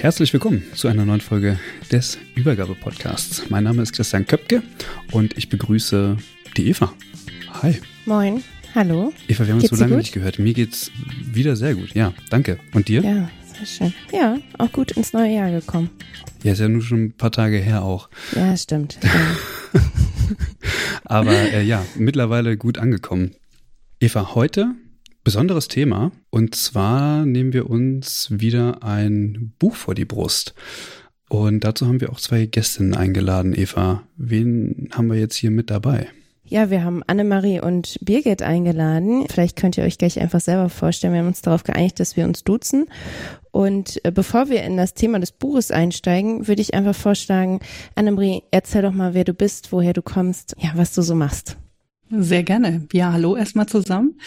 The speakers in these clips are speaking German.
Herzlich willkommen zu einer neuen Folge des Übergabe-Podcasts. Mein Name ist Christian Köpke und ich begrüße die Eva. Hi. Moin. Hallo. Eva, wir haben uns so lange nicht gehört. Mir geht's wieder sehr gut. Ja, danke. Und dir? Ja, sehr schön. Ja, auch gut ins neue Jahr gekommen. Ja, ist ja nur schon ein paar Tage her auch. Ja, stimmt. Aber äh, ja, mittlerweile gut angekommen. Eva, heute besonderes Thema. Und zwar nehmen wir uns wieder ein Buch vor die Brust. Und dazu haben wir auch zwei Gästinnen eingeladen. Eva, wen haben wir jetzt hier mit dabei? Ja, wir haben Annemarie und Birgit eingeladen. Vielleicht könnt ihr euch gleich einfach selber vorstellen. Wir haben uns darauf geeinigt, dass wir uns duzen. Und äh, bevor wir in das Thema des Buches einsteigen, würde ich einfach vorschlagen, Annemarie, erzähl doch mal, wer du bist, woher du kommst, ja, was du so machst. Sehr gerne. Ja, hallo erstmal zusammen.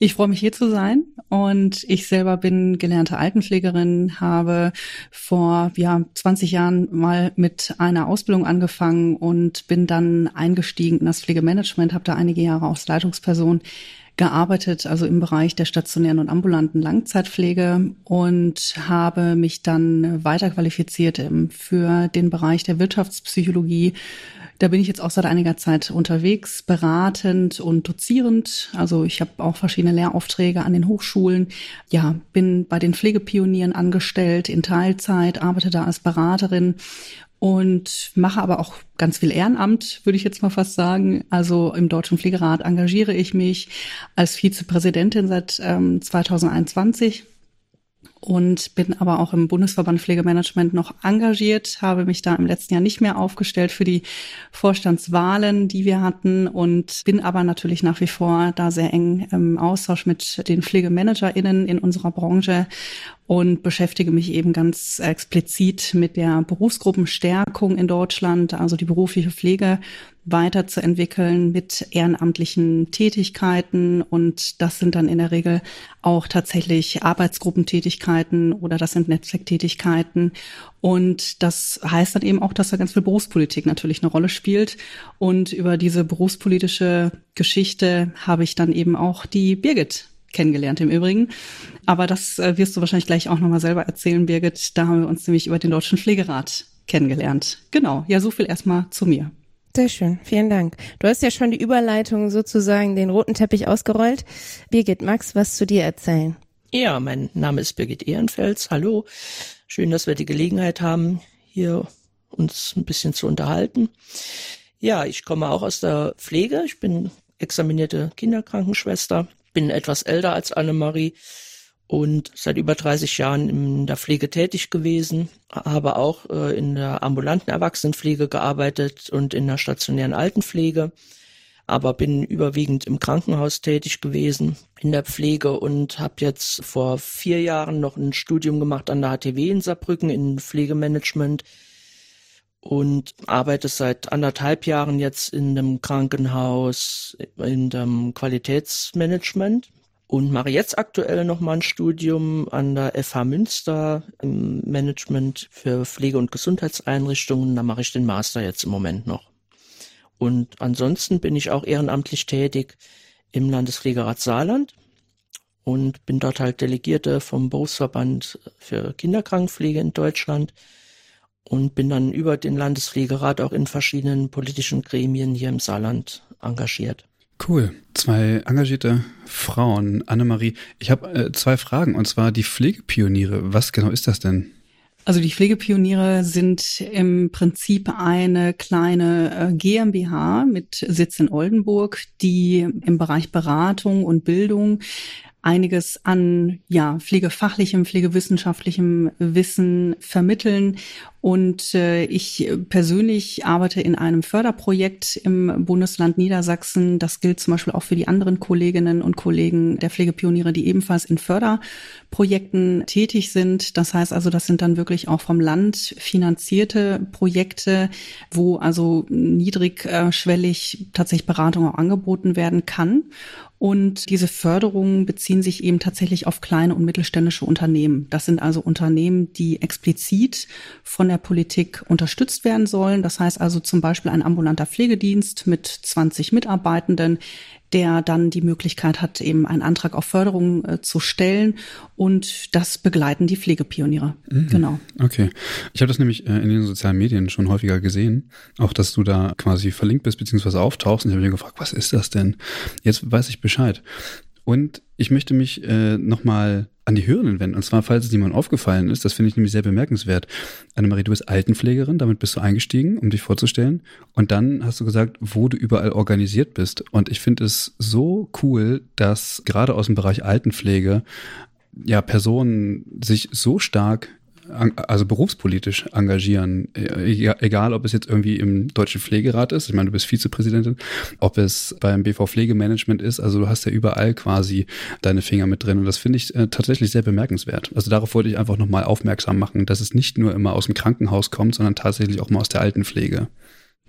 Ich freue mich hier zu sein. Und ich selber bin gelernte Altenpflegerin, habe vor ja 20 Jahren mal mit einer Ausbildung angefangen und bin dann eingestiegen in das Pflegemanagement, habe da einige Jahre als Leitungsperson gearbeitet, also im Bereich der stationären und ambulanten Langzeitpflege und habe mich dann weiterqualifiziert für den Bereich der Wirtschaftspsychologie da bin ich jetzt auch seit einiger Zeit unterwegs, beratend und dozierend. Also ich habe auch verschiedene Lehraufträge an den Hochschulen. Ja, bin bei den Pflegepionieren angestellt in Teilzeit, arbeite da als Beraterin und mache aber auch ganz viel Ehrenamt, würde ich jetzt mal fast sagen. Also im Deutschen Pflegerat engagiere ich mich als Vizepräsidentin seit ähm, 2021 und bin aber auch im Bundesverband Pflegemanagement noch engagiert, habe mich da im letzten Jahr nicht mehr aufgestellt für die Vorstandswahlen, die wir hatten und bin aber natürlich nach wie vor da sehr eng im Austausch mit den PflegemanagerInnen in unserer Branche und beschäftige mich eben ganz explizit mit der Berufsgruppenstärkung in Deutschland, also die berufliche Pflege weiterzuentwickeln mit ehrenamtlichen Tätigkeiten. Und das sind dann in der Regel auch tatsächlich Arbeitsgruppentätigkeiten oder das sind Netzwerktätigkeiten. Und das heißt dann eben auch, dass da ganz viel Berufspolitik natürlich eine Rolle spielt. Und über diese berufspolitische Geschichte habe ich dann eben auch die Birgit kennengelernt im Übrigen. Aber das äh, wirst du wahrscheinlich gleich auch nochmal selber erzählen, Birgit. Da haben wir uns nämlich über den Deutschen Pflegerat kennengelernt. Genau, ja, so viel erstmal zu mir. Sehr schön, vielen Dank. Du hast ja schon die Überleitung sozusagen den roten Teppich ausgerollt. Birgit, magst was zu dir erzählen? Ja, mein Name ist Birgit Ehrenfels. Hallo. Schön, dass wir die Gelegenheit haben, hier uns ein bisschen zu unterhalten. Ja, ich komme auch aus der Pflege. Ich bin examinierte Kinderkrankenschwester bin etwas älter als Annemarie und seit über 30 Jahren in der Pflege tätig gewesen, habe auch äh, in der ambulanten Erwachsenenpflege gearbeitet und in der stationären Altenpflege, aber bin überwiegend im Krankenhaus tätig gewesen, in der Pflege und habe jetzt vor vier Jahren noch ein Studium gemacht an der HTW in Saarbrücken in Pflegemanagement und arbeite seit anderthalb Jahren jetzt in einem Krankenhaus in dem Qualitätsmanagement und mache jetzt aktuell noch mal ein Studium an der FH Münster im Management für Pflege- und Gesundheitseinrichtungen. Da mache ich den Master jetzt im Moment noch. Und ansonsten bin ich auch ehrenamtlich tätig im Landespflegerat Saarland und bin dort halt Delegierte vom Berufsverband für Kinderkrankenpflege in Deutschland und bin dann über den Landespflegerat auch in verschiedenen politischen Gremien hier im Saarland engagiert. Cool. Zwei engagierte Frauen. Annemarie, ich habe äh, zwei Fragen und zwar die Pflegepioniere. Was genau ist das denn? Also die Pflegepioniere sind im Prinzip eine kleine äh, GmbH mit Sitz in Oldenburg, die im Bereich Beratung und Bildung einiges an ja, pflegefachlichem, pflegewissenschaftlichem Wissen vermitteln. Und äh, ich persönlich arbeite in einem Förderprojekt im Bundesland Niedersachsen. Das gilt zum Beispiel auch für die anderen Kolleginnen und Kollegen der Pflegepioniere, die ebenfalls in Förderprojekten tätig sind. Das heißt also, das sind dann wirklich auch vom Land finanzierte Projekte, wo also niedrigschwellig tatsächlich Beratung auch angeboten werden kann. Und diese Förderungen beziehen sich eben tatsächlich auf kleine und mittelständische Unternehmen. Das sind also Unternehmen, die explizit von der Politik unterstützt werden sollen. Das heißt also zum Beispiel ein ambulanter Pflegedienst mit 20 Mitarbeitenden, der dann die Möglichkeit hat, eben einen Antrag auf Förderung äh, zu stellen. Und das begleiten die Pflegepioniere. Mhm. Genau. Okay. Ich habe das nämlich äh, in den sozialen Medien schon häufiger gesehen. Auch, dass du da quasi verlinkt bist, beziehungsweise auftauchst. Und ich habe mich gefragt, was ist das denn? Jetzt weiß ich Bescheid. Und ich möchte mich äh, nochmal an die Hörenden wenden. Und zwar, falls es jemand aufgefallen ist, das finde ich nämlich sehr bemerkenswert. Annemarie, du bist Altenpflegerin, damit bist du eingestiegen, um dich vorzustellen. Und dann hast du gesagt, wo du überall organisiert bist. Und ich finde es so cool, dass gerade aus dem Bereich Altenpflege ja Personen sich so stark also berufspolitisch engagieren, e-, egal ob es jetzt irgendwie im Deutschen Pflegerat ist, ich meine, du bist Vizepräsidentin, ob es beim BV Pflegemanagement ist, also du hast ja überall quasi deine Finger mit drin und das finde ich äh, tatsächlich sehr bemerkenswert. Also darauf wollte ich einfach nochmal aufmerksam machen, dass es nicht nur immer aus dem Krankenhaus kommt, sondern tatsächlich auch mal aus der Altenpflege.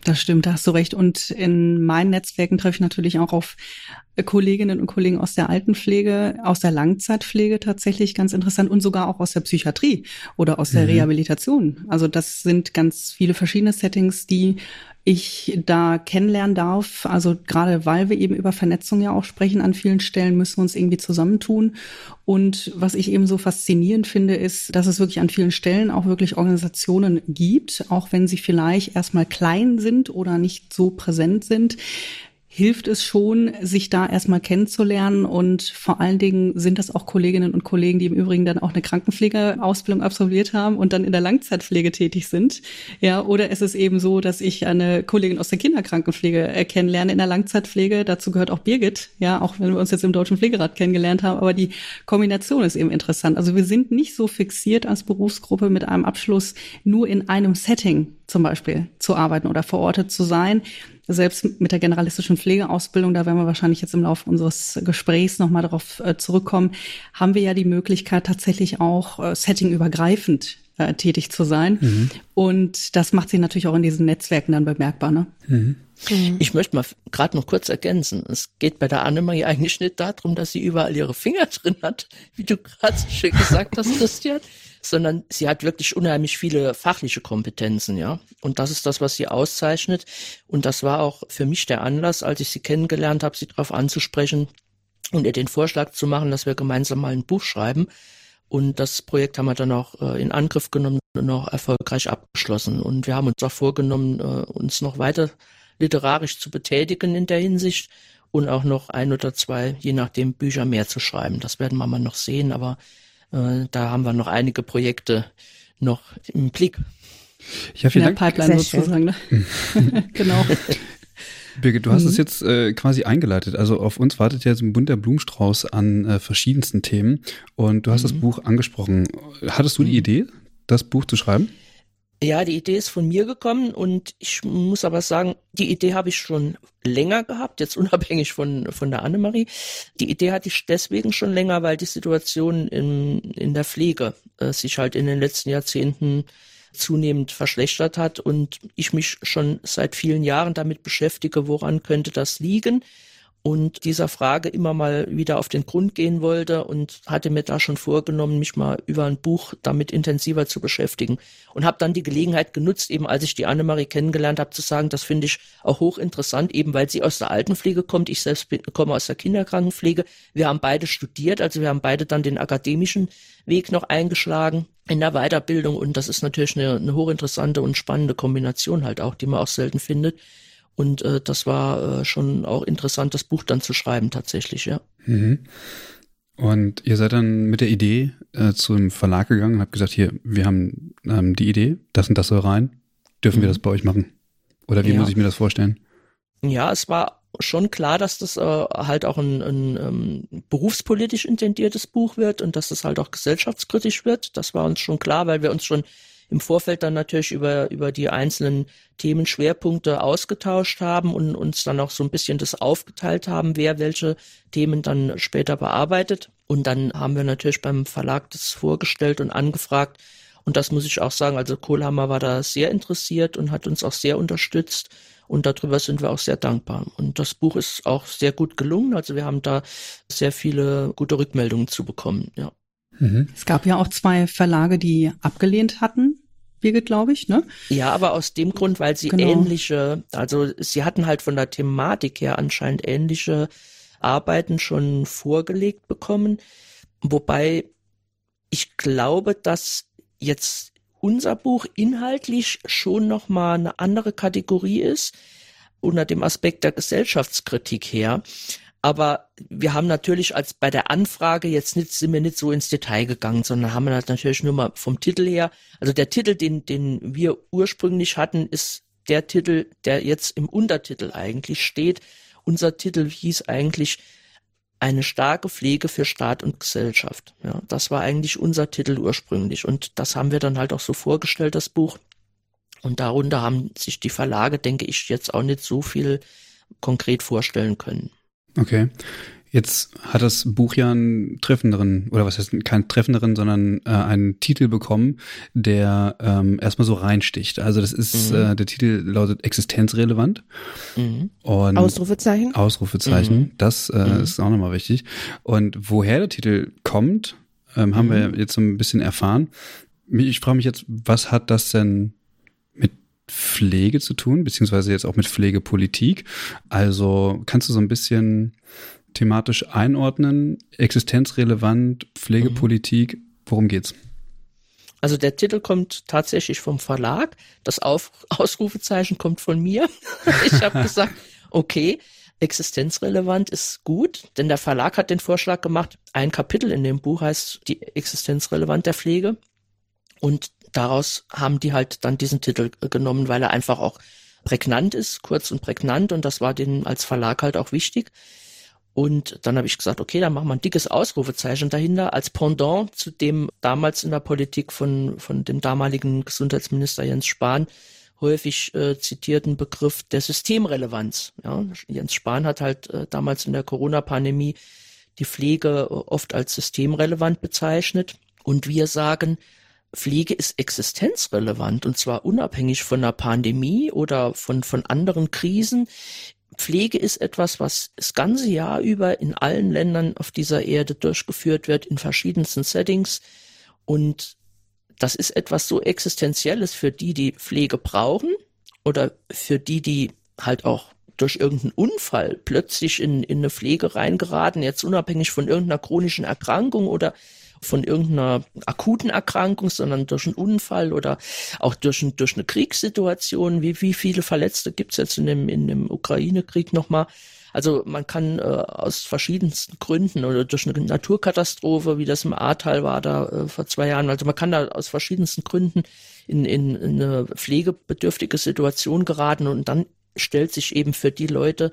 Das stimmt, da hast du recht. Und in meinen Netzwerken treffe ich natürlich auch auf Kolleginnen und Kollegen aus der Altenpflege, aus der Langzeitpflege tatsächlich ganz interessant und sogar auch aus der Psychiatrie oder aus der mhm. Rehabilitation. Also das sind ganz viele verschiedene Settings, die ich da kennenlernen darf. Also gerade weil wir eben über Vernetzung ja auch sprechen an vielen Stellen, müssen wir uns irgendwie zusammentun. Und was ich eben so faszinierend finde, ist, dass es wirklich an vielen Stellen auch wirklich Organisationen gibt, auch wenn sie vielleicht erstmal klein sind oder nicht so präsent sind, hilft es schon, sich da erstmal kennenzulernen. Und vor allen Dingen sind das auch Kolleginnen und Kollegen, die im Übrigen dann auch eine Krankenpflegeausbildung absolviert haben und dann in der Langzeitpflege tätig sind. Ja, oder es ist eben so, dass ich eine Kollegin aus der Kinderkrankenpflege äh, kennenlerne in der Langzeitpflege. Dazu gehört auch Birgit, ja, auch wenn wir uns jetzt im Deutschen Pflegerat kennengelernt haben. Aber die Kombination ist eben interessant. Also wir sind nicht so fixiert als Berufsgruppe mit einem Abschluss nur in einem Setting zum Beispiel zu arbeiten oder verortet zu sein selbst mit der generalistischen Pflegeausbildung, da werden wir wahrscheinlich jetzt im Laufe unseres Gesprächs nochmal darauf äh, zurückkommen, haben wir ja die Möglichkeit, tatsächlich auch äh, settingübergreifend äh, tätig zu sein. Mhm. Und das macht sich natürlich auch in diesen Netzwerken dann bemerkbar. Ne? Mhm. mhm. Ich möchte mal gerade noch kurz ergänzen. Es geht bei der Annemarie eigentlich nicht darum, dass sie überall ihre Finger drin hat, wie du gerade so schön gesagt hast, Christian, sondern sie hat wirklich unheimlich viele fachliche Kompetenzen, ja. Und das ist das, was sie auszeichnet. Und das war auch für mich der Anlass, als ich sie kennengelernt habe, sie darauf anzusprechen und ihr den Vorschlag zu machen, dass wir gemeinsam mal ein Buch schreiben. Und das Projekt haben wir dann auch äh, in Angriff genommen und auch erfolgreich abgeschlossen. Und wir haben uns auch vorgenommen, äh, uns noch weiter literarisch zu betätigen in der Hinsicht und auch noch ein oder zwei, je nachdem, Bücher mehr zu schreiben. Das werden wir mal noch sehen, aber da haben wir noch einige Projekte noch im Blick. Ja, vielen In der Dank. Pipeline sozusagen. Ne? genau. Birgit, du hast mhm. es jetzt äh, quasi eingeleitet. Also auf uns wartet jetzt ein bunter Blumenstrauß an äh, verschiedensten Themen. Und du hast mhm. das Buch angesprochen. Hattest du die mhm. Idee, das Buch zu schreiben? Ja, die Idee ist von mir gekommen und ich muss aber sagen, die Idee habe ich schon länger gehabt, jetzt unabhängig von, von der Annemarie. Die Idee hatte ich deswegen schon länger, weil die Situation in, in der Pflege äh, sich halt in den letzten Jahrzehnten zunehmend verschlechtert hat und ich mich schon seit vielen Jahren damit beschäftige, woran könnte das liegen und dieser Frage immer mal wieder auf den Grund gehen wollte und hatte mir da schon vorgenommen, mich mal über ein Buch damit intensiver zu beschäftigen und habe dann die Gelegenheit genutzt, eben als ich die Annemarie kennengelernt habe, zu sagen, das finde ich auch hochinteressant, eben weil sie aus der Altenpflege kommt, ich selbst bin, komme aus der Kinderkrankenpflege. Wir haben beide studiert, also wir haben beide dann den akademischen Weg noch eingeschlagen in der Weiterbildung und das ist natürlich eine, eine hochinteressante und spannende Kombination halt auch, die man auch selten findet. Und äh, das war äh, schon auch interessant, das Buch dann zu schreiben tatsächlich, ja. Mhm. Und ihr seid dann mit der Idee äh, zum Verlag gegangen und habt gesagt, hier, wir haben ähm, die Idee, das und das soll rein. Dürfen mhm. wir das bei euch machen? Oder wie ja. muss ich mir das vorstellen? Ja, es war schon klar, dass das äh, halt auch ein, ein ähm, berufspolitisch intendiertes Buch wird und dass das halt auch gesellschaftskritisch wird. Das war uns schon klar, weil wir uns schon im Vorfeld dann natürlich über, über die einzelnen Themenschwerpunkte ausgetauscht haben und uns dann auch so ein bisschen das aufgeteilt haben, wer welche Themen dann später bearbeitet. Und dann haben wir natürlich beim Verlag das vorgestellt und angefragt. Und das muss ich auch sagen, also Kohlhammer war da sehr interessiert und hat uns auch sehr unterstützt. Und darüber sind wir auch sehr dankbar. Und das Buch ist auch sehr gut gelungen. Also wir haben da sehr viele gute Rückmeldungen zu bekommen, ja. Mhm. Es gab ja auch zwei Verlage, die abgelehnt hatten. Birgit, glaube ich, ne? Ja, aber aus dem Grund, weil sie genau. ähnliche, also sie hatten halt von der Thematik her anscheinend ähnliche Arbeiten schon vorgelegt bekommen. Wobei ich glaube, dass jetzt unser Buch inhaltlich schon nochmal eine andere Kategorie ist, unter dem Aspekt der Gesellschaftskritik her. Aber wir haben natürlich als bei der Anfrage jetzt nicht, sind wir nicht so ins Detail gegangen, sondern haben halt natürlich nur mal vom Titel her. Also der Titel, den, den wir ursprünglich hatten, ist der Titel, der jetzt im Untertitel eigentlich steht. Unser Titel hieß eigentlich eine starke Pflege für Staat und Gesellschaft. Ja, das war eigentlich unser Titel ursprünglich. Und das haben wir dann halt auch so vorgestellt, das Buch. Und darunter haben sich die Verlage, denke ich, jetzt auch nicht so viel konkret vorstellen können. Okay. Jetzt hat das Buch ja einen treffenderen, oder was heißt keinen treffenderen, sondern äh, einen Titel bekommen, der ähm, erstmal so reinsticht. Also das ist, mhm. äh, der Titel lautet existenzrelevant. Mhm. Und Ausrufezeichen. Ausrufezeichen, mhm. das äh, mhm. ist auch nochmal wichtig. Und woher der Titel kommt, ähm, haben wir mhm. jetzt so ein bisschen erfahren. Ich frage mich jetzt, was hat das denn Pflege zu tun, beziehungsweise jetzt auch mit Pflegepolitik. Also kannst du so ein bisschen thematisch einordnen, existenzrelevant, Pflegepolitik, worum geht's? Also der Titel kommt tatsächlich vom Verlag, das Auf Ausrufezeichen kommt von mir. ich habe gesagt, okay, existenzrelevant ist gut, denn der Verlag hat den Vorschlag gemacht, ein Kapitel in dem Buch heißt die Existenzrelevant der Pflege. Und daraus haben die halt dann diesen Titel genommen, weil er einfach auch prägnant ist, kurz und prägnant und das war denen als Verlag halt auch wichtig. Und dann habe ich gesagt, okay, dann machen wir ein dickes Ausrufezeichen dahinter als Pendant zu dem damals in der Politik von, von dem damaligen Gesundheitsminister Jens Spahn häufig äh, zitierten Begriff der Systemrelevanz. Ja, Jens Spahn hat halt äh, damals in der Corona-Pandemie die Pflege äh, oft als systemrelevant bezeichnet. Und wir sagen, Pflege ist existenzrelevant und zwar unabhängig von einer Pandemie oder von, von anderen Krisen. Pflege ist etwas, was das ganze Jahr über in allen Ländern auf dieser Erde durchgeführt wird, in verschiedensten Settings. Und das ist etwas so Existenzielles für die, die Pflege brauchen oder für die, die halt auch durch irgendeinen Unfall plötzlich in, in eine Pflege reingeraten, jetzt unabhängig von irgendeiner chronischen Erkrankung oder von irgendeiner akuten Erkrankung, sondern durch einen Unfall oder auch durch, ein, durch eine Kriegssituation. Wie, wie viele Verletzte gibt's jetzt in dem, in dem Ukraine-Krieg nochmal? Also man kann äh, aus verschiedensten Gründen oder durch eine Naturkatastrophe, wie das im Ahrtal war da äh, vor zwei Jahren, also man kann da aus verschiedensten Gründen in, in, in eine pflegebedürftige Situation geraten und dann stellt sich eben für die Leute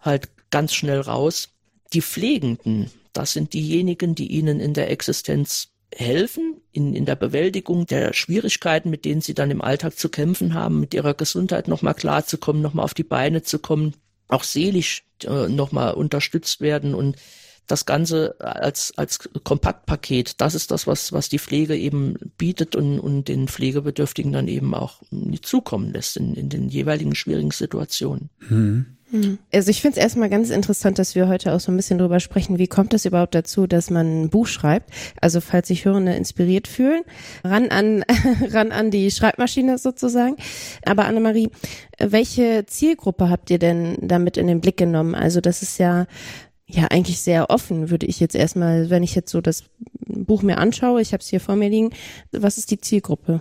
halt ganz schnell raus, die Pflegenden, das sind diejenigen, die ihnen in der Existenz helfen, in, in der Bewältigung der Schwierigkeiten, mit denen sie dann im Alltag zu kämpfen haben, mit ihrer Gesundheit nochmal klarzukommen, nochmal auf die Beine zu kommen, auch seelisch äh, nochmal unterstützt werden und das Ganze als, als Kompaktpaket, das ist das, was, was die Pflege eben bietet und, und den Pflegebedürftigen dann eben auch nicht zukommen lässt in, in den jeweiligen schwierigen Situationen. Mhm. Mhm. Also ich finde es erstmal ganz interessant, dass wir heute auch so ein bisschen drüber sprechen, wie kommt es überhaupt dazu, dass man ein Buch schreibt. Also falls sich Hörende inspiriert fühlen, ran an, ran an die Schreibmaschine sozusagen. Aber Annemarie, welche Zielgruppe habt ihr denn damit in den Blick genommen? Also das ist ja ja eigentlich sehr offen, würde ich jetzt erstmal, wenn ich jetzt so das Buch mir anschaue, ich habe es hier vor mir liegen, was ist die Zielgruppe?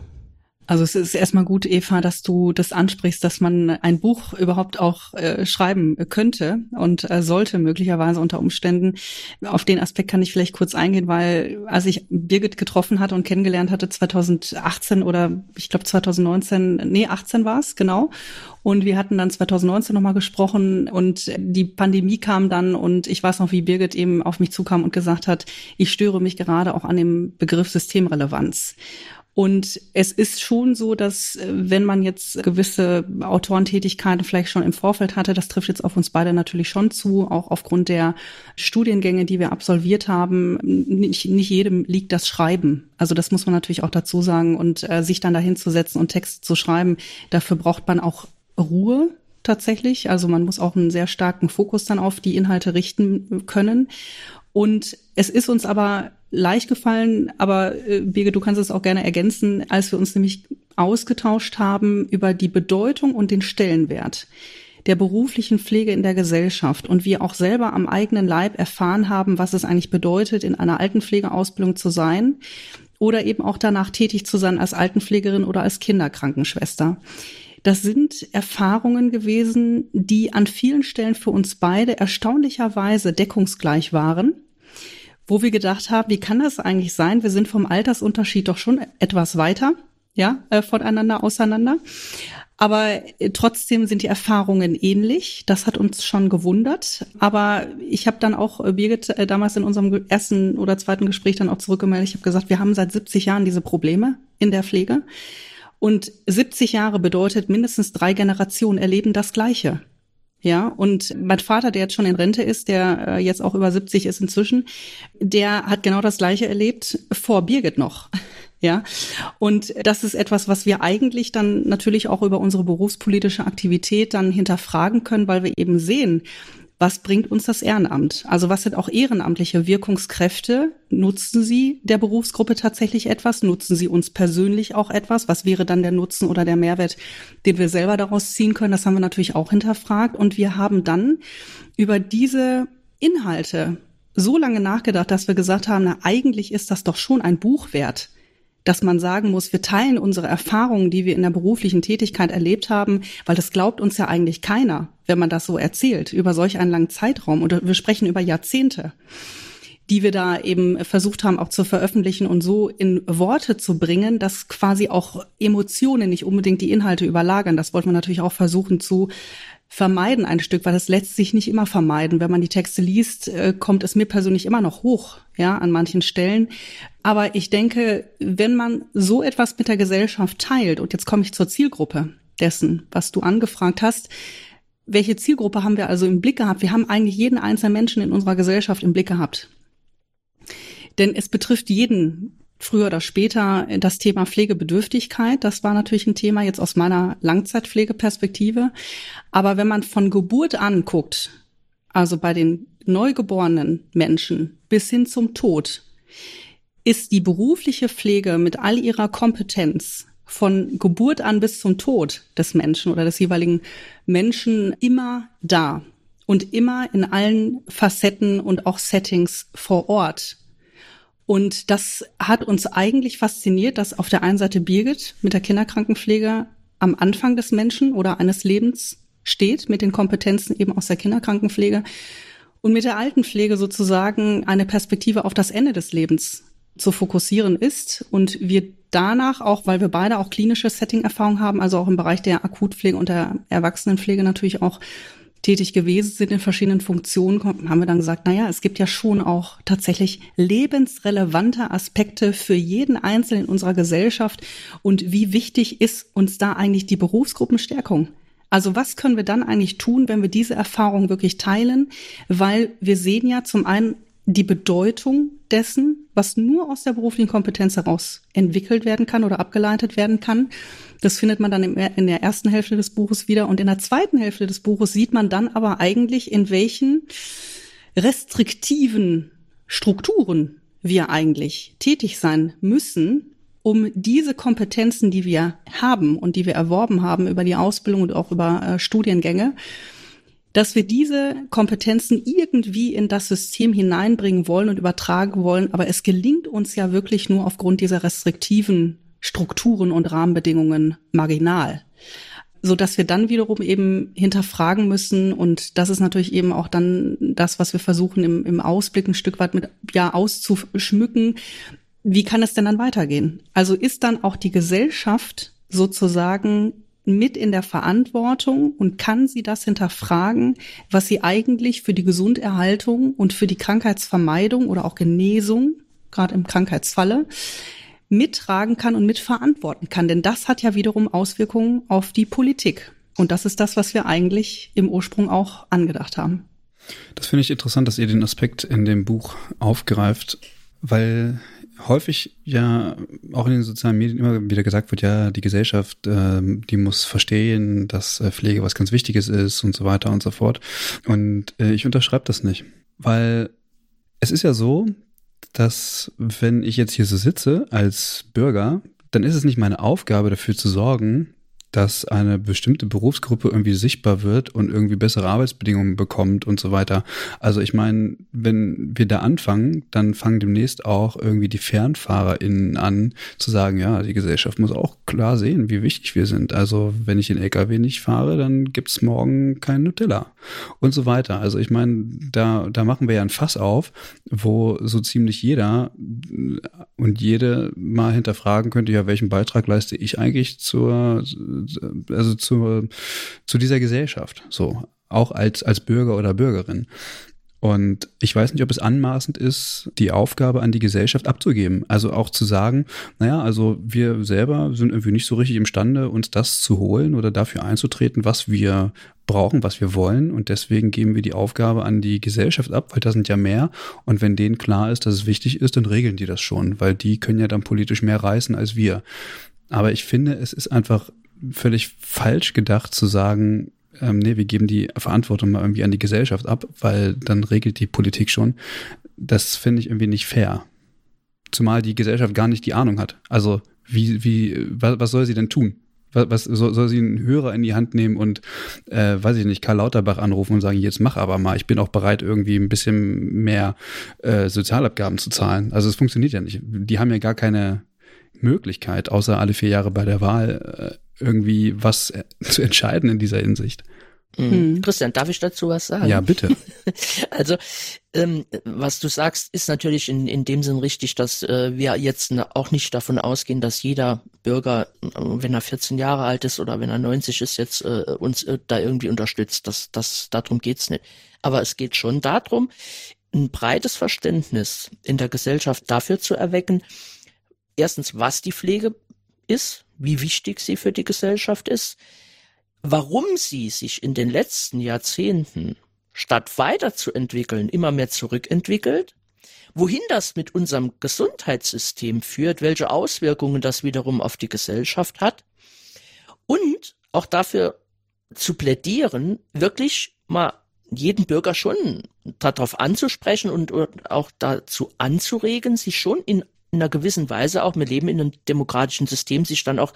Also es ist erstmal gut, Eva, dass du das ansprichst, dass man ein Buch überhaupt auch äh, schreiben könnte und äh, sollte möglicherweise unter Umständen. Auf den Aspekt kann ich vielleicht kurz eingehen, weil als ich Birgit getroffen hatte und kennengelernt hatte 2018 oder ich glaube 2019, nee 18 war es genau. Und wir hatten dann 2019 nochmal gesprochen und die Pandemie kam dann und ich weiß noch, wie Birgit eben auf mich zukam und gesagt hat, ich störe mich gerade auch an dem Begriff Systemrelevanz. Und es ist schon so, dass äh, wenn man jetzt gewisse Autorentätigkeiten vielleicht schon im Vorfeld hatte, das trifft jetzt auf uns beide natürlich schon zu, auch aufgrund der Studiengänge, die wir absolviert haben, nicht, nicht jedem liegt das Schreiben. Also das muss man natürlich auch dazu sagen und äh, sich dann dahin zu und Texte zu schreiben, dafür braucht man auch Ruhe tatsächlich. Also man muss auch einen sehr starken Fokus dann auf die Inhalte richten können. Und es ist uns aber leicht gefallen, aber äh, Birgit, du kannst es auch gerne ergänzen, als wir uns nämlich ausgetauscht haben über die Bedeutung und den Stellenwert der beruflichen Pflege in der Gesellschaft und wir auch selber am eigenen Leib erfahren haben, was es eigentlich bedeutet, in einer Altenpflegeausbildung zu sein oder eben auch danach tätig zu sein als Altenpflegerin oder als Kinderkrankenschwester. Das sind Erfahrungen gewesen, die an vielen Stellen für uns beide erstaunlicherweise deckungsgleich waren wo wir gedacht haben, wie kann das eigentlich sein? Wir sind vom Altersunterschied doch schon etwas weiter, ja, äh, voneinander auseinander. Aber äh, trotzdem sind die Erfahrungen ähnlich. Das hat uns schon gewundert. Aber ich habe dann auch äh, Birgit damals in unserem ersten oder zweiten Gespräch dann auch zurückgemeldet. Ich habe gesagt, wir haben seit 70 Jahren diese Probleme in der Pflege. Und 70 Jahre bedeutet mindestens drei Generationen erleben das Gleiche. Ja, und mein Vater, der jetzt schon in Rente ist, der äh, jetzt auch über 70 ist inzwischen, der hat genau das Gleiche erlebt vor Birgit noch. Ja, und das ist etwas, was wir eigentlich dann natürlich auch über unsere berufspolitische Aktivität dann hinterfragen können, weil wir eben sehen, was bringt uns das Ehrenamt? Also was sind auch ehrenamtliche Wirkungskräfte? Nutzen sie der Berufsgruppe tatsächlich etwas? Nutzen sie uns persönlich auch etwas? Was wäre dann der Nutzen oder der Mehrwert, den wir selber daraus ziehen können? Das haben wir natürlich auch hinterfragt. Und wir haben dann über diese Inhalte so lange nachgedacht, dass wir gesagt haben, na, eigentlich ist das doch schon ein Buch wert dass man sagen muss, wir teilen unsere Erfahrungen, die wir in der beruflichen Tätigkeit erlebt haben, weil das glaubt uns ja eigentlich keiner, wenn man das so erzählt, über solch einen langen Zeitraum. Und wir sprechen über Jahrzehnte die wir da eben versucht haben auch zu veröffentlichen und so in Worte zu bringen, dass quasi auch Emotionen nicht unbedingt die Inhalte überlagern. Das wollte man natürlich auch versuchen zu vermeiden ein Stück, weil das lässt sich nicht immer vermeiden. Wenn man die Texte liest, äh, kommt es mir persönlich immer noch hoch, ja, an manchen Stellen. Aber ich denke, wenn man so etwas mit der Gesellschaft teilt, und jetzt komme ich zur Zielgruppe dessen, was du angefragt hast, welche Zielgruppe haben wir also im Blick gehabt? Wir haben eigentlich jeden einzelnen Menschen in unserer Gesellschaft im Blick gehabt. Denn es betrifft jeden früher oder später das Thema Pflegebedürftigkeit. Das war natürlich ein Thema jetzt aus meiner Langzeitpflegeperspektive. Aber wenn man von Geburt an guckt, also bei den neugeborenen Menschen bis hin zum Tod, ist die berufliche Pflege mit all ihrer Kompetenz von Geburt an bis zum Tod des Menschen oder des jeweiligen Menschen immer da und immer in allen Facetten und auch Settings vor Ort und das hat uns eigentlich fasziniert, dass auf der einen Seite Birgit mit der Kinderkrankenpflege am Anfang des Menschen oder eines Lebens steht, mit den Kompetenzen eben aus der Kinderkrankenpflege und mit der Altenpflege sozusagen eine Perspektive auf das Ende des Lebens zu fokussieren ist und wir danach auch, weil wir beide auch klinische Setting-Erfahrung haben, also auch im Bereich der Akutpflege und der Erwachsenenpflege natürlich auch tätig gewesen sind in verschiedenen Funktionen, haben wir dann gesagt, na ja, es gibt ja schon auch tatsächlich lebensrelevante Aspekte für jeden Einzelnen in unserer Gesellschaft. Und wie wichtig ist uns da eigentlich die Berufsgruppenstärkung? Also was können wir dann eigentlich tun, wenn wir diese Erfahrung wirklich teilen? Weil wir sehen ja zum einen die Bedeutung dessen, was nur aus der beruflichen Kompetenz heraus entwickelt werden kann oder abgeleitet werden kann. Das findet man dann in der ersten Hälfte des Buches wieder. Und in der zweiten Hälfte des Buches sieht man dann aber eigentlich, in welchen restriktiven Strukturen wir eigentlich tätig sein müssen, um diese Kompetenzen, die wir haben und die wir erworben haben über die Ausbildung und auch über äh, Studiengänge, dass wir diese Kompetenzen irgendwie in das System hineinbringen wollen und übertragen wollen. Aber es gelingt uns ja wirklich nur aufgrund dieser restriktiven Strukturen und Rahmenbedingungen marginal so dass wir dann wiederum eben hinterfragen müssen und das ist natürlich eben auch dann das, was wir versuchen im, im Ausblick ein Stück weit mit ja auszuschmücken. Wie kann es denn dann weitergehen? Also ist dann auch die Gesellschaft sozusagen mit in der Verantwortung und kann sie das hinterfragen, was sie eigentlich für die Gesunderhaltung und für die Krankheitsvermeidung oder auch Genesung, gerade im Krankheitsfalle, mittragen kann und mitverantworten kann. Denn das hat ja wiederum Auswirkungen auf die Politik. Und das ist das, was wir eigentlich im Ursprung auch angedacht haben. Das finde ich interessant, dass ihr den Aspekt in dem Buch aufgreift, weil häufig ja auch in den sozialen Medien immer wieder gesagt wird, ja, die Gesellschaft, äh, die muss verstehen, dass äh, Pflege was ganz Wichtiges ist und so weiter und so fort. Und äh, ich unterschreibe das nicht, weil es ist ja so, dass wenn ich jetzt hier so sitze als Bürger, dann ist es nicht meine Aufgabe dafür zu sorgen, dass eine bestimmte Berufsgruppe irgendwie sichtbar wird und irgendwie bessere Arbeitsbedingungen bekommt und so weiter. Also ich meine, wenn wir da anfangen, dann fangen demnächst auch irgendwie die FernfahrerInnen an zu sagen, ja, die Gesellschaft muss auch klar sehen, wie wichtig wir sind. Also wenn ich den LKW nicht fahre, dann gibt's morgen kein Nutella und so weiter. Also ich meine, da, da machen wir ja ein Fass auf, wo so ziemlich jeder und jede mal hinterfragen könnte, ja, welchen Beitrag leiste ich eigentlich zur also zu, zu dieser Gesellschaft, so, auch als, als Bürger oder Bürgerin. Und ich weiß nicht, ob es anmaßend ist, die Aufgabe an die Gesellschaft abzugeben. Also auch zu sagen, naja, also wir selber sind irgendwie nicht so richtig imstande, uns das zu holen oder dafür einzutreten, was wir brauchen, was wir wollen. Und deswegen geben wir die Aufgabe an die Gesellschaft ab, weil da sind ja mehr. Und wenn denen klar ist, dass es wichtig ist, dann regeln die das schon, weil die können ja dann politisch mehr reißen als wir. Aber ich finde, es ist einfach völlig falsch gedacht zu sagen, ähm, nee, wir geben die Verantwortung mal irgendwie an die Gesellschaft ab, weil dann regelt die Politik schon. Das finde ich irgendwie nicht fair. Zumal die Gesellschaft gar nicht die Ahnung hat. Also wie, wie, was, was soll sie denn tun? Was, was soll, soll sie einen Hörer in die Hand nehmen und, äh, weiß ich nicht, Karl Lauterbach anrufen und sagen, jetzt mach aber mal, ich bin auch bereit, irgendwie ein bisschen mehr äh, Sozialabgaben zu zahlen. Also es funktioniert ja nicht. Die haben ja gar keine Möglichkeit, außer alle vier Jahre bei der Wahl äh, irgendwie was äh, zu entscheiden in dieser Hinsicht. Mhm. Christian, darf ich dazu was sagen? Ja, bitte. also, ähm, was du sagst, ist natürlich in, in dem Sinn richtig, dass äh, wir jetzt auch nicht davon ausgehen, dass jeder Bürger, äh, wenn er 14 Jahre alt ist oder wenn er 90 ist, jetzt äh, uns äh, da irgendwie unterstützt. Das, das, darum geht's nicht. Aber es geht schon darum, ein breites Verständnis in der Gesellschaft dafür zu erwecken, erstens, was die Pflege ist, wie wichtig sie für die Gesellschaft ist, warum sie sich in den letzten Jahrzehnten statt weiterzuentwickeln immer mehr zurückentwickelt, wohin das mit unserem Gesundheitssystem führt, welche Auswirkungen das wiederum auf die Gesellschaft hat und auch dafür zu plädieren, wirklich mal jeden Bürger schon darauf anzusprechen und auch dazu anzuregen, sich schon in in einer gewissen Weise auch, wir leben in einem demokratischen System, sich dann auch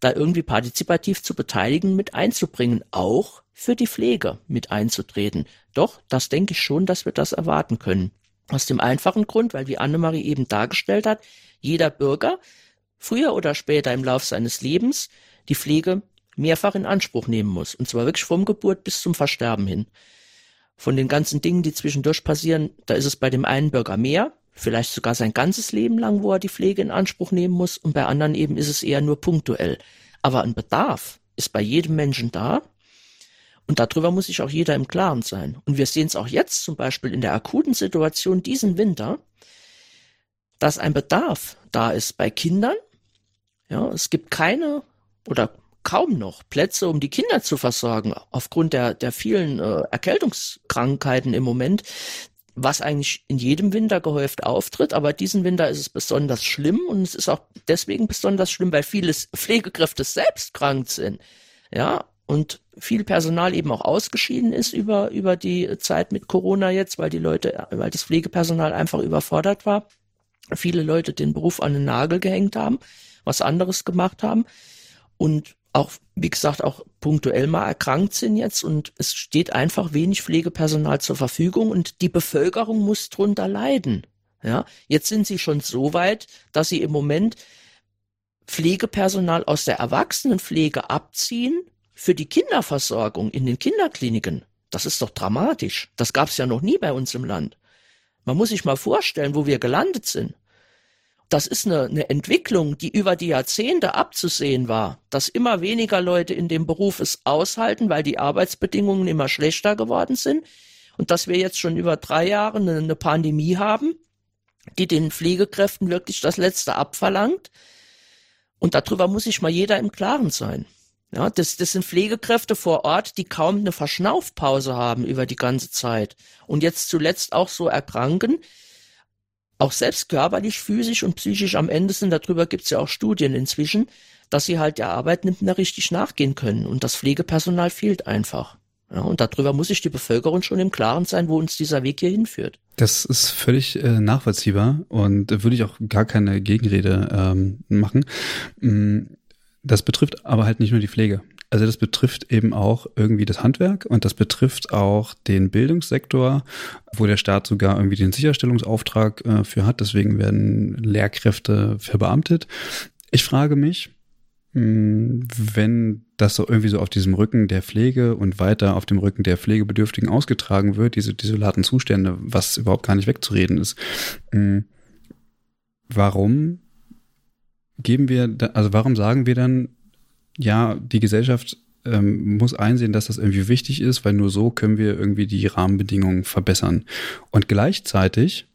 da irgendwie partizipativ zu beteiligen, mit einzubringen, auch für die Pflege mit einzutreten. Doch, das denke ich schon, dass wir das erwarten können. Aus dem einfachen Grund, weil wie Annemarie eben dargestellt hat, jeder Bürger früher oder später im Lauf seines Lebens die Pflege mehrfach in Anspruch nehmen muss. Und zwar wirklich vom Geburt bis zum Versterben hin. Von den ganzen Dingen, die zwischendurch passieren, da ist es bei dem einen Bürger mehr, vielleicht sogar sein ganzes Leben lang, wo er die Pflege in Anspruch nehmen muss, und bei anderen eben ist es eher nur punktuell. Aber ein Bedarf ist bei jedem Menschen da, und darüber muss sich auch jeder im Klaren sein. Und wir sehen es auch jetzt zum Beispiel in der akuten Situation diesen Winter, dass ein Bedarf da ist bei Kindern. Ja, es gibt keine oder kaum noch Plätze, um die Kinder zu versorgen, aufgrund der, der vielen äh, Erkältungskrankheiten im Moment was eigentlich in jedem Winter gehäuft auftritt, aber diesen Winter ist es besonders schlimm und es ist auch deswegen besonders schlimm, weil viele Pflegekräfte selbst krank sind. Ja, und viel Personal eben auch ausgeschieden ist über, über die Zeit mit Corona jetzt, weil die Leute, weil das Pflegepersonal einfach überfordert war. Viele Leute den Beruf an den Nagel gehängt haben, was anderes gemacht haben. Und auch, wie gesagt, auch punktuell mal erkrankt sind jetzt und es steht einfach wenig Pflegepersonal zur Verfügung und die Bevölkerung muss drunter leiden. Ja, jetzt sind sie schon so weit, dass sie im Moment Pflegepersonal aus der Erwachsenenpflege abziehen für die Kinderversorgung in den Kinderkliniken. Das ist doch dramatisch. Das gab es ja noch nie bei uns im Land. Man muss sich mal vorstellen, wo wir gelandet sind. Das ist eine, eine Entwicklung, die über die Jahrzehnte abzusehen war, dass immer weniger Leute in dem Beruf es aushalten, weil die Arbeitsbedingungen immer schlechter geworden sind und dass wir jetzt schon über drei Jahre eine, eine Pandemie haben, die den Pflegekräften wirklich das Letzte abverlangt. Und darüber muss sich mal jeder im Klaren sein. Ja, das, das sind Pflegekräfte vor Ort, die kaum eine Verschnaufpause haben über die ganze Zeit und jetzt zuletzt auch so erkranken, auch selbst körperlich, physisch und psychisch am Ende sind. Darüber gibt's ja auch Studien inzwischen, dass sie halt der Arbeit nicht mehr richtig nachgehen können und das Pflegepersonal fehlt einfach. Ja, und darüber muss sich die Bevölkerung schon im Klaren sein, wo uns dieser Weg hier hinführt. Das ist völlig äh, nachvollziehbar und da würde ich auch gar keine Gegenrede ähm, machen. Mm, das betrifft aber halt nicht nur die Pflege. Also das betrifft eben auch irgendwie das Handwerk und das betrifft auch den Bildungssektor, wo der Staat sogar irgendwie den Sicherstellungsauftrag äh, für hat. Deswegen werden Lehrkräfte verbeamtet. Ich frage mich, wenn das so irgendwie so auf diesem Rücken der Pflege und weiter auf dem Rücken der Pflegebedürftigen ausgetragen wird, diese desolaten Zustände, was überhaupt gar nicht wegzureden ist. Warum geben wir, also warum sagen wir dann, ja, die Gesellschaft ähm, muss einsehen, dass das irgendwie wichtig ist, weil nur so können wir irgendwie die Rahmenbedingungen verbessern. Und gleichzeitig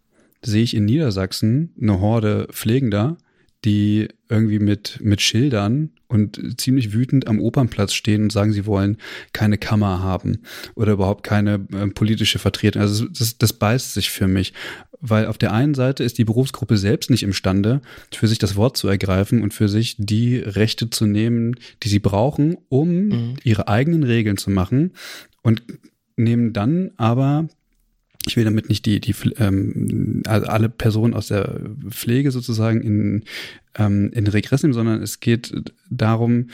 sehe ich in Niedersachsen eine Horde Pflegender, die irgendwie mit, mit Schildern und ziemlich wütend am Opernplatz stehen und sagen, sie wollen keine Kammer haben oder überhaupt keine äh, politische Vertretung. Also das, das beißt sich für mich, weil auf der einen Seite ist die Berufsgruppe selbst nicht imstande, für sich das Wort zu ergreifen und für sich die Rechte zu nehmen, die sie brauchen, um mhm. ihre eigenen Regeln zu machen und nehmen dann aber ich will damit nicht die, die ähm, also alle Personen aus der Pflege sozusagen in, ähm, in Regress nehmen, sondern es geht darum,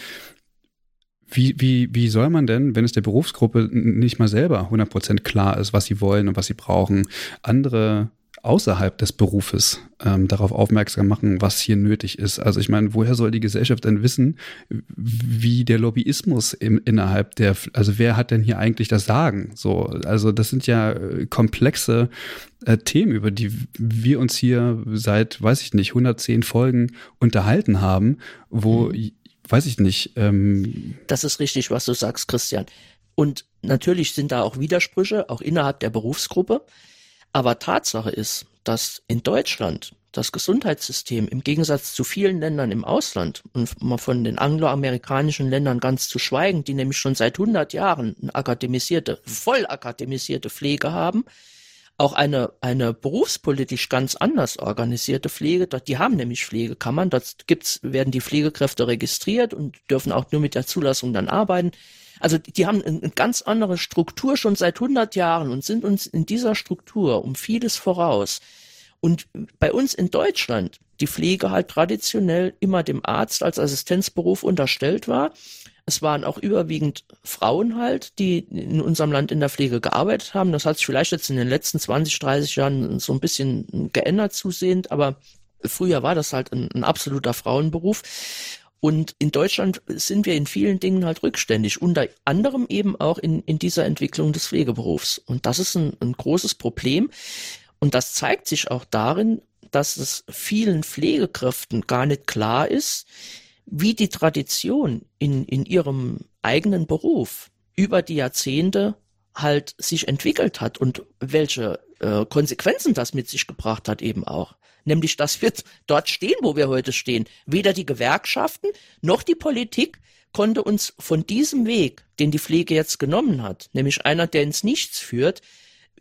wie, wie, wie soll man denn, wenn es der Berufsgruppe nicht mal selber 100% klar ist, was sie wollen und was sie brauchen, andere außerhalb des Berufes ähm, darauf aufmerksam machen, was hier nötig ist. Also ich meine, woher soll die Gesellschaft denn wissen, wie der Lobbyismus im, innerhalb der, also wer hat denn hier eigentlich das Sagen? So, also das sind ja äh, komplexe äh, Themen, über die wir uns hier seit, weiß ich nicht, 110 Folgen unterhalten haben, wo, mhm. weiß ich nicht. Ähm, das ist richtig, was du sagst, Christian. Und natürlich sind da auch Widersprüche, auch innerhalb der Berufsgruppe. Aber Tatsache ist, dass in Deutschland das Gesundheitssystem im Gegensatz zu vielen Ländern im Ausland und mal von den angloamerikanischen Ländern ganz zu schweigen, die nämlich schon seit 100 Jahren eine akademisierte, voll akademisierte Pflege haben, auch eine, eine berufspolitisch ganz anders organisierte Pflege. Die haben nämlich Pflegekammern. Dort gibt's, werden die Pflegekräfte registriert und dürfen auch nur mit der Zulassung dann arbeiten. Also die haben eine ganz andere Struktur schon seit 100 Jahren und sind uns in dieser Struktur um vieles voraus. Und bei uns in Deutschland die Pflege halt traditionell immer dem Arzt als Assistenzberuf unterstellt war. Es waren auch überwiegend Frauen halt, die in unserem Land in der Pflege gearbeitet haben. Das hat sich vielleicht jetzt in den letzten 20, 30 Jahren so ein bisschen geändert zusehend, aber früher war das halt ein, ein absoluter Frauenberuf. Und in Deutschland sind wir in vielen Dingen halt rückständig, unter anderem eben auch in, in dieser Entwicklung des Pflegeberufs. Und das ist ein, ein großes Problem. Und das zeigt sich auch darin, dass es vielen Pflegekräften gar nicht klar ist, wie die Tradition in, in ihrem eigenen Beruf über die Jahrzehnte halt sich entwickelt hat und welche äh, Konsequenzen das mit sich gebracht hat eben auch nämlich dass wir dort stehen, wo wir heute stehen. Weder die Gewerkschaften noch die Politik konnte uns von diesem Weg, den die Pflege jetzt genommen hat, nämlich einer, der ins Nichts führt,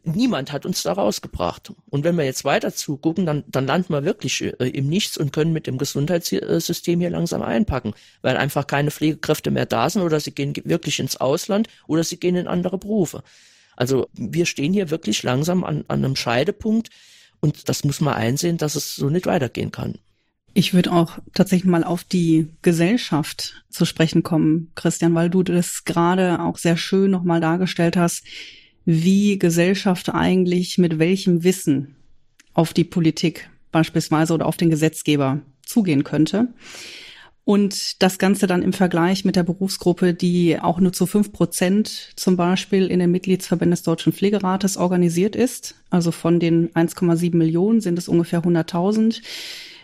niemand hat uns da rausgebracht. Und wenn wir jetzt weiter zugucken, dann, dann landen wir wirklich äh, im Nichts und können mit dem Gesundheitssystem hier langsam einpacken, weil einfach keine Pflegekräfte mehr da sind oder sie gehen wirklich ins Ausland oder sie gehen in andere Berufe. Also wir stehen hier wirklich langsam an, an einem Scheidepunkt, und das muss man einsehen, dass es so nicht weitergehen kann. Ich würde auch tatsächlich mal auf die Gesellschaft zu sprechen kommen, Christian, weil du das gerade auch sehr schön nochmal dargestellt hast, wie Gesellschaft eigentlich mit welchem Wissen auf die Politik beispielsweise oder auf den Gesetzgeber zugehen könnte. Und das Ganze dann im Vergleich mit der Berufsgruppe, die auch nur zu fünf Prozent zum Beispiel in den Mitgliedsverbänden des Deutschen Pflegerates organisiert ist. Also von den 1,7 Millionen sind es ungefähr 100.000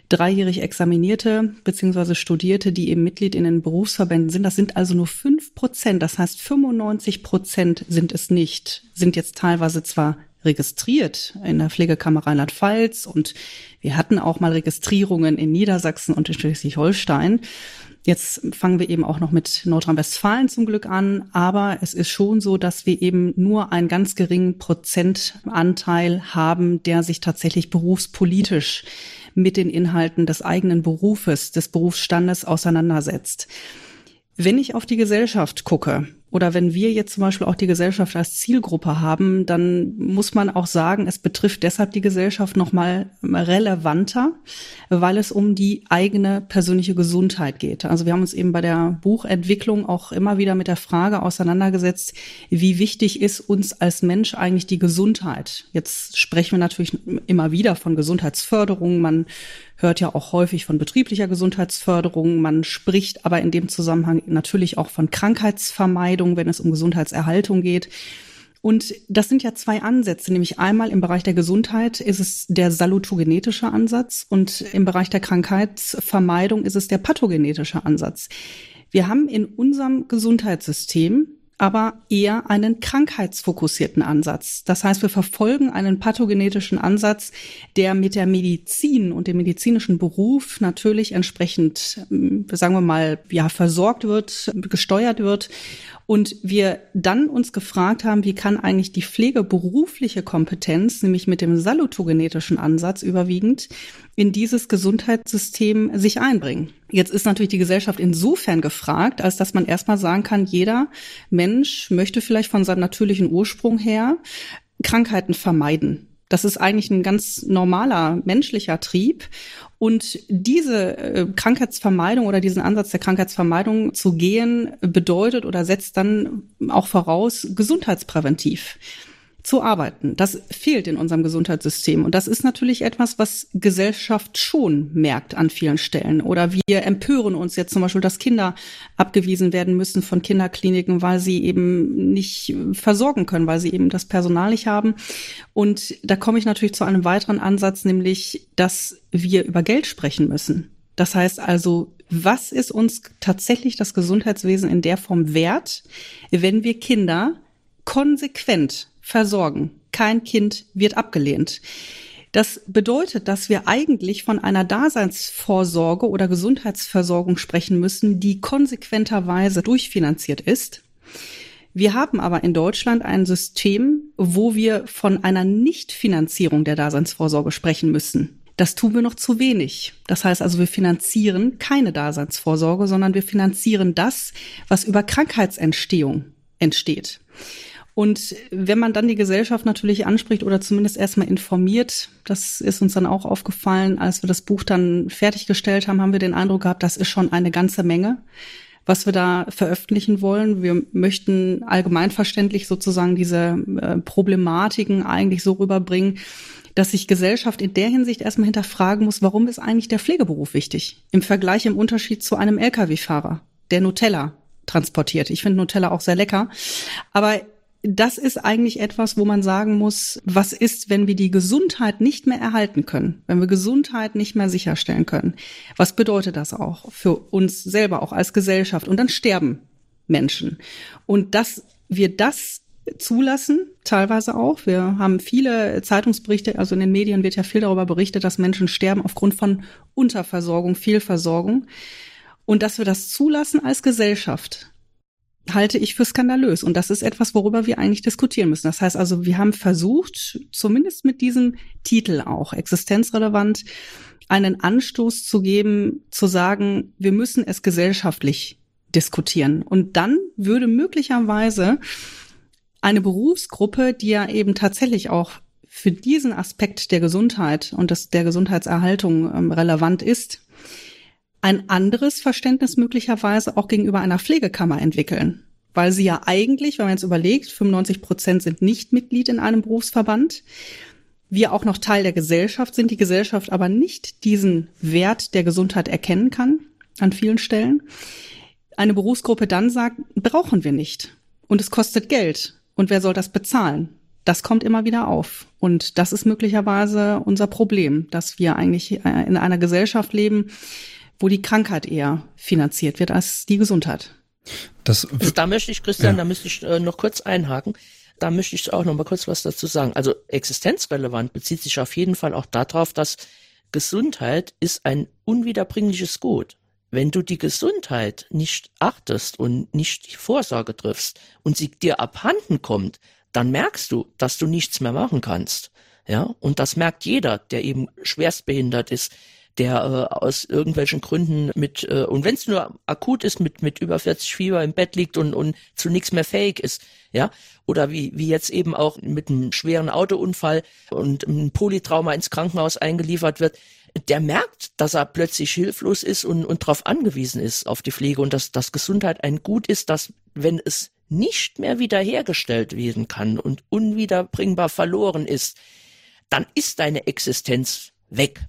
dreijährig Examinierte beziehungsweise Studierte, die eben Mitglied in den Berufsverbänden sind. Das sind also nur fünf Prozent. Das heißt, 95 Prozent sind es nicht, sind jetzt teilweise zwar registriert in der Pflegekammer Rheinland-Pfalz und wir hatten auch mal Registrierungen in Niedersachsen und in Schleswig-Holstein. Jetzt fangen wir eben auch noch mit Nordrhein-Westfalen zum Glück an, aber es ist schon so, dass wir eben nur einen ganz geringen Prozentanteil haben, der sich tatsächlich berufspolitisch mit den Inhalten des eigenen Berufes, des Berufsstandes auseinandersetzt. Wenn ich auf die Gesellschaft gucke, oder wenn wir jetzt zum Beispiel auch die Gesellschaft als Zielgruppe haben, dann muss man auch sagen, es betrifft deshalb die Gesellschaft noch mal relevanter, weil es um die eigene persönliche Gesundheit geht. Also wir haben uns eben bei der Buchentwicklung auch immer wieder mit der Frage auseinandergesetzt, wie wichtig ist uns als Mensch eigentlich die Gesundheit? Jetzt sprechen wir natürlich immer wieder von Gesundheitsförderung. Man hört ja auch häufig von betrieblicher Gesundheitsförderung. Man spricht aber in dem Zusammenhang natürlich auch von Krankheitsvermeidung, wenn es um Gesundheitserhaltung geht. Und das sind ja zwei Ansätze, nämlich einmal im Bereich der Gesundheit ist es der salutogenetische Ansatz und im Bereich der Krankheitsvermeidung ist es der pathogenetische Ansatz. Wir haben in unserem Gesundheitssystem aber eher einen krankheitsfokussierten Ansatz. Das heißt, wir verfolgen einen pathogenetischen Ansatz, der mit der Medizin und dem medizinischen Beruf natürlich entsprechend, ähm, sagen wir mal, ja, versorgt wird, gesteuert wird und wir dann uns gefragt haben, wie kann eigentlich die pflegeberufliche Kompetenz, nämlich mit dem salutogenetischen Ansatz überwiegend, in dieses Gesundheitssystem sich einbringen. Jetzt ist natürlich die Gesellschaft insofern gefragt, als dass man erstmal sagen kann, jeder Mensch möchte vielleicht von seinem natürlichen Ursprung her Krankheiten vermeiden. Das ist eigentlich ein ganz normaler menschlicher Trieb. Und diese äh, Krankheitsvermeidung oder diesen Ansatz der Krankheitsvermeidung zu gehen, bedeutet oder setzt dann auch voraus gesundheitspräventiv zu arbeiten. Das fehlt in unserem Gesundheitssystem. Und das ist natürlich etwas, was Gesellschaft schon merkt an vielen Stellen. Oder wir empören uns jetzt zum Beispiel, dass Kinder abgewiesen werden müssen von Kinderkliniken, weil sie eben nicht versorgen können, weil sie eben das Personal nicht haben. Und da komme ich natürlich zu einem weiteren Ansatz, nämlich, dass wir über Geld sprechen müssen. Das heißt also, was ist uns tatsächlich das Gesundheitswesen in der Form wert, wenn wir Kinder konsequent versorgen. Kein Kind wird abgelehnt. Das bedeutet, dass wir eigentlich von einer Daseinsvorsorge oder Gesundheitsversorgung sprechen müssen, die konsequenterweise durchfinanziert ist. Wir haben aber in Deutschland ein System, wo wir von einer Nichtfinanzierung der Daseinsvorsorge sprechen müssen. Das tun wir noch zu wenig. Das heißt also, wir finanzieren keine Daseinsvorsorge, sondern wir finanzieren das, was über Krankheitsentstehung entsteht. Und wenn man dann die Gesellschaft natürlich anspricht oder zumindest erstmal informiert, das ist uns dann auch aufgefallen, als wir das Buch dann fertiggestellt haben, haben wir den Eindruck gehabt, das ist schon eine ganze Menge was wir da veröffentlichen wollen. Wir möchten allgemeinverständlich sozusagen diese äh, Problematiken eigentlich so rüberbringen, dass sich Gesellschaft in der Hinsicht erstmal hinterfragen muss, warum ist eigentlich der Pflegeberuf wichtig? Im Vergleich im Unterschied zu einem Lkw-Fahrer, der Nutella transportiert. Ich finde Nutella auch sehr lecker. Aber das ist eigentlich etwas, wo man sagen muss, was ist, wenn wir die Gesundheit nicht mehr erhalten können, wenn wir Gesundheit nicht mehr sicherstellen können? Was bedeutet das auch für uns selber, auch als Gesellschaft? Und dann sterben Menschen. Und dass wir das zulassen, teilweise auch. Wir haben viele Zeitungsberichte, also in den Medien wird ja viel darüber berichtet, dass Menschen sterben aufgrund von Unterversorgung, Fehlversorgung. Und dass wir das zulassen als Gesellschaft, halte ich für skandalös. Und das ist etwas, worüber wir eigentlich diskutieren müssen. Das heißt also, wir haben versucht, zumindest mit diesem Titel auch existenzrelevant, einen Anstoß zu geben, zu sagen, wir müssen es gesellschaftlich diskutieren. Und dann würde möglicherweise eine Berufsgruppe, die ja eben tatsächlich auch für diesen Aspekt der Gesundheit und des, der Gesundheitserhaltung ähm, relevant ist, ein anderes Verständnis möglicherweise auch gegenüber einer Pflegekammer entwickeln. Weil sie ja eigentlich, wenn man jetzt überlegt, 95 Prozent sind nicht Mitglied in einem Berufsverband, wir auch noch Teil der Gesellschaft sind, die Gesellschaft aber nicht diesen Wert der Gesundheit erkennen kann, an vielen Stellen. Eine Berufsgruppe dann sagt, brauchen wir nicht. Und es kostet Geld. Und wer soll das bezahlen? Das kommt immer wieder auf. Und das ist möglicherweise unser Problem, dass wir eigentlich äh, in einer Gesellschaft leben, wo die Krankheit eher finanziert wird als die Gesundheit. Das also da möchte ich, Christian, ja. da müsste ich äh, noch kurz einhaken. Da möchte ich auch noch mal kurz was dazu sagen. Also existenzrelevant bezieht sich auf jeden Fall auch darauf, dass Gesundheit ist ein unwiederbringliches Gut. Wenn du die Gesundheit nicht achtest und nicht die Vorsorge triffst und sie dir abhanden kommt, dann merkst du, dass du nichts mehr machen kannst. Ja, und das merkt jeder, der eben schwerstbehindert ist, der äh, aus irgendwelchen Gründen mit, äh, und wenn es nur akut ist, mit, mit über 40 Fieber im Bett liegt und, und zu nichts mehr fähig ist, ja, oder wie, wie jetzt eben auch mit einem schweren Autounfall und einem Polytrauma ins Krankenhaus eingeliefert wird, der merkt, dass er plötzlich hilflos ist und, und darauf angewiesen ist, auf die Pflege und dass, dass Gesundheit ein Gut ist, dass, wenn es nicht mehr wiederhergestellt werden kann und unwiederbringbar verloren ist, dann ist deine Existenz weg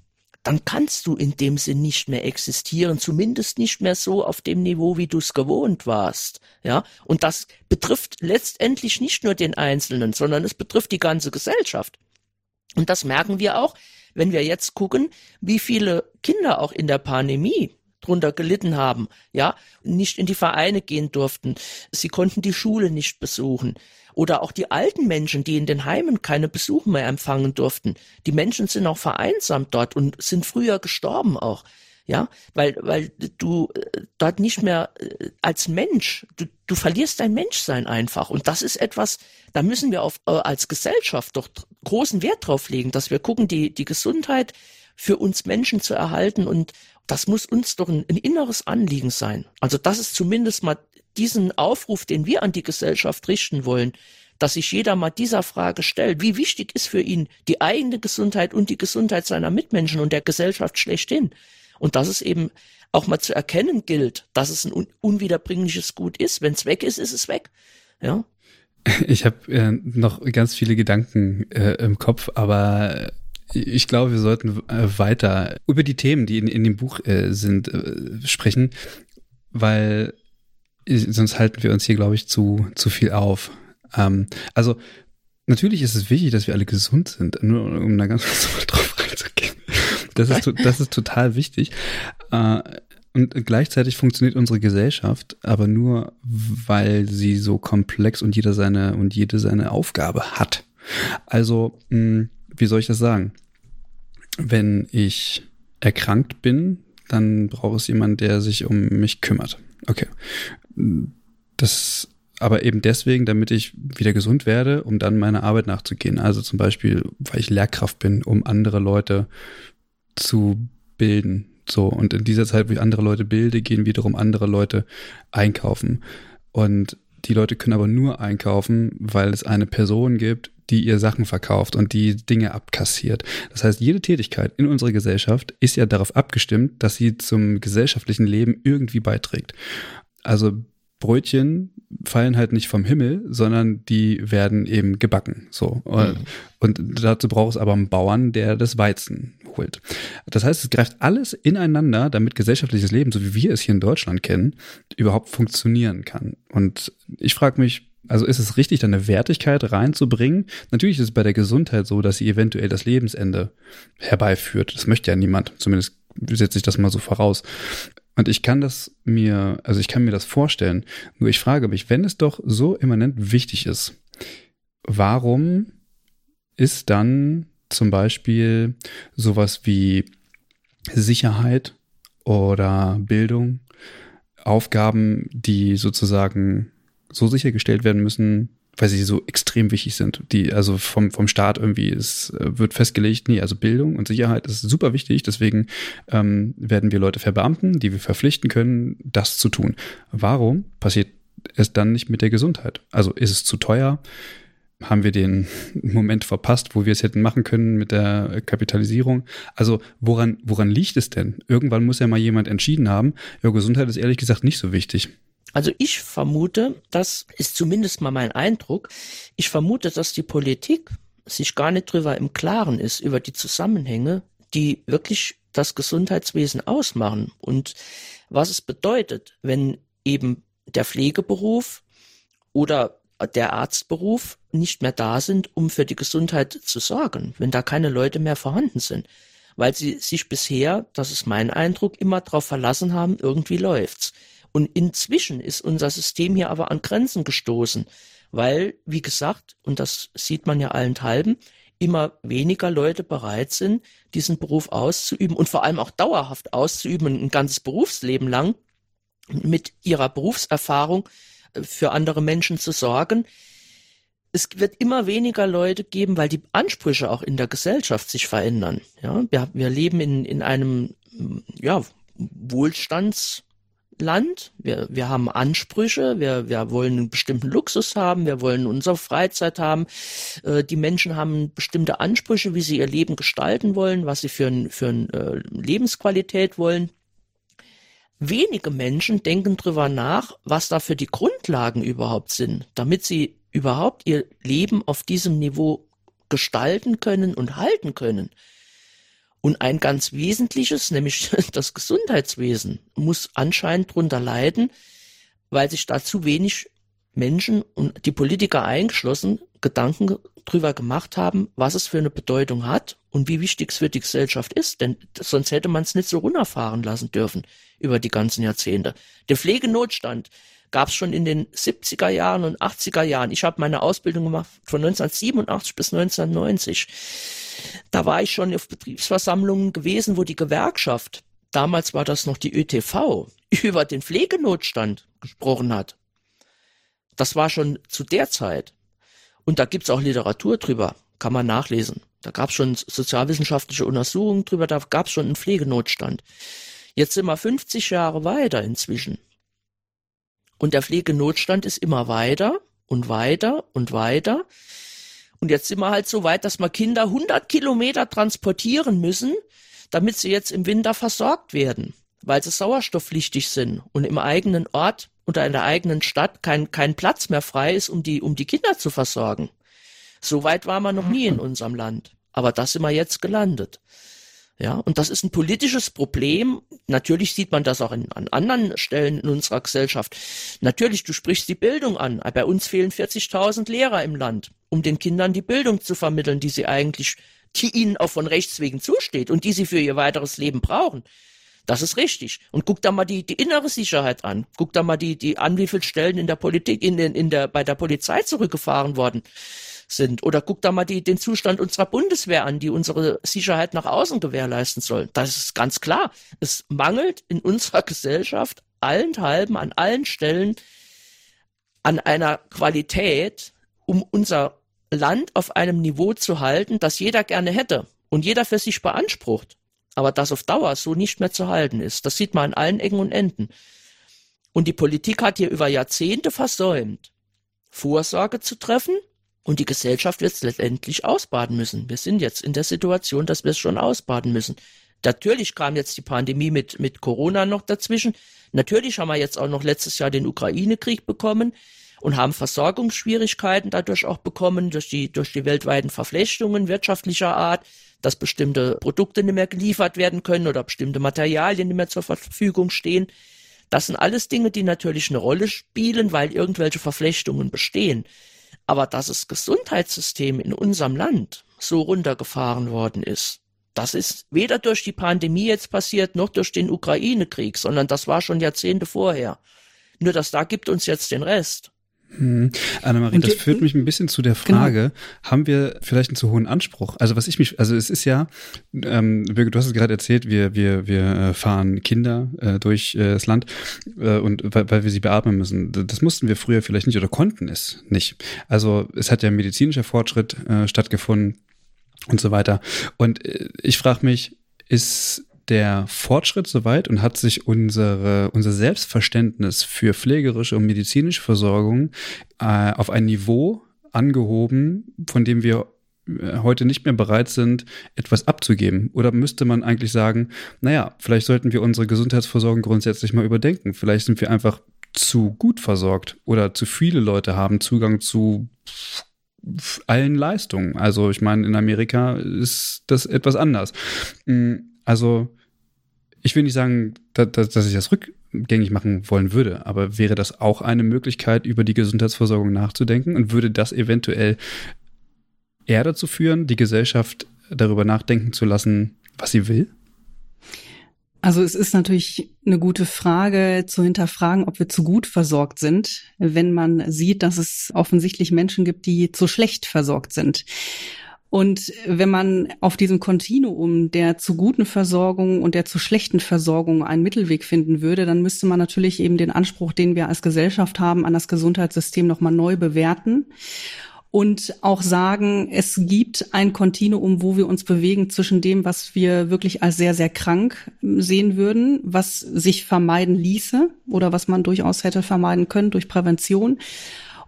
dann kannst du in dem Sinn nicht mehr existieren, zumindest nicht mehr so auf dem Niveau, wie du es gewohnt warst. Ja, und das betrifft letztendlich nicht nur den Einzelnen, sondern es betrifft die ganze Gesellschaft. Und das merken wir auch, wenn wir jetzt gucken, wie viele Kinder auch in der Pandemie drunter gelitten haben, ja, nicht in die Vereine gehen durften, sie konnten die Schule nicht besuchen, oder auch die alten Menschen, die in den Heimen keine Besuche mehr empfangen durften. Die Menschen sind auch vereinsamt dort und sind früher gestorben auch. Ja, weil, weil du äh, dort nicht mehr äh, als Mensch, du, du verlierst dein Menschsein einfach. Und das ist etwas, da müssen wir auf, äh, als Gesellschaft doch großen Wert drauf legen, dass wir gucken, die, die Gesundheit für uns Menschen zu erhalten und das muss uns doch ein, ein inneres Anliegen sein. Also das ist zumindest mal diesen Aufruf, den wir an die Gesellschaft richten wollen, dass sich jeder mal dieser Frage stellt, wie wichtig ist für ihn die eigene Gesundheit und die Gesundheit seiner Mitmenschen und der Gesellschaft schlechthin. Und dass es eben auch mal zu erkennen gilt, dass es ein un unwiederbringliches Gut ist. Wenn es weg ist, ist es weg. Ja. Ich habe äh, noch ganz viele Gedanken äh, im Kopf, aber ich glaube, wir sollten äh, weiter über die Themen, die in, in dem Buch äh, sind, äh, sprechen, weil sonst halten wir uns hier, glaube ich, zu, zu viel auf. Ähm, also, natürlich ist es wichtig, dass wir alle gesund sind, nur um da ganz kurz drauf reinzugehen. Das ist, das ist total wichtig. Äh, und gleichzeitig funktioniert unsere Gesellschaft aber nur, weil sie so komplex und jeder seine und jede seine Aufgabe hat. Also, mh, wie soll ich das sagen? Wenn ich erkrankt bin, dann braucht es jemanden, der sich um mich kümmert. Okay. Das aber eben deswegen, damit ich wieder gesund werde, um dann meiner Arbeit nachzugehen. Also zum Beispiel, weil ich Lehrkraft bin, um andere Leute zu bilden. So, und in dieser Zeit, wo ich andere Leute bilde, gehen wiederum andere Leute einkaufen. Und die Leute können aber nur einkaufen, weil es eine Person gibt, die ihr Sachen verkauft und die Dinge abkassiert. Das heißt, jede Tätigkeit in unserer Gesellschaft ist ja darauf abgestimmt, dass sie zum gesellschaftlichen Leben irgendwie beiträgt. Also Brötchen fallen halt nicht vom Himmel, sondern die werden eben gebacken. So. Mhm. Und dazu braucht es aber einen Bauern, der das Weizen holt. Das heißt, es greift alles ineinander, damit gesellschaftliches Leben, so wie wir es hier in Deutschland kennen, überhaupt funktionieren kann. Und ich frage mich, also ist es richtig, da eine Wertigkeit reinzubringen? Natürlich ist es bei der Gesundheit so, dass sie eventuell das Lebensende herbeiführt. Das möchte ja niemand. Zumindest setze ich das mal so voraus. Und ich kann das mir, also ich kann mir das vorstellen. Nur ich frage mich, wenn es doch so immanent wichtig ist, warum ist dann zum Beispiel sowas wie Sicherheit oder Bildung Aufgaben, die sozusagen so sichergestellt werden müssen, weil sie so extrem wichtig sind. Die, also vom, vom Staat irgendwie, es äh, wird festgelegt, nee, also Bildung und Sicherheit ist super wichtig, deswegen ähm, werden wir Leute verbeamten, die wir verpflichten können, das zu tun. Warum passiert es dann nicht mit der Gesundheit? Also ist es zu teuer? Haben wir den Moment verpasst, wo wir es hätten machen können mit der Kapitalisierung? Also woran, woran liegt es denn? Irgendwann muss ja mal jemand entschieden haben, ja, Gesundheit ist ehrlich gesagt nicht so wichtig. Also ich vermute, das ist zumindest mal mein Eindruck, ich vermute, dass die Politik sich gar nicht drüber im Klaren ist, über die Zusammenhänge, die wirklich das Gesundheitswesen ausmachen. Und was es bedeutet, wenn eben der Pflegeberuf oder der Arztberuf nicht mehr da sind, um für die Gesundheit zu sorgen, wenn da keine Leute mehr vorhanden sind. Weil sie sich bisher, das ist mein Eindruck, immer darauf verlassen haben, irgendwie läuft's. Und inzwischen ist unser System hier aber an Grenzen gestoßen, weil, wie gesagt, und das sieht man ja allenthalben, immer weniger Leute bereit sind, diesen Beruf auszuüben und vor allem auch dauerhaft auszuüben, ein ganzes Berufsleben lang mit ihrer Berufserfahrung äh, für andere Menschen zu sorgen. Es wird immer weniger Leute geben, weil die Ansprüche auch in der Gesellschaft sich verändern. Ja, wir, wir leben in, in einem, ja, Wohlstands, Land. Wir, wir haben Ansprüche, wir, wir wollen einen bestimmten Luxus haben, wir wollen unsere Freizeit haben. Äh, die Menschen haben bestimmte Ansprüche, wie sie ihr Leben gestalten wollen, was sie für, ein, für eine äh, Lebensqualität wollen. Wenige Menschen denken drüber nach, was da für die Grundlagen überhaupt sind, damit sie überhaupt ihr Leben auf diesem Niveau gestalten können und halten können. Und ein ganz wesentliches, nämlich das Gesundheitswesen, muss anscheinend drunter leiden, weil sich da zu wenig Menschen und die Politiker eingeschlossen Gedanken drüber gemacht haben, was es für eine Bedeutung hat und wie wichtig es für die Gesellschaft ist. Denn sonst hätte man es nicht so runterfahren lassen dürfen über die ganzen Jahrzehnte. Der Pflegenotstand gab es schon in den 70er Jahren und 80er Jahren. Ich habe meine Ausbildung gemacht von 1987 bis 1990. Da war ich schon auf Betriebsversammlungen gewesen, wo die Gewerkschaft, damals war das noch die ÖTV, über den Pflegenotstand gesprochen hat. Das war schon zu der Zeit. Und da gibt's auch Literatur drüber, kann man nachlesen. Da gab's schon sozialwissenschaftliche Untersuchungen drüber, da gab's schon einen Pflegenotstand. Jetzt sind wir 50 Jahre weiter inzwischen. Und der Pflegenotstand ist immer weiter und weiter und weiter. Und jetzt sind wir halt so weit, dass wir Kinder 100 Kilometer transportieren müssen, damit sie jetzt im Winter versorgt werden, weil sie sauerstoffpflichtig sind und im eigenen Ort oder in der eigenen Stadt kein, kein Platz mehr frei ist, um die, um die Kinder zu versorgen. So weit war man noch nie in unserem Land. Aber das sind wir jetzt gelandet. Ja, und das ist ein politisches Problem. Natürlich sieht man das auch in, an anderen Stellen in unserer Gesellschaft. Natürlich, du sprichst die Bildung an. Bei uns fehlen 40.000 Lehrer im Land, um den Kindern die Bildung zu vermitteln, die sie eigentlich, die ihnen auch von Rechts wegen zusteht und die sie für ihr weiteres Leben brauchen. Das ist richtig. Und guck da mal die, die innere Sicherheit an. Guck da mal die, die an, wie viele Stellen in der Politik, in den, in der, bei der Polizei zurückgefahren worden sind. Oder guck da mal die, den Zustand unserer Bundeswehr an, die unsere Sicherheit nach außen gewährleisten soll. Das ist ganz klar. Es mangelt in unserer Gesellschaft allenthalben, an allen Stellen an einer Qualität, um unser Land auf einem Niveau zu halten, das jeder gerne hätte und jeder für sich beansprucht, aber das auf Dauer so nicht mehr zu halten ist. Das sieht man an allen Ecken und Enden. Und die Politik hat hier über Jahrzehnte versäumt, Vorsorge zu treffen und die Gesellschaft wird es letztendlich ausbaden müssen. Wir sind jetzt in der Situation, dass wir es schon ausbaden müssen. Natürlich kam jetzt die Pandemie mit, mit Corona noch dazwischen. Natürlich haben wir jetzt auch noch letztes Jahr den Ukraine-Krieg bekommen und haben Versorgungsschwierigkeiten dadurch auch bekommen, durch die, durch die weltweiten Verflechtungen wirtschaftlicher Art, dass bestimmte Produkte nicht mehr geliefert werden können oder bestimmte Materialien nicht mehr zur Verfügung stehen. Das sind alles Dinge, die natürlich eine Rolle spielen, weil irgendwelche Verflechtungen bestehen. Aber dass das Gesundheitssystem in unserem Land so runtergefahren worden ist, das ist weder durch die Pandemie jetzt passiert, noch durch den Ukraine-Krieg, sondern das war schon Jahrzehnte vorher. Nur das da gibt uns jetzt den Rest. Hm. Annemarie, das führt mich ein bisschen zu der genau. Frage, genau. haben wir vielleicht einen zu hohen Anspruch? Also was ich mich, also es ist ja, ähm, Birgit, du hast es gerade erzählt, wir, wir, wir äh, fahren Kinder äh, durch äh, das Land äh, und weil, weil wir sie beatmen müssen. Das mussten wir früher vielleicht nicht oder konnten es nicht. Also es hat ja medizinischer Fortschritt äh, stattgefunden und so weiter. Und äh, ich frage mich, ist der Fortschritt soweit und hat sich unsere, unser Selbstverständnis für pflegerische und medizinische Versorgung äh, auf ein Niveau angehoben, von dem wir äh, heute nicht mehr bereit sind, etwas abzugeben? Oder müsste man eigentlich sagen, naja, vielleicht sollten wir unsere Gesundheitsversorgung grundsätzlich mal überdenken. Vielleicht sind wir einfach zu gut versorgt oder zu viele Leute haben Zugang zu allen Leistungen. Also ich meine, in Amerika ist das etwas anders. Mm, also ich will nicht sagen, dass, dass ich das rückgängig machen wollen würde, aber wäre das auch eine Möglichkeit, über die Gesundheitsversorgung nachzudenken und würde das eventuell eher dazu führen, die Gesellschaft darüber nachdenken zu lassen, was sie will? Also es ist natürlich eine gute Frage zu hinterfragen, ob wir zu gut versorgt sind, wenn man sieht, dass es offensichtlich Menschen gibt, die zu schlecht versorgt sind. Und wenn man auf diesem Kontinuum der zu guten Versorgung und der zu schlechten Versorgung einen Mittelweg finden würde, dann müsste man natürlich eben den Anspruch, den wir als Gesellschaft haben, an das Gesundheitssystem nochmal neu bewerten und auch sagen, es gibt ein Kontinuum, wo wir uns bewegen zwischen dem, was wir wirklich als sehr, sehr krank sehen würden, was sich vermeiden ließe oder was man durchaus hätte vermeiden können durch Prävention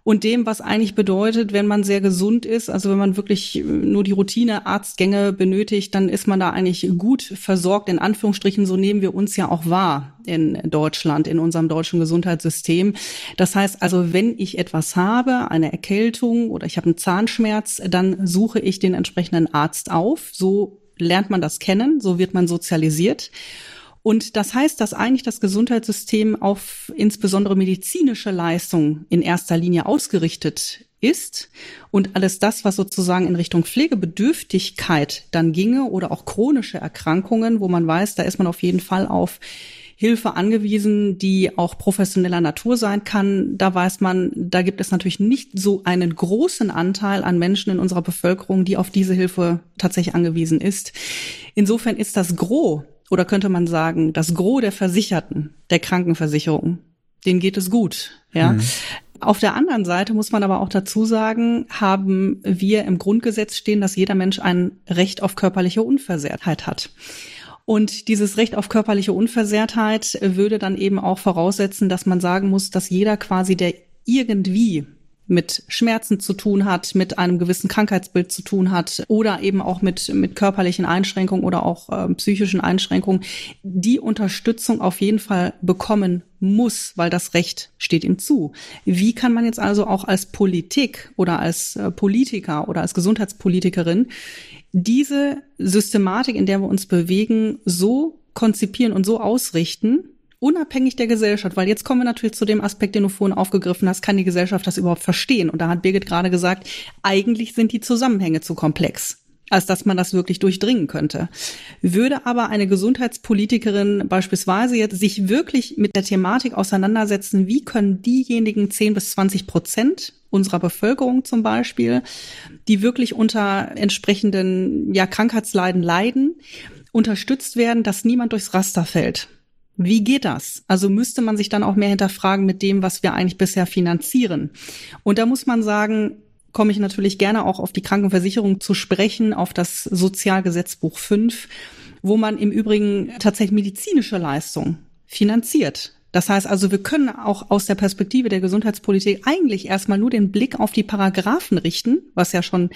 und dem, was eigentlich bedeutet, wenn man sehr gesund ist, also wenn man wirklich äh, nur die Routine Arztgänge benötigt, dann ist man da eigentlich gut versorgt. In Anführungsstrichen, so nehmen wir uns ja auch wahr in Deutschland, in unserem deutschen Gesundheitssystem. Das heißt also, wenn ich etwas habe, eine Erkältung oder ich habe einen Zahnschmerz, dann suche ich den entsprechenden Arzt auf. So lernt man das kennen, so wird man sozialisiert. Und das heißt, dass eigentlich das Gesundheitssystem auf insbesondere medizinische Leistungen in erster Linie ausgerichtet ist und alles das, was sozusagen in Richtung Pflegebedürftigkeit dann ginge oder auch chronische Erkrankungen, wo man weiß, da ist man auf jeden Fall auf Hilfe angewiesen, die auch professioneller Natur sein kann. Da weiß man, da gibt es natürlich nicht so einen großen Anteil an Menschen in unserer Bevölkerung, die auf diese Hilfe tatsächlich angewiesen ist. Insofern ist das Gros oder könnte man sagen, das Gros der Versicherten, der Krankenversicherung, denen geht es gut, ja. Mhm. Auf der anderen Seite muss man aber auch dazu sagen, haben wir im Grundgesetz stehen, dass jeder Mensch ein Recht auf körperliche Unversehrtheit hat. Und dieses Recht auf körperliche Unversehrtheit würde dann eben auch voraussetzen, dass man sagen muss, dass jeder quasi, der irgendwie mit Schmerzen zu tun hat, mit einem gewissen Krankheitsbild zu tun hat oder eben auch mit, mit körperlichen Einschränkungen oder auch äh, psychischen Einschränkungen, die Unterstützung auf jeden Fall bekommen muss, weil das Recht steht ihm zu. Wie kann man jetzt also auch als Politik oder als äh, Politiker oder als Gesundheitspolitikerin diese Systematik, in der wir uns bewegen, so konzipieren und so ausrichten, unabhängig der Gesellschaft, weil jetzt kommen wir natürlich zu dem Aspekt, den du vorhin aufgegriffen hast, kann die Gesellschaft das überhaupt verstehen? Und da hat Birgit gerade gesagt, eigentlich sind die Zusammenhänge zu komplex als dass man das wirklich durchdringen könnte. Würde aber eine Gesundheitspolitikerin beispielsweise jetzt sich wirklich mit der Thematik auseinandersetzen, wie können diejenigen 10 bis 20 Prozent unserer Bevölkerung zum Beispiel, die wirklich unter entsprechenden ja, Krankheitsleiden leiden, unterstützt werden, dass niemand durchs Raster fällt. Wie geht das? Also müsste man sich dann auch mehr hinterfragen mit dem, was wir eigentlich bisher finanzieren. Und da muss man sagen, komme ich natürlich gerne auch auf die Krankenversicherung zu sprechen, auf das Sozialgesetzbuch 5, wo man im Übrigen tatsächlich medizinische Leistungen finanziert. Das heißt also, wir können auch aus der Perspektive der Gesundheitspolitik eigentlich erstmal nur den Blick auf die Paragraphen richten, was ja schon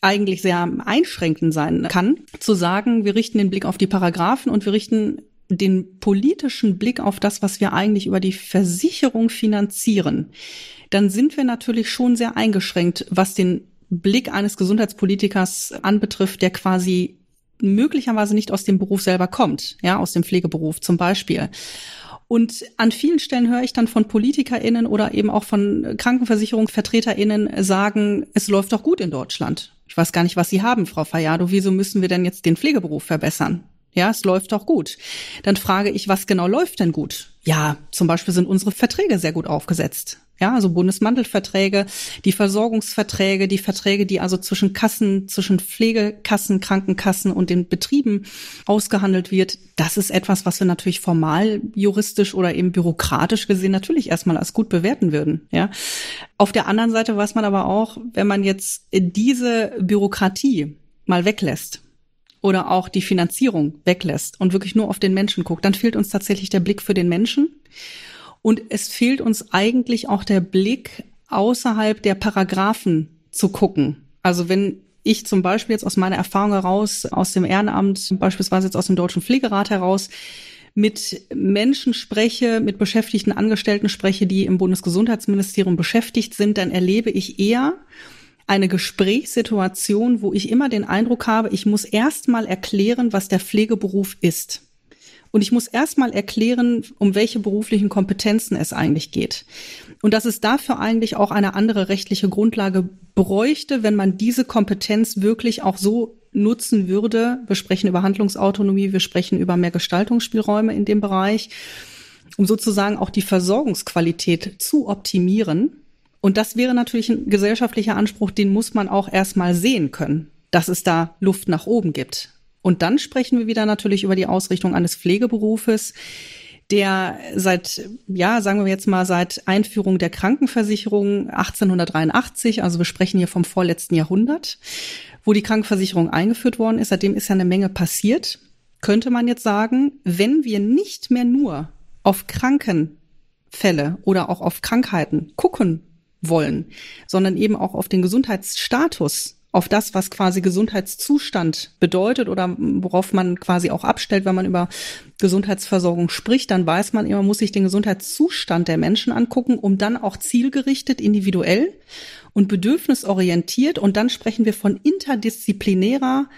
eigentlich sehr einschränkend sein kann, zu sagen, wir richten den Blick auf die Paragraphen und wir richten den politischen Blick auf das, was wir eigentlich über die Versicherung finanzieren, dann sind wir natürlich schon sehr eingeschränkt, was den Blick eines Gesundheitspolitikers anbetrifft, der quasi möglicherweise nicht aus dem Beruf selber kommt, ja, aus dem Pflegeberuf zum Beispiel. Und an vielen Stellen höre ich dann von PolitikerInnen oder eben auch von KrankenversicherungsvertreterInnen sagen, es läuft doch gut in Deutschland. Ich weiß gar nicht, was Sie haben, Frau Fayado. Wieso müssen wir denn jetzt den Pflegeberuf verbessern? Ja, es läuft doch gut. Dann frage ich, was genau läuft denn gut? Ja, zum Beispiel sind unsere Verträge sehr gut aufgesetzt. Ja, also Bundesmantelverträge, die Versorgungsverträge, die Verträge, die also zwischen Kassen, zwischen Pflegekassen, Krankenkassen und den Betrieben ausgehandelt wird. Das ist etwas, was wir natürlich formal juristisch oder eben bürokratisch gesehen natürlich erstmal als gut bewerten würden. Ja. Auf der anderen Seite weiß man aber auch, wenn man jetzt diese Bürokratie mal weglässt, oder auch die Finanzierung weglässt und wirklich nur auf den Menschen guckt, dann fehlt uns tatsächlich der Blick für den Menschen. Und es fehlt uns eigentlich auch der Blick außerhalb der Paragraphen zu gucken. Also wenn ich zum Beispiel jetzt aus meiner Erfahrung heraus, aus dem Ehrenamt, beispielsweise jetzt aus dem Deutschen Pflegerat heraus, mit Menschen spreche, mit beschäftigten Angestellten spreche, die im Bundesgesundheitsministerium beschäftigt sind, dann erlebe ich eher, eine Gesprächssituation, wo ich immer den Eindruck habe, ich muss erst mal erklären, was der Pflegeberuf ist. Und ich muss erstmal erklären, um welche beruflichen Kompetenzen es eigentlich geht. Und dass es dafür eigentlich auch eine andere rechtliche Grundlage bräuchte, wenn man diese Kompetenz wirklich auch so nutzen würde. Wir sprechen über Handlungsautonomie, wir sprechen über mehr Gestaltungsspielräume in dem Bereich, um sozusagen auch die Versorgungsqualität zu optimieren. Und das wäre natürlich ein gesellschaftlicher Anspruch, den muss man auch erstmal sehen können, dass es da Luft nach oben gibt. Und dann sprechen wir wieder natürlich über die Ausrichtung eines Pflegeberufes, der seit, ja, sagen wir jetzt mal, seit Einführung der Krankenversicherung 1883, also wir sprechen hier vom vorletzten Jahrhundert, wo die Krankenversicherung eingeführt worden ist, seitdem ist ja eine Menge passiert, könnte man jetzt sagen, wenn wir nicht mehr nur auf Krankenfälle oder auch auf Krankheiten gucken wollen, sondern eben auch auf den Gesundheitsstatus auf das, was quasi Gesundheitszustand bedeutet oder worauf man quasi auch abstellt, wenn man über Gesundheitsversorgung spricht, dann weiß man immer, muss sich den Gesundheitszustand der Menschen angucken, um dann auch zielgerichtet, individuell und bedürfnisorientiert. Und dann sprechen wir von interdisziplinärer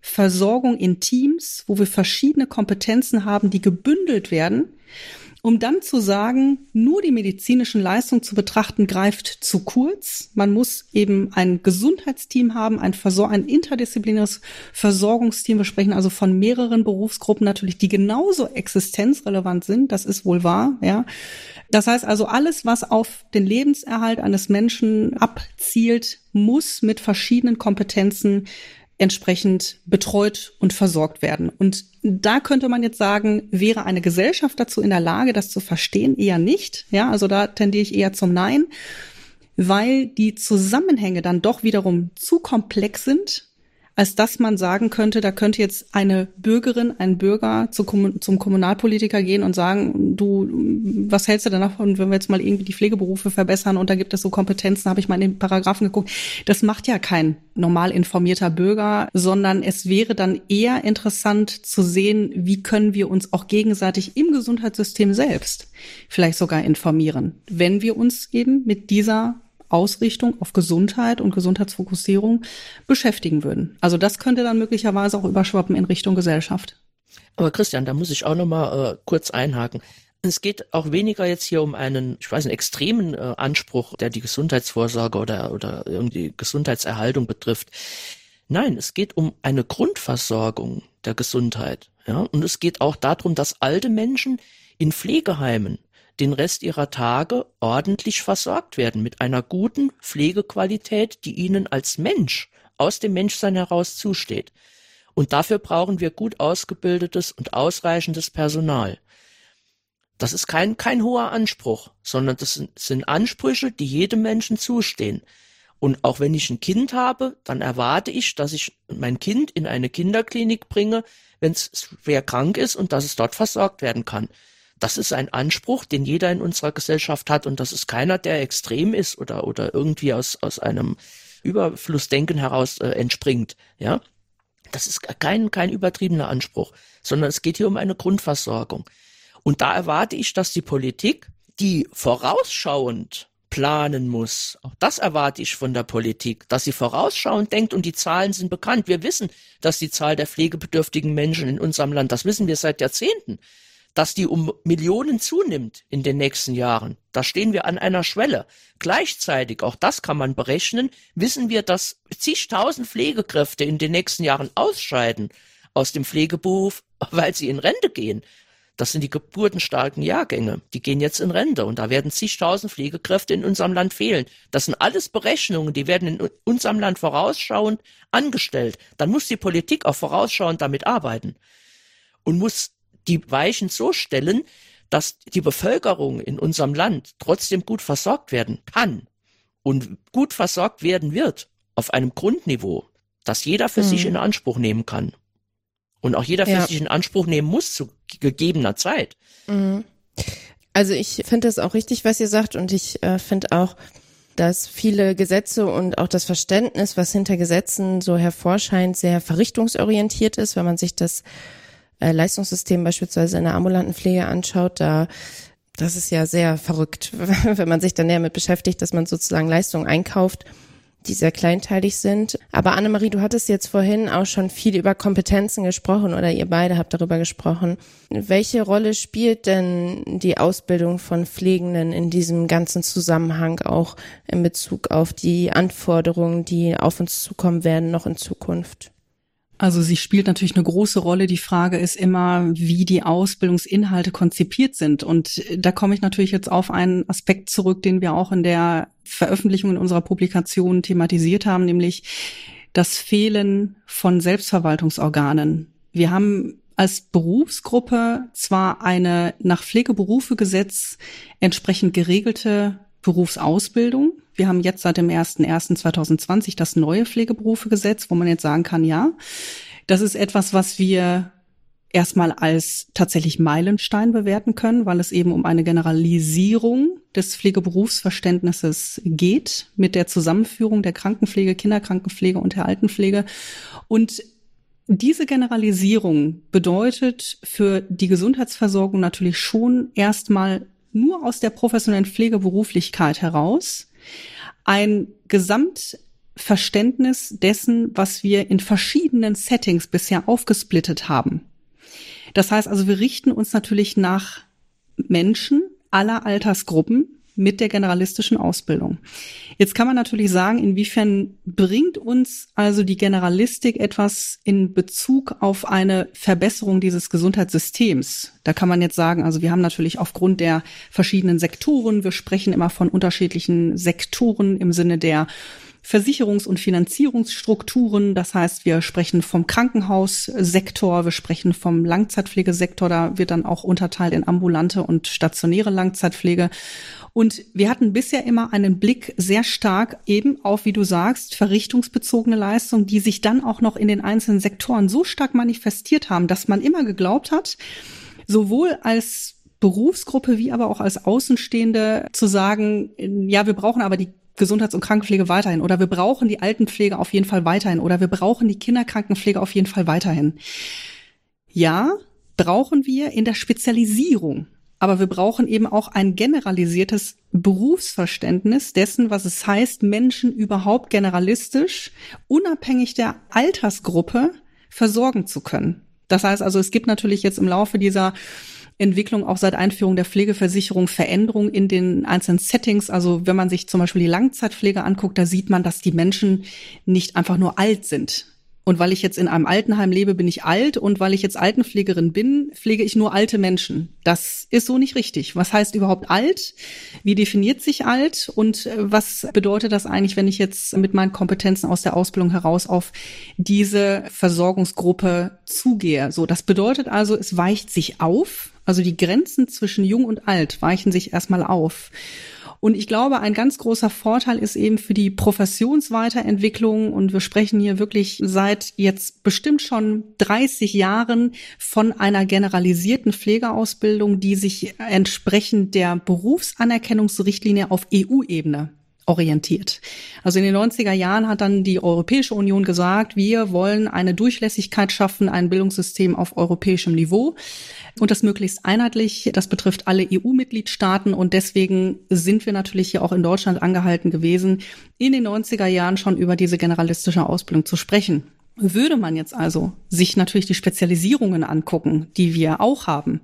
Versorgung in Teams, wo wir verschiedene Kompetenzen haben, die gebündelt werden um dann zu sagen, nur die medizinischen Leistungen zu betrachten, greift zu kurz. Man muss eben ein Gesundheitsteam haben, ein, Versor ein interdisziplinäres Versorgungsteam. Wir sprechen also von mehreren Berufsgruppen natürlich, die genauso existenzrelevant sind. Das ist wohl wahr, ja. Das heißt also, alles, was auf den Lebenserhalt eines Menschen abzielt, muss mit verschiedenen Kompetenzen entsprechend betreut und versorgt werden. Und da könnte man jetzt sagen, wäre eine Gesellschaft dazu in der Lage, das zu verstehen? Eher nicht. Ja, also da tendiere ich eher zum Nein, weil die Zusammenhänge dann doch wiederum zu komplex sind als dass man sagen könnte, da könnte jetzt eine Bürgerin, ein Bürger zu, zum Kommunalpolitiker gehen und sagen, du, was hältst du denn davon, wenn wir jetzt mal irgendwie die Pflegeberufe verbessern und da gibt es so Kompetenzen, habe ich mal in den Paragraphen geguckt. Das macht ja kein normal informierter Bürger, sondern es wäre dann eher interessant zu sehen, wie können wir uns auch gegenseitig im Gesundheitssystem selbst vielleicht sogar informieren, wenn wir uns eben mit dieser Ausrichtung auf Gesundheit und Gesundheitsfokussierung beschäftigen würden. Also das könnte dann möglicherweise auch überschwappen in Richtung Gesellschaft. Aber Christian, da muss ich auch noch mal äh, kurz einhaken. Es geht auch weniger jetzt hier um einen, ich weiß, einen extremen äh, Anspruch, der die Gesundheitsvorsorge oder, oder irgendwie Gesundheitserhaltung betrifft. Nein, es geht um eine Grundversorgung der Gesundheit. Ja, und es geht auch darum, dass alte Menschen in Pflegeheimen den Rest ihrer Tage ordentlich versorgt werden mit einer guten Pflegequalität, die ihnen als Mensch aus dem Menschsein heraus zusteht. Und dafür brauchen wir gut ausgebildetes und ausreichendes Personal. Das ist kein, kein hoher Anspruch, sondern das sind, sind Ansprüche, die jedem Menschen zustehen. Und auch wenn ich ein Kind habe, dann erwarte ich, dass ich mein Kind in eine Kinderklinik bringe, wenn es schwer krank ist und dass es dort versorgt werden kann. Das ist ein Anspruch, den jeder in unserer Gesellschaft hat und das ist keiner, der extrem ist oder, oder irgendwie aus, aus einem Überflussdenken heraus äh, entspringt, ja. Das ist kein, kein übertriebener Anspruch, sondern es geht hier um eine Grundversorgung. Und da erwarte ich, dass die Politik, die vorausschauend planen muss. Auch das erwarte ich von der Politik, dass sie vorausschauend denkt und die Zahlen sind bekannt. Wir wissen, dass die Zahl der pflegebedürftigen Menschen in unserem Land, das wissen wir seit Jahrzehnten, dass die um Millionen zunimmt in den nächsten Jahren. Da stehen wir an einer Schwelle. Gleichzeitig, auch das kann man berechnen, wissen wir, dass zigtausend Pflegekräfte in den nächsten Jahren ausscheiden aus dem Pflegeberuf, weil sie in Rente gehen. Das sind die geburtenstarken Jahrgänge. Die gehen jetzt in Rente und da werden zigtausend Pflegekräfte in unserem Land fehlen. Das sind alles Berechnungen, die werden in unserem Land vorausschauend angestellt. Dann muss die Politik auch vorausschauend damit arbeiten und muss die Weichen so stellen, dass die Bevölkerung in unserem Land trotzdem gut versorgt werden kann und gut versorgt werden wird auf einem Grundniveau, das jeder für mhm. sich in Anspruch nehmen kann. Und auch jeder für ja. sich in Anspruch nehmen muss zu gegebener Zeit. Mhm. Also ich finde das auch richtig, was ihr sagt und ich äh, finde auch, dass viele Gesetze und auch das Verständnis, was hinter Gesetzen so hervorscheint, sehr verrichtungsorientiert ist, wenn man sich das äh, Leistungssystem beispielsweise in der ambulanten Pflege anschaut, da das ist ja sehr verrückt, wenn man sich dann näher mit beschäftigt, dass man sozusagen Leistungen einkauft, die sehr kleinteilig sind. Aber Annemarie, du hattest jetzt vorhin auch schon viel über Kompetenzen gesprochen oder ihr beide habt darüber gesprochen. Welche Rolle spielt denn die Ausbildung von Pflegenden in diesem ganzen Zusammenhang auch in Bezug auf die Anforderungen, die auf uns zukommen werden noch in Zukunft? Also sie spielt natürlich eine große Rolle. Die Frage ist immer, wie die Ausbildungsinhalte konzipiert sind. Und da komme ich natürlich jetzt auf einen Aspekt zurück, den wir auch in der Veröffentlichung in unserer Publikation thematisiert haben, nämlich das Fehlen von Selbstverwaltungsorganen. Wir haben als Berufsgruppe zwar eine nach Pflegeberufegesetz entsprechend geregelte Berufsausbildung. Wir haben jetzt seit dem 01.01.2020 das neue Pflegeberufegesetz, wo man jetzt sagen kann, ja, das ist etwas, was wir erstmal als tatsächlich Meilenstein bewerten können, weil es eben um eine Generalisierung des Pflegeberufsverständnisses geht mit der Zusammenführung der Krankenpflege, Kinderkrankenpflege und der Altenpflege. Und diese Generalisierung bedeutet für die Gesundheitsversorgung natürlich schon erstmal nur aus der professionellen Pflegeberuflichkeit heraus ein Gesamtverständnis dessen, was wir in verschiedenen Settings bisher aufgesplittet haben. Das heißt also, wir richten uns natürlich nach Menschen aller Altersgruppen, mit der generalistischen Ausbildung. Jetzt kann man natürlich sagen, inwiefern bringt uns also die Generalistik etwas in Bezug auf eine Verbesserung dieses Gesundheitssystems? Da kann man jetzt sagen, also wir haben natürlich aufgrund der verschiedenen Sektoren, wir sprechen immer von unterschiedlichen Sektoren im Sinne der Versicherungs- und Finanzierungsstrukturen. Das heißt, wir sprechen vom Krankenhaussektor, wir sprechen vom Langzeitpflegesektor. Da wird dann auch unterteilt in ambulante und stationäre Langzeitpflege. Und wir hatten bisher immer einen Blick sehr stark eben auf, wie du sagst, verrichtungsbezogene Leistungen, die sich dann auch noch in den einzelnen Sektoren so stark manifestiert haben, dass man immer geglaubt hat, sowohl als Berufsgruppe wie aber auch als Außenstehende zu sagen, ja, wir brauchen aber die Gesundheits- und Krankenpflege weiterhin oder wir brauchen die Altenpflege auf jeden Fall weiterhin oder wir brauchen die Kinderkrankenpflege auf jeden Fall weiterhin. Ja, brauchen wir in der Spezialisierung. Aber wir brauchen eben auch ein generalisiertes Berufsverständnis dessen, was es heißt, Menschen überhaupt generalistisch, unabhängig der Altersgruppe, versorgen zu können. Das heißt also, es gibt natürlich jetzt im Laufe dieser Entwicklung auch seit Einführung der Pflegeversicherung Veränderungen in den einzelnen Settings. Also wenn man sich zum Beispiel die Langzeitpflege anguckt, da sieht man, dass die Menschen nicht einfach nur alt sind. Und weil ich jetzt in einem Altenheim lebe, bin ich alt. Und weil ich jetzt Altenpflegerin bin, pflege ich nur alte Menschen. Das ist so nicht richtig. Was heißt überhaupt alt? Wie definiert sich alt? Und äh, was bedeutet das eigentlich, wenn ich jetzt mit meinen Kompetenzen aus der Ausbildung heraus auf diese Versorgungsgruppe zugehe? So, das bedeutet also, es weicht sich auf. Also die Grenzen zwischen jung und alt weichen sich erstmal auf. Und ich glaube, ein ganz großer Vorteil ist eben für die Professionsweiterentwicklung, und wir sprechen hier wirklich seit jetzt bestimmt schon 30 Jahren von einer generalisierten Pflegeausbildung, die sich entsprechend der Berufsanerkennungsrichtlinie auf EU-Ebene orientiert. Also in den 90er Jahren hat dann die Europäische Union gesagt, wir wollen eine Durchlässigkeit schaffen, ein Bildungssystem auf europäischem Niveau und das möglichst einheitlich. Das betrifft alle EU-Mitgliedstaaten und deswegen sind wir natürlich hier auch in Deutschland angehalten gewesen, in den 90er Jahren schon über diese generalistische Ausbildung zu sprechen. Würde man jetzt also sich natürlich die Spezialisierungen angucken, die wir auch haben,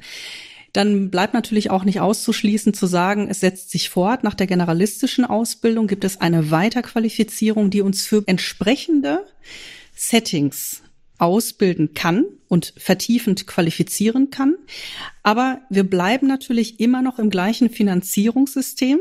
dann bleibt natürlich auch nicht auszuschließen zu sagen, es setzt sich fort. Nach der generalistischen Ausbildung gibt es eine Weiterqualifizierung, die uns für entsprechende Settings ausbilden kann und vertiefend qualifizieren kann. Aber wir bleiben natürlich immer noch im gleichen Finanzierungssystem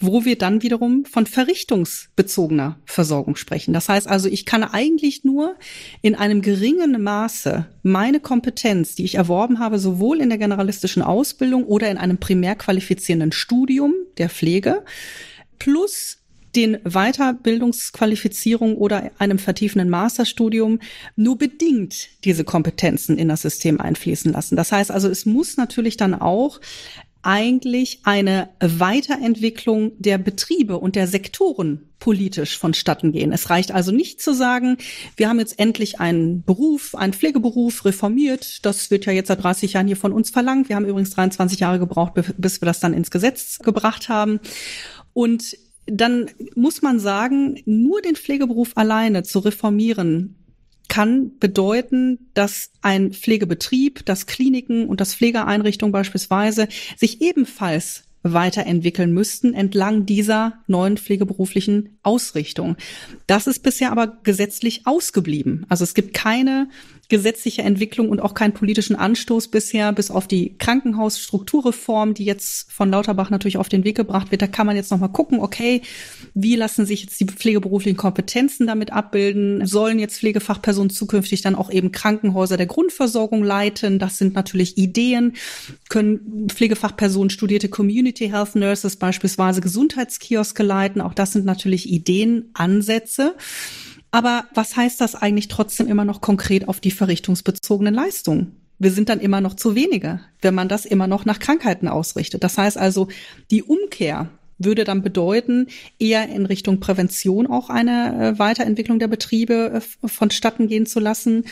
wo wir dann wiederum von verrichtungsbezogener Versorgung sprechen. Das heißt also, ich kann eigentlich nur in einem geringen Maße meine Kompetenz, die ich erworben habe, sowohl in der generalistischen Ausbildung oder in einem primär qualifizierenden Studium der Pflege, plus den Weiterbildungsqualifizierung oder einem vertiefenden Masterstudium nur bedingt diese Kompetenzen in das System einfließen lassen. Das heißt also, es muss natürlich dann auch eigentlich eine Weiterentwicklung der Betriebe und der Sektoren politisch vonstatten gehen. Es reicht also nicht zu sagen, wir haben jetzt endlich einen Beruf, einen Pflegeberuf reformiert. Das wird ja jetzt seit 30 Jahren hier von uns verlangt. Wir haben übrigens 23 Jahre gebraucht, bis wir das dann ins Gesetz gebracht haben. Und dann muss man sagen, nur den Pflegeberuf alleine zu reformieren, kann bedeuten, dass ein Pflegebetrieb, dass Kliniken und das Pflegeeinrichtungen beispielsweise sich ebenfalls weiterentwickeln müssten entlang dieser neuen pflegeberuflichen Ausrichtung. Das ist bisher aber gesetzlich ausgeblieben. Also es gibt keine gesetzliche Entwicklung und auch keinen politischen Anstoß bisher, bis auf die Krankenhausstrukturreform, die jetzt von Lauterbach natürlich auf den Weg gebracht wird. Da kann man jetzt nochmal gucken, okay, wie lassen sich jetzt die pflegeberuflichen Kompetenzen damit abbilden? Sollen jetzt Pflegefachpersonen zukünftig dann auch eben Krankenhäuser der Grundversorgung leiten? Das sind natürlich Ideen. Können Pflegefachpersonen studierte Community Health Nurses beispielsweise Gesundheitskioske leiten? Auch das sind natürlich Ideen, Ansätze. Aber was heißt das eigentlich trotzdem immer noch konkret auf die verrichtungsbezogenen Leistungen? Wir sind dann immer noch zu wenige, wenn man das immer noch nach Krankheiten ausrichtet. Das heißt also, die Umkehr würde dann bedeuten, eher in Richtung Prävention auch eine äh, Weiterentwicklung der Betriebe äh, vonstatten gehen zu lassen.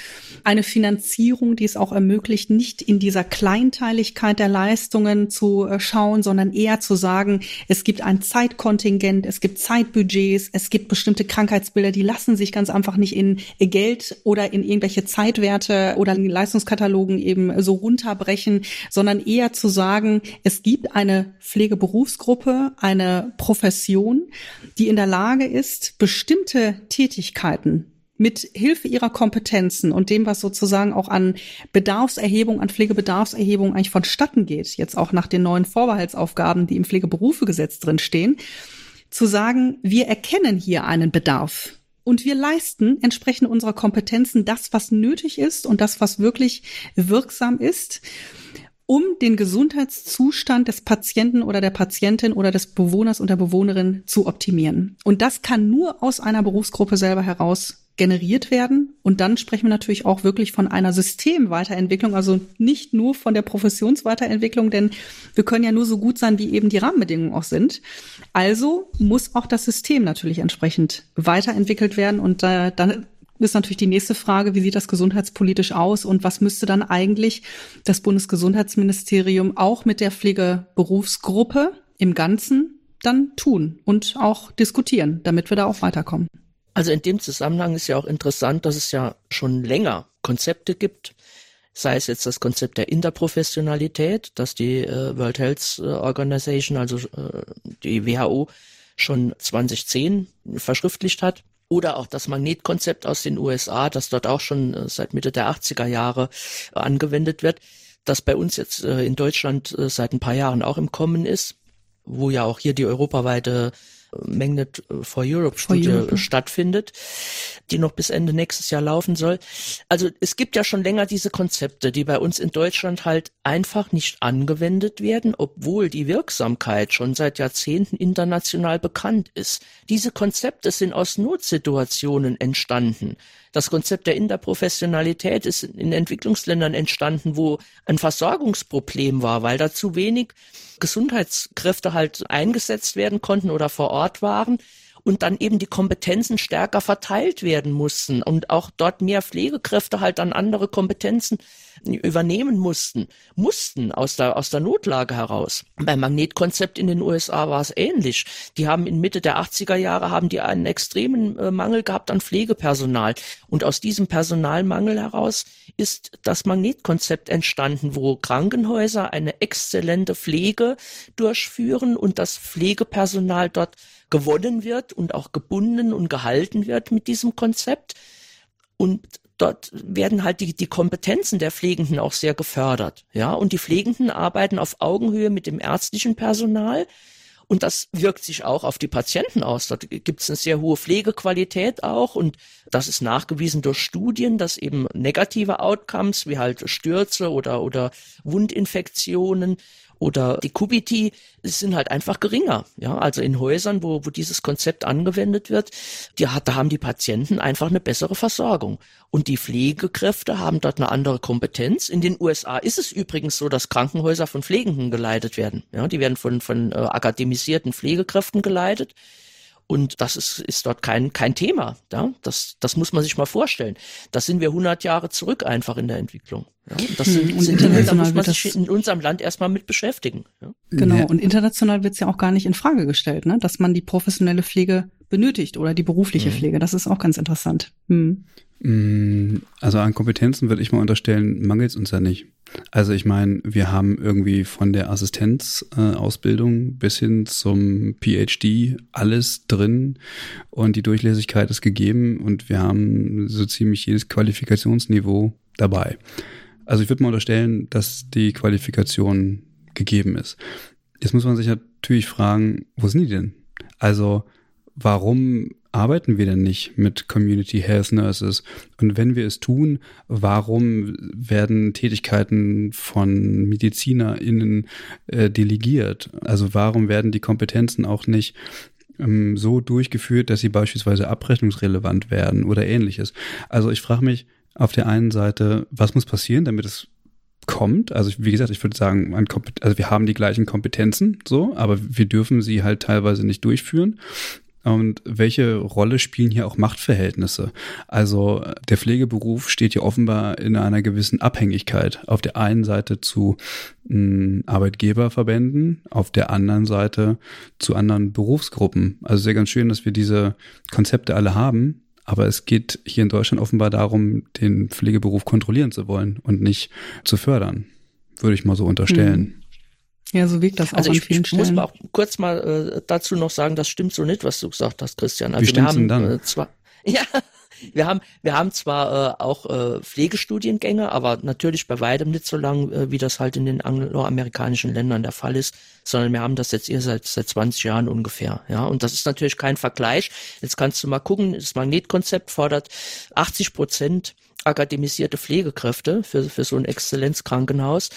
Eine Finanzierung, die es auch ermöglicht, nicht in dieser Kleinteiligkeit der Leistungen zu äh, schauen, sondern eher zu sagen, es gibt ein Zeitkontingent, es gibt Zeitbudgets, es gibt bestimmte Krankheitsbilder, die lassen sich ganz einfach nicht in Geld oder in irgendwelche Zeitwerte oder in Leistungskatalogen eben so runterbrechen, sondern eher zu sagen, es gibt eine Pflegeberufsgruppe, eine eine Profession, die in der Lage ist, bestimmte Tätigkeiten mit Hilfe ihrer Kompetenzen und dem, was sozusagen auch an Bedarfserhebung, an Pflegebedarfserhebung eigentlich vonstatten geht, jetzt auch nach den neuen Vorbehaltsaufgaben, die im Pflegeberufegesetz drin stehen, zu sagen, wir erkennen hier einen Bedarf und wir leisten entsprechend unserer Kompetenzen das, was nötig ist und das, was wirklich wirksam ist um den Gesundheitszustand des Patienten oder der Patientin oder des Bewohners und der Bewohnerin zu optimieren. Und das kann nur aus einer Berufsgruppe selber heraus generiert werden. Und dann sprechen wir natürlich auch wirklich von einer Systemweiterentwicklung, also nicht nur von der Professionsweiterentwicklung, denn wir können ja nur so gut sein, wie eben die Rahmenbedingungen auch sind. Also muss auch das System natürlich entsprechend weiterentwickelt werden. Und äh, dann ist natürlich die nächste Frage, wie sieht das gesundheitspolitisch aus und was müsste dann eigentlich das Bundesgesundheitsministerium auch mit der Pflegeberufsgruppe im Ganzen dann tun und auch diskutieren, damit wir da auch weiterkommen. Also in dem Zusammenhang ist ja auch interessant, dass es ja schon länger Konzepte gibt, sei es jetzt das Konzept der Interprofessionalität, das die äh, World Health Organization, also äh, die WHO, schon 2010 verschriftlicht hat oder auch das Magnetkonzept aus den USA, das dort auch schon äh, seit Mitte der 80er Jahre äh, angewendet wird, das bei uns jetzt äh, in Deutschland seit ein paar Jahren auch im Kommen ist, wo ja auch hier die europaweite Magnet for Europe Studie for Europe. stattfindet, die noch bis Ende nächstes Jahr laufen soll. Also es gibt ja schon länger diese Konzepte, die bei uns in Deutschland halt einfach nicht angewendet werden, obwohl die Wirksamkeit schon seit Jahrzehnten international bekannt ist. Diese Konzepte sind aus Notsituationen entstanden. Das Konzept der Interprofessionalität ist in Entwicklungsländern entstanden, wo ein Versorgungsproblem war, weil da zu wenig Gesundheitskräfte halt eingesetzt werden konnten oder vor Ort waren und dann eben die Kompetenzen stärker verteilt werden mussten und auch dort mehr Pflegekräfte halt dann andere Kompetenzen übernehmen mussten, mussten aus der, aus der Notlage heraus. Beim Magnetkonzept in den USA war es ähnlich. Die haben in Mitte der 80er Jahre haben die einen extremen äh, Mangel gehabt an Pflegepersonal. Und aus diesem Personalmangel heraus ist das Magnetkonzept entstanden, wo Krankenhäuser eine exzellente Pflege durchführen und das Pflegepersonal dort gewonnen wird und auch gebunden und gehalten wird mit diesem Konzept. Und dort werden halt die, die Kompetenzen der Pflegenden auch sehr gefördert. Ja, und die Pflegenden arbeiten auf Augenhöhe mit dem ärztlichen Personal. Und das wirkt sich auch auf die Patienten aus. Dort gibt es eine sehr hohe Pflegequalität auch. Und das ist nachgewiesen durch Studien, dass eben negative Outcomes wie halt Stürze oder, oder Wundinfektionen oder die Kubiti sind halt einfach geringer. Ja, also in Häusern, wo, wo dieses Konzept angewendet wird, die, da haben die Patienten einfach eine bessere Versorgung. Und die Pflegekräfte haben dort eine andere Kompetenz. In den USA ist es übrigens so, dass Krankenhäuser von Pflegenden geleitet werden. Ja, die werden von, von äh, akademisierten Pflegekräften geleitet. Und das ist, ist dort kein, kein Thema. Ja? Das, das muss man sich mal vorstellen. Das sind wir 100 Jahre zurück einfach in der Entwicklung. Ja? Das sind, und sind Dinge, da muss man sich in unserem Land erstmal mit beschäftigen. Ja? Genau, und international wird es ja auch gar nicht in Frage gestellt, ne? dass man die professionelle Pflege benötigt oder die berufliche Mhm. Pflege. Das ist auch ganz interessant. Hm. Mm, Also an Kompetenzen würde ich mal unterstellen, mangelt es uns ja nicht. Also ich meine, wir haben irgendwie von der Assistenzausbildung äh, bis hin zum PhD alles drin und die Durchlässigkeit ist gegeben und wir haben so ziemlich jedes Qualifikationsniveau dabei. Also ich würde mal unterstellen, dass die Qualifikation gegeben ist. Jetzt muss man sich natürlich fragen, wo sind die denn? Also warum arbeiten wir denn nicht mit Community Health Nurses? Und wenn wir es tun, warum werden Tätigkeiten von MedizinerInnen äh, delegiert? Also warum werden die Kompetenzen auch nicht ähm, so durchgeführt, dass sie beispielsweise abrechnungsrelevant werden oder ähnliches? Also ich frage mich auf der einen Seite, was muss passieren, damit es kommt. Also wie gesagt, ich würde sagen, also wir haben die gleichen Kompetenzen, so, aber wir dürfen sie halt teilweise nicht durchführen. Und welche Rolle spielen hier auch Machtverhältnisse? Also der Pflegeberuf steht ja offenbar in einer gewissen Abhängigkeit. Auf der einen Seite zu mh, Arbeitgeberverbänden, auf der anderen Seite zu anderen Berufsgruppen. Also sehr ganz schön, dass wir diese Konzepte alle haben. Aber es geht hier in Deutschland offenbar darum, den Pflegeberuf kontrollieren zu wollen und nicht zu fördern. Würde ich mal so unterstellen. Ja, so wirkt das auch Also an ich, vielen ich muss Stellen. mal auch kurz mal äh, dazu noch sagen, das stimmt so nicht, was du gesagt hast, Christian. Also Wie wir haben denn dann? Äh, zwar ja, wir haben wir haben zwar äh, auch äh, Pflegestudiengänge, aber natürlich bei weitem nicht so lang, äh, wie das halt in den angloamerikanischen Ländern der Fall ist, sondern wir haben das jetzt eher seit seit 20 Jahren ungefähr, ja. Und das ist natürlich kein Vergleich. Jetzt kannst du mal gucken, das Magnetkonzept fordert 80 Prozent akademisierte Pflegekräfte für, für so ein Exzellenzkrankenhaus.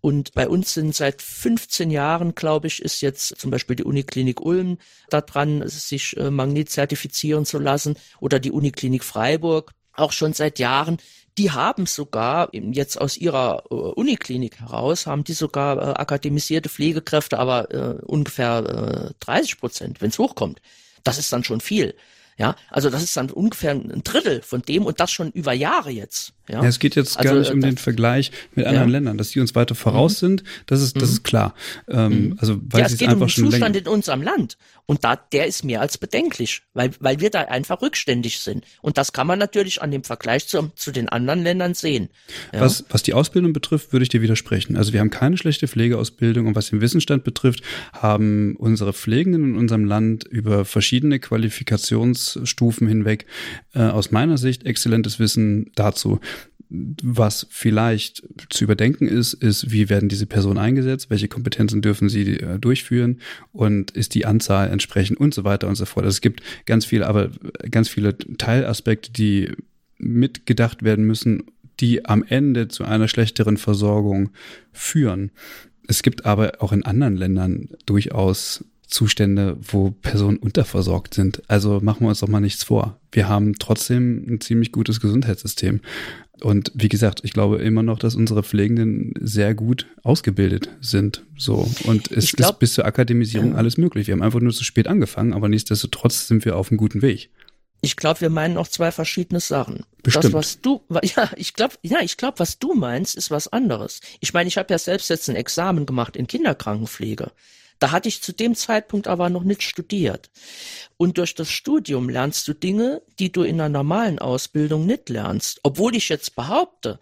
Und bei uns sind seit 15 Jahren, glaube ich, ist jetzt zum Beispiel die Uniklinik Ulm da dran, sich äh, Magnet zertifizieren zu lassen oder die Uniklinik Freiburg auch schon seit Jahren. Die haben sogar jetzt aus ihrer äh, Uniklinik heraus, haben die sogar äh, akademisierte Pflegekräfte, aber äh, ungefähr äh, 30 Prozent, wenn es hochkommt. Das ist dann schon viel. Ja, also das ist dann ungefähr ein Drittel von dem und das schon über Jahre jetzt. Ja, Ja, es geht jetzt Also, gar nicht äh, um das- den Vergleich mit anderen Ja. Ländern, dass die uns weiter voraus sind, das ist, das ist klar. Ähm, Also, weil ja, es geht um einfach den schon länger. Zustand in unserem Land. Und da, der ist mehr als bedenklich, weil, weil wir da einfach rückständig sind. Und das kann man natürlich an dem Vergleich zu, zu den anderen Ländern sehen. Ja. Was, was die Ausbildung betrifft, würde ich dir widersprechen. Also wir haben keine schlechte Pflegeausbildung und was den Wissensstand betrifft, haben unsere Pflegenden in unserem Land über verschiedene Qualifikationsstufen hinweg äh, aus meiner Sicht exzellentes Wissen dazu. Was vielleicht zu überdenken ist, ist, wie werden diese Personen eingesetzt, welche Kompetenzen dürfen sie äh, durchführen und ist die Anzahl entsprechend und so weiter und so fort. Also es gibt ganz viele, aber ganz viele Teilaspekte, die mitgedacht werden müssen, die am Ende zu einer schlechteren Versorgung führen. Es gibt aber auch in anderen Ländern durchaus Zustände, wo Personen unterversorgt sind. Also machen wir uns doch mal nichts vor. Wir haben trotzdem ein ziemlich gutes Gesundheitssystem. Und wie gesagt, ich glaube immer noch, dass unsere Pflegenden sehr gut ausgebildet sind. So. Und es glaub- ist bis zur Akademisierung Ja. alles möglich. Wir haben einfach nur zu spät angefangen, aber nichtsdestotrotz sind wir auf einem guten Weg. Ich glaube, wir meinen auch zwei verschiedene Sachen. Bestimmt. Das, was du, ja, ich glaube, ja, ich glaube, was du meinst, ist was anderes. Ich meine, ich habe ja selbst jetzt ein Examen gemacht in Kinderkrankenpflege. Da hatte ich zu dem Zeitpunkt aber noch nicht studiert. Und durch das Studium lernst du Dinge, die du in einer normalen Ausbildung nicht lernst. Obwohl ich jetzt behaupte,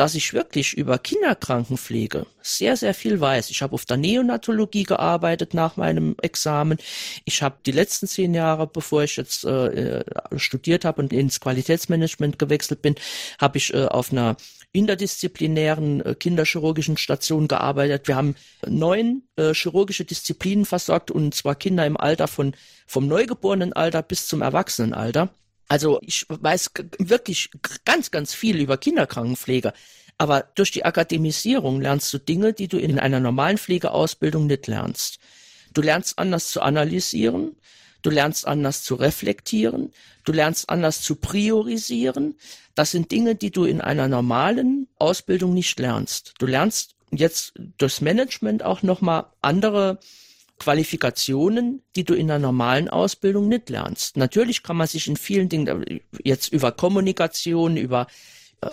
dass ich wirklich über Kinderkrankenpflege sehr, sehr viel weiß. Ich habe auf der Neonatologie gearbeitet nach meinem Examen. Ich habe die letzten zehn Jahre, bevor ich jetzt äh, äh, studiert habe und ins Qualitätsmanagement gewechselt bin, habe ich äh, auf einer interdisziplinären äh, kinderchirurgischen Station gearbeitet. Wir haben neun äh, chirurgische Disziplinen versorgt und zwar Kinder im Alter von vom Neugeborenenalter bis zum Erwachsenenalter. Also ich weiß wirklich ganz, ganz viel über Kinderkrankenpflege. Aber durch die Akademisierung lernst du Dinge, die du in einer normalen Pflegeausbildung nicht lernst. Du lernst anders zu analysieren, du lernst anders zu reflektieren, du lernst anders zu priorisieren. Das sind Dinge, die du in einer normalen Ausbildung nicht lernst. Du lernst jetzt durchs Management auch nochmal andere Qualifikationen, die du in der normalen Ausbildung nicht lernst. Natürlich kann man sich in vielen Dingen jetzt über Kommunikation, über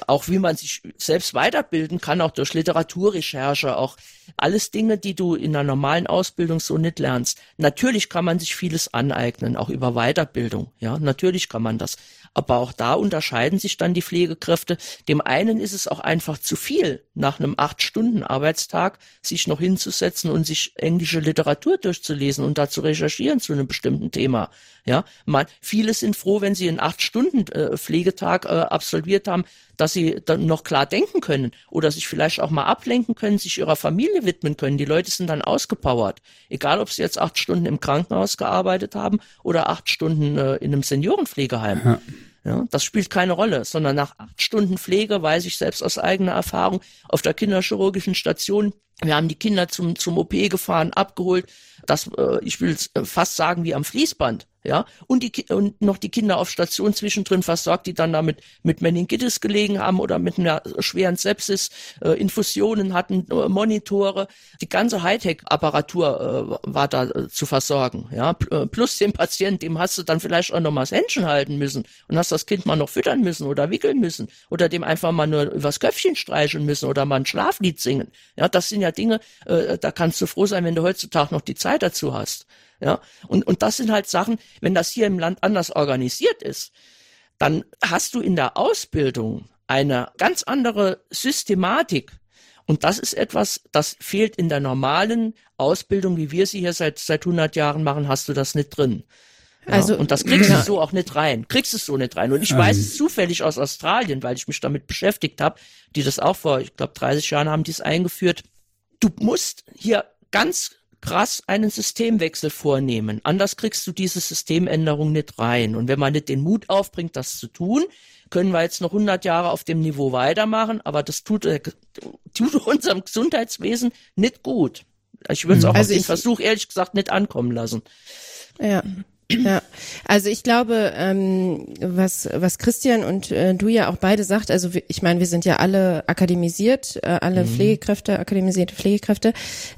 auch wie man sich selbst weiterbilden kann, auch durch Literaturrecherche, auch alles Dinge, die du in einer normalen Ausbildung so nicht lernst. Natürlich kann man sich vieles aneignen, auch über Weiterbildung. Ja, natürlich kann man das. Aber auch da unterscheiden sich dann die Pflegekräfte. Dem einen ist es auch einfach zu viel, nach einem acht Stunden Arbeitstag sich noch hinzusetzen und sich englische Literatur durchzulesen und da zu recherchieren zu einem bestimmten Thema. Ja, man, viele sind froh, wenn sie einen acht Stunden äh, Pflegetag äh, absolviert haben, dass sie dann noch klar denken können oder sich vielleicht auch mal ablenken können, sich ihrer Familie widmen können. Die Leute sind dann ausgepowert. Egal, ob sie jetzt acht Stunden im Krankenhaus gearbeitet haben oder acht Stunden äh, in einem Seniorenpflegeheim. Ja. Ja, das spielt keine Rolle, sondern nach acht Stunden Pflege weiß ich selbst aus eigener Erfahrung auf der kinderchirurgischen Station. Wir haben die Kinder zum, zum OP gefahren, abgeholt. Das, äh, ich will fast sagen, wie am Fließband ja, und die und noch die Kinder auf Station zwischendrin versorgt, die dann damit mit Meningitis gelegen haben oder mit einer schweren Sepsis, äh, Infusionen hatten, äh, Monitore, die ganze Hightech-Apparatur äh, war da äh, zu versorgen, ja, äh, plus den Patienten, dem hast du dann vielleicht auch noch mal das Händchen halten müssen und hast das Kind mal noch füttern müssen oder wickeln müssen oder dem einfach mal nur übers Köpfchen streicheln müssen oder mal ein Schlaflied singen, ja, das sind ja Dinge, äh, da kannst du froh sein, wenn du heutzutage noch die Zeit dazu hast. Ja, und, und das sind halt Sachen, wenn das hier im Land anders organisiert ist, dann hast du in der Ausbildung eine ganz andere Systematik. Und das ist etwas, das fehlt in der normalen Ausbildung, wie wir sie hier seit, seit 100 Jahren machen, hast du das nicht drin. Ja, also, und das kriegst ja. du so auch nicht rein. Kriegst es so nicht rein. Und ich ähm. weiß es zufällig aus Australien, weil ich mich damit beschäftigt habe, die das auch vor, ich glaube, 30 Jahren haben die es eingeführt. Du musst hier ganz krass einen Systemwechsel vornehmen. Anders kriegst du diese Systemänderung nicht rein. Und wenn man nicht den Mut aufbringt, das zu tun, können wir jetzt noch 100 Jahre auf dem Niveau weitermachen, aber das tut, äh, tut unserem Gesundheitswesen nicht gut. Ich würde es auch also auf den Versuch ehrlich gesagt nicht ankommen lassen. Ja. Ja, also ich glaube, ähm, was was Christian und äh, du ja auch beide sagt, also ich meine, wir sind ja alle akademisiert, äh, alle mhm. Pflegekräfte, akademisierte Pflegekräfte.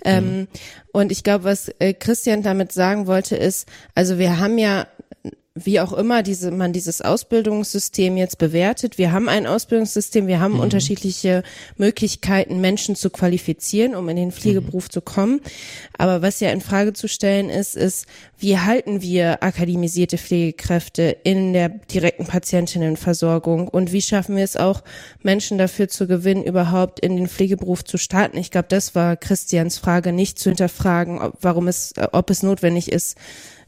Ähm, mhm. Und ich glaube, was äh, Christian damit sagen wollte, ist, also wir haben ja wie auch immer diese, man dieses Ausbildungssystem jetzt bewertet. Wir haben ein Ausbildungssystem, wir haben mhm. unterschiedliche Möglichkeiten, Menschen zu qualifizieren, um in den Pflegeberuf mhm. zu kommen. Aber was ja in Frage zu stellen ist, ist, wie halten wir akademisierte Pflegekräfte in der direkten Patientinnenversorgung und wie schaffen wir es auch, Menschen dafür zu gewinnen, überhaupt in den Pflegeberuf zu starten? Ich glaube, das war Christians Frage, nicht zu hinterfragen, warum es, ob es notwendig ist,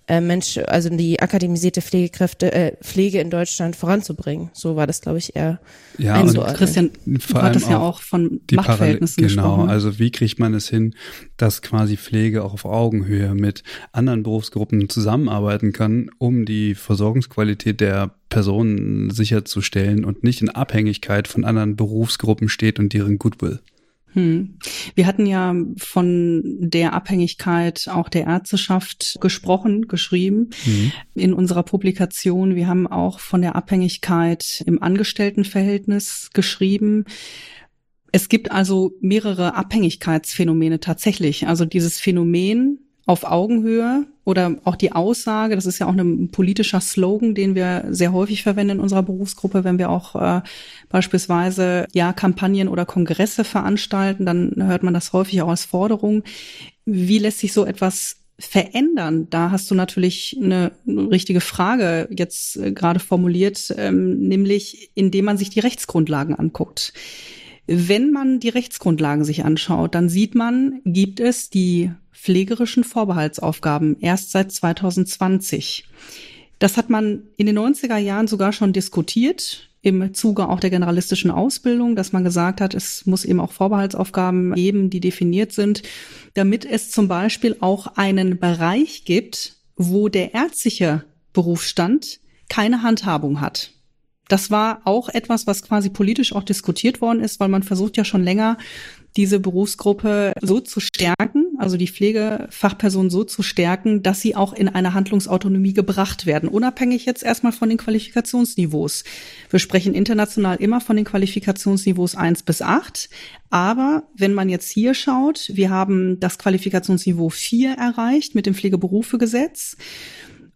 äh, Mensch, also die akademisierte Pflegekräfte, äh, Pflege in Deutschland voranzubringen. So war das, glaube ich, eher ja, einzuordnen. Christian vor hat das ja auch von die Machtverhältnissen Parallel, Genau, gesprochen. also wie kriegt man es hin, dass quasi Pflege auch auf Augenhöhe mit anderen Berufsgruppen zusammenarbeiten kann, um die Versorgungsqualität der Personen sicherzustellen und nicht in Abhängigkeit von anderen Berufsgruppen steht und deren Goodwill. Hm. Wir hatten ja von der Abhängigkeit auch der Ärzteschaft gesprochen, geschrieben mhm. in unserer Publikation. Wir haben auch von der Abhängigkeit im Angestelltenverhältnis geschrieben. Es gibt also mehrere Abhängigkeitsphänomene tatsächlich. Also dieses Phänomen auf Augenhöhe oder auch die Aussage, das ist ja auch ein politischer Slogan, den wir sehr häufig verwenden in unserer Berufsgruppe, wenn wir auch äh, beispielsweise ja Kampagnen oder Kongresse veranstalten, dann hört man das häufig auch als Forderung. Wie lässt sich so etwas verändern? Da hast du natürlich eine richtige Frage jetzt äh, gerade formuliert, ähm, nämlich indem man sich die Rechtsgrundlagen anguckt. Wenn man die Rechtsgrundlagen sich anschaut, dann sieht man, gibt es die pflegerischen Vorbehaltsaufgaben erst seit 2020. Das hat man in den 90er Jahren sogar schon diskutiert im Zuge auch der generalistischen Ausbildung, dass man gesagt hat, es muss eben auch Vorbehaltsaufgaben geben, die definiert sind, damit es zum Beispiel auch einen Bereich gibt, wo der ärztliche Berufsstand keine Handhabung hat. Das war auch etwas, was quasi politisch auch diskutiert worden ist, weil man versucht ja schon länger, diese Berufsgruppe so zu stärken, also die Pflegefachpersonen so zu stärken, dass sie auch in eine Handlungsautonomie gebracht werden, unabhängig jetzt erstmal von den Qualifikationsniveaus. Wir sprechen international immer von den Qualifikationsniveaus eins bis acht, aber wenn man jetzt hier schaut, wir haben das Qualifikationsniveau vier erreicht mit dem Pflegeberufegesetz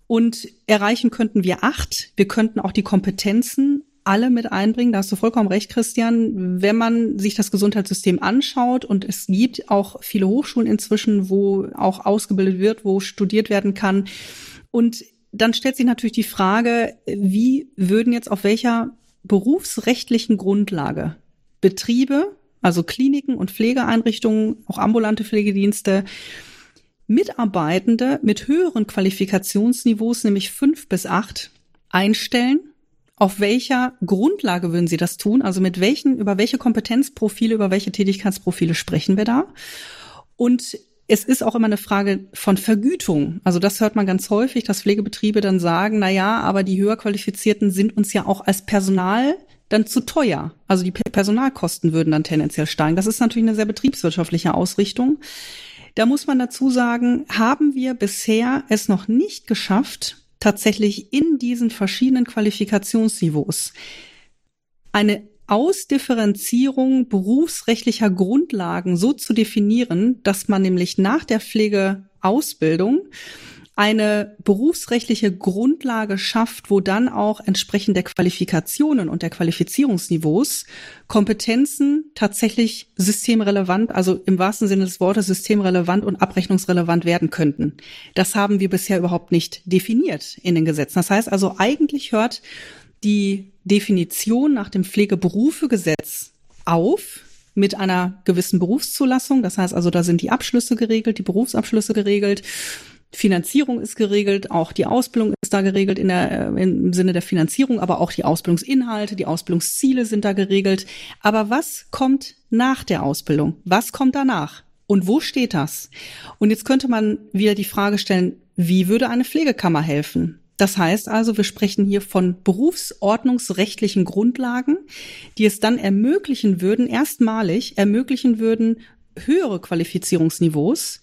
und erreichen könnten wir acht. Wir könnten auch die Kompetenzen alle mit einbringen. Da hast du vollkommen recht, Christian. Wenn man sich das Gesundheitssystem anschaut und es gibt auch viele Hochschulen inzwischen, wo auch ausgebildet wird, wo studiert werden kann. Und dann stellt sich natürlich die Frage, wie würden jetzt auf welcher berufsrechtlichen Grundlage Betriebe, also Kliniken und Pflegeeinrichtungen, auch ambulante Pflegedienste, Mitarbeitende mit höheren Qualifikationsniveaus, nämlich fünf bis acht, einstellen auf welcher Grundlage würden Sie das tun? Also mit welchen, über welche Kompetenzprofile, über welche Tätigkeitsprofile sprechen wir da? Und es ist auch immer eine Frage von Vergütung. Also das hört man ganz häufig, dass Pflegebetriebe dann sagen, na ja, aber die höher qualifizierten sind uns ja auch als Personal dann zu teuer. Also die Personalkosten würden dann tendenziell steigen. Das ist natürlich eine sehr betriebswirtschaftliche Ausrichtung. Da muss man dazu sagen, haben wir bisher es noch nicht geschafft, tatsächlich in diesen verschiedenen Qualifikationsniveaus eine Ausdifferenzierung berufsrechtlicher Grundlagen so zu definieren, dass man nämlich nach der Pflegeausbildung eine berufsrechtliche Grundlage schafft, wo dann auch entsprechend der Qualifikationen und der Qualifizierungsniveaus Kompetenzen tatsächlich systemrelevant, also im wahrsten Sinne des Wortes systemrelevant und abrechnungsrelevant werden könnten. Das haben wir bisher überhaupt nicht definiert in den Gesetzen. Das heißt also, eigentlich hört die Definition nach dem Pflegeberufegesetz auf mit einer gewissen Berufszulassung. Das heißt also, da sind die Abschlüsse geregelt, die Berufsabschlüsse geregelt. Finanzierung ist geregelt, auch die Ausbildung ist da geregelt in der, äh, im Sinne der Finanzierung, aber auch die Ausbildungsinhalte, die Ausbildungsziele sind da geregelt. Aber was kommt nach der Ausbildung? Was kommt danach? Und wo steht das? Und jetzt könnte man wieder die Frage stellen, wie würde eine Pflegekammer helfen? Das heißt also, wir sprechen hier von berufsordnungsrechtlichen Grundlagen, die es dann ermöglichen würden, erstmalig ermöglichen würden, höhere Qualifizierungsniveaus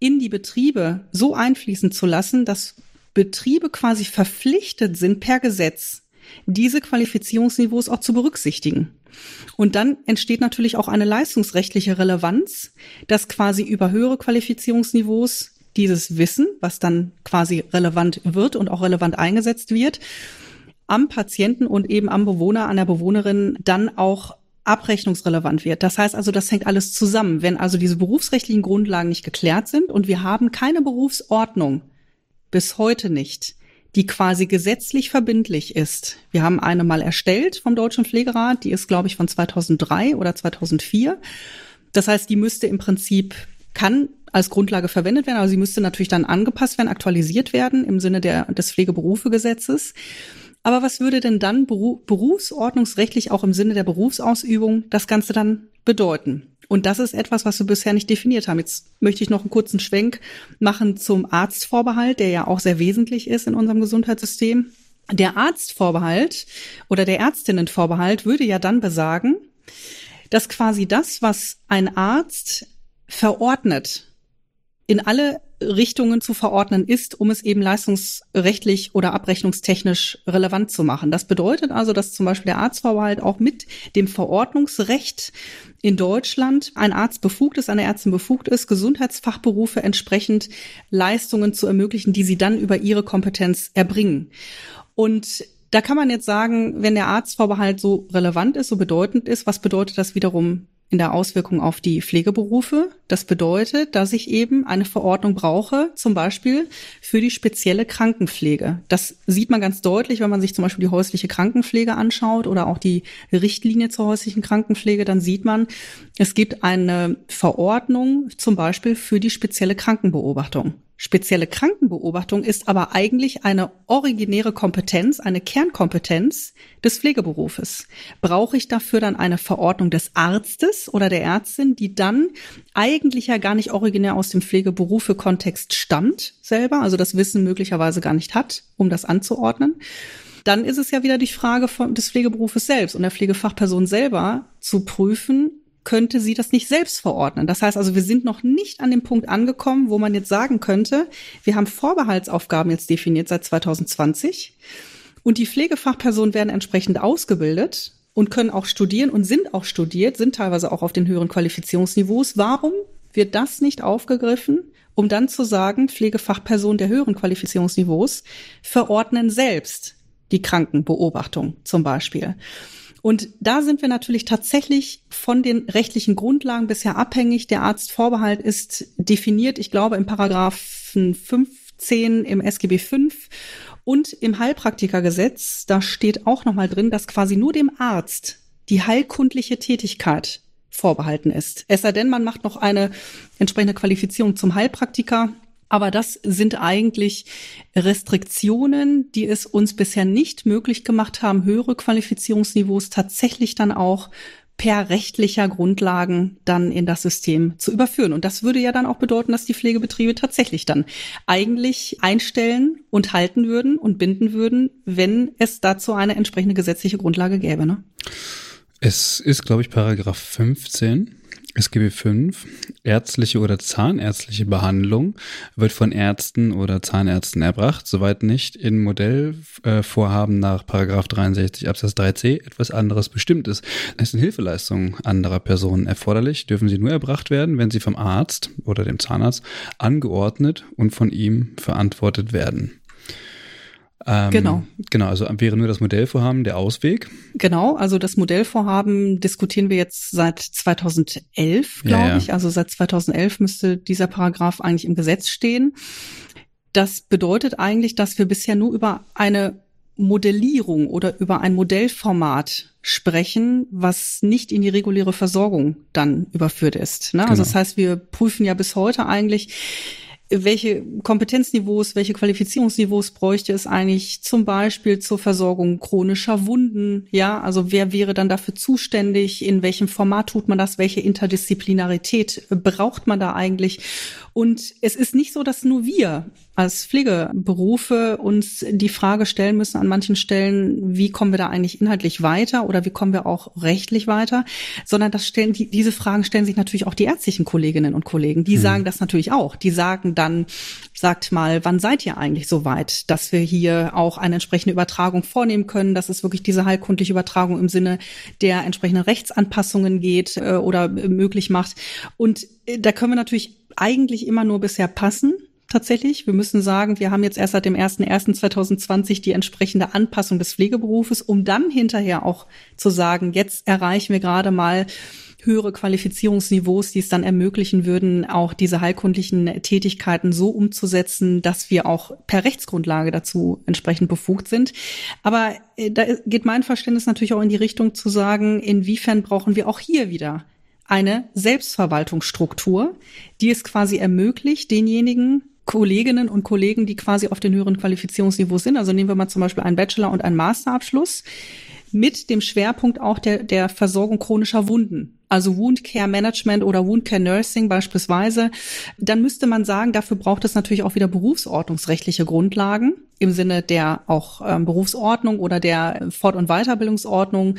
in die Betriebe so einfließen zu lassen, dass Betriebe quasi verpflichtet sind per Gesetz, diese Qualifizierungsniveaus auch zu berücksichtigen. Und dann entsteht natürlich auch eine leistungsrechtliche Relevanz, dass quasi über höhere Qualifizierungsniveaus dieses Wissen, was dann quasi relevant wird und auch relevant eingesetzt wird, am Patienten und eben am Bewohner, an der Bewohnerin dann auch abrechnungsrelevant wird. Das heißt also, das hängt alles zusammen. Wenn also diese berufsrechtlichen Grundlagen nicht geklärt sind und wir haben keine Berufsordnung, bis heute nicht, die quasi gesetzlich verbindlich ist. Wir haben eine mal erstellt vom Deutschen Pflegerat, die ist, glaube ich, von 2003 oder 2004. Das heißt, die müsste im Prinzip, kann als Grundlage verwendet werden, aber sie müsste natürlich dann angepasst werden, aktualisiert werden im Sinne der, des Pflegeberufegesetzes. Aber was würde denn dann berufsordnungsrechtlich auch im Sinne der Berufsausübung das Ganze dann bedeuten? Und das ist etwas, was wir bisher nicht definiert haben. Jetzt möchte ich noch einen kurzen Schwenk machen zum Arztvorbehalt, der ja auch sehr wesentlich ist in unserem Gesundheitssystem. Der Arztvorbehalt oder der Ärztinnenvorbehalt würde ja dann besagen, dass quasi das, was ein Arzt verordnet, in alle Richtungen zu verordnen ist, um es eben leistungsrechtlich oder abrechnungstechnisch relevant zu machen. Das bedeutet also, dass zum Beispiel der Arztvorbehalt auch mit dem Verordnungsrecht in Deutschland ein Arzt befugt ist, eine Ärztin befugt ist, Gesundheitsfachberufe entsprechend Leistungen zu ermöglichen, die sie dann über ihre Kompetenz erbringen. Und da kann man jetzt sagen, wenn der Arztvorbehalt so relevant ist, so bedeutend ist, was bedeutet das wiederum in der Auswirkung auf die Pflegeberufe. Das bedeutet, dass ich eben eine Verordnung brauche, zum Beispiel für die spezielle Krankenpflege. Das sieht man ganz deutlich, wenn man sich zum Beispiel die häusliche Krankenpflege anschaut oder auch die Richtlinie zur häuslichen Krankenpflege. Dann sieht man, es gibt eine Verordnung zum Beispiel für die spezielle Krankenbeobachtung. Spezielle Krankenbeobachtung ist aber eigentlich eine originäre Kompetenz, eine Kernkompetenz des Pflegeberufes. Brauche ich dafür dann eine Verordnung des Arztes oder der Ärztin, die dann eigentlich ja gar nicht originär aus dem Pflegeberufe-Kontext stammt selber, also das Wissen möglicherweise gar nicht hat, um das anzuordnen? Dann ist es ja wieder die Frage von, des Pflegeberufes selbst und der Pflegefachperson selber zu prüfen, könnte sie das nicht selbst verordnen. Das heißt also, wir sind noch nicht an dem Punkt angekommen, wo man jetzt sagen könnte, wir haben Vorbehaltsaufgaben jetzt definiert seit 2020 und die Pflegefachpersonen werden entsprechend ausgebildet und können auch studieren und sind auch studiert, sind teilweise auch auf den höheren Qualifizierungsniveaus. Warum wird das nicht aufgegriffen, um dann zu sagen, Pflegefachpersonen der höheren Qualifizierungsniveaus verordnen selbst die Krankenbeobachtung zum Beispiel. Und da sind wir natürlich tatsächlich von den rechtlichen Grundlagen bisher abhängig. Der Arztvorbehalt ist definiert, ich glaube, im Paragraphen 15 im SGB 5 und im Heilpraktikergesetz. Da steht auch nochmal drin, dass quasi nur dem Arzt die heilkundliche Tätigkeit vorbehalten ist. Es sei denn, man macht noch eine entsprechende Qualifizierung zum Heilpraktiker. Aber das sind eigentlich Restriktionen, die es uns bisher nicht möglich gemacht haben, höhere Qualifizierungsniveaus tatsächlich dann auch per rechtlicher Grundlagen dann in das System zu überführen. Und das würde ja dann auch bedeuten, dass die Pflegebetriebe tatsächlich dann eigentlich einstellen und halten würden und binden würden, wenn es dazu eine entsprechende gesetzliche Grundlage gäbe. Ne? Es ist, glaube ich, Paragraph 15 SGB 5, ärztliche oder zahnärztliche Behandlung wird von Ärzten oder Zahnärzten erbracht, soweit nicht in Modellvorhaben nach Paragraph 63 Absatz 3c etwas anderes bestimmt ist. Es sind Hilfeleistungen anderer Personen erforderlich, dürfen sie nur erbracht werden, wenn sie vom Arzt oder dem Zahnarzt angeordnet und von ihm verantwortet werden. Ähm, genau. Genau, also wäre nur das Modellvorhaben der Ausweg. Genau, also das Modellvorhaben diskutieren wir jetzt seit 2011, glaube ja, ja. ich. Also seit 2011 müsste dieser Paragraph eigentlich im Gesetz stehen. Das bedeutet eigentlich, dass wir bisher nur über eine Modellierung oder über ein Modellformat sprechen, was nicht in die reguläre Versorgung dann überführt ist. Ne? Also genau. Also das heißt, wir prüfen ja bis heute eigentlich, welche Kompetenzniveaus, welche Qualifizierungsniveaus bräuchte es eigentlich zum Beispiel zur Versorgung chronischer Wunden? Ja, also wer wäre dann dafür zuständig? In welchem Format tut man das? Welche Interdisziplinarität braucht man da eigentlich? Und es ist nicht so, dass nur wir als Pflegeberufe uns die Frage stellen müssen an manchen Stellen, wie kommen wir da eigentlich inhaltlich weiter oder wie kommen wir auch rechtlich weiter, sondern das stellen die, diese Fragen stellen sich natürlich auch die ärztlichen Kolleginnen und Kollegen. Die mhm. sagen das natürlich auch. Die sagen dann, sagt mal, wann seid ihr eigentlich so weit, dass wir hier auch eine entsprechende Übertragung vornehmen können, dass es wirklich diese heilkundliche Übertragung im Sinne der entsprechenden Rechtsanpassungen geht äh, oder äh, möglich macht. Und äh, da können wir natürlich eigentlich immer nur bisher passen tatsächlich. Wir müssen sagen, wir haben jetzt erst seit dem 01.01.2020 die entsprechende Anpassung des Pflegeberufes, um dann hinterher auch zu sagen, jetzt erreichen wir gerade mal höhere Qualifizierungsniveaus, die es dann ermöglichen würden, auch diese heilkundlichen Tätigkeiten so umzusetzen, dass wir auch per Rechtsgrundlage dazu entsprechend befugt sind. Aber äh, da geht mein Verständnis natürlich auch in die Richtung zu sagen, inwiefern brauchen wir auch hier wieder eine Selbstverwaltungsstruktur, die es quasi ermöglicht, denjenigen Kolleginnen und Kollegen, die quasi auf den höheren Qualifizierungsniveaus sind. Also nehmen wir mal zum Beispiel einen Bachelor- und einen Masterabschluss mit dem Schwerpunkt auch der, der Versorgung chronischer Wunden also Wound Care Management oder Wound Care Nursing beispielsweise, dann müsste man sagen, dafür braucht es natürlich auch wieder berufsordnungsrechtliche Grundlagen im Sinne der auch ähm, Berufsordnung oder der Fort- und Weiterbildungsordnung.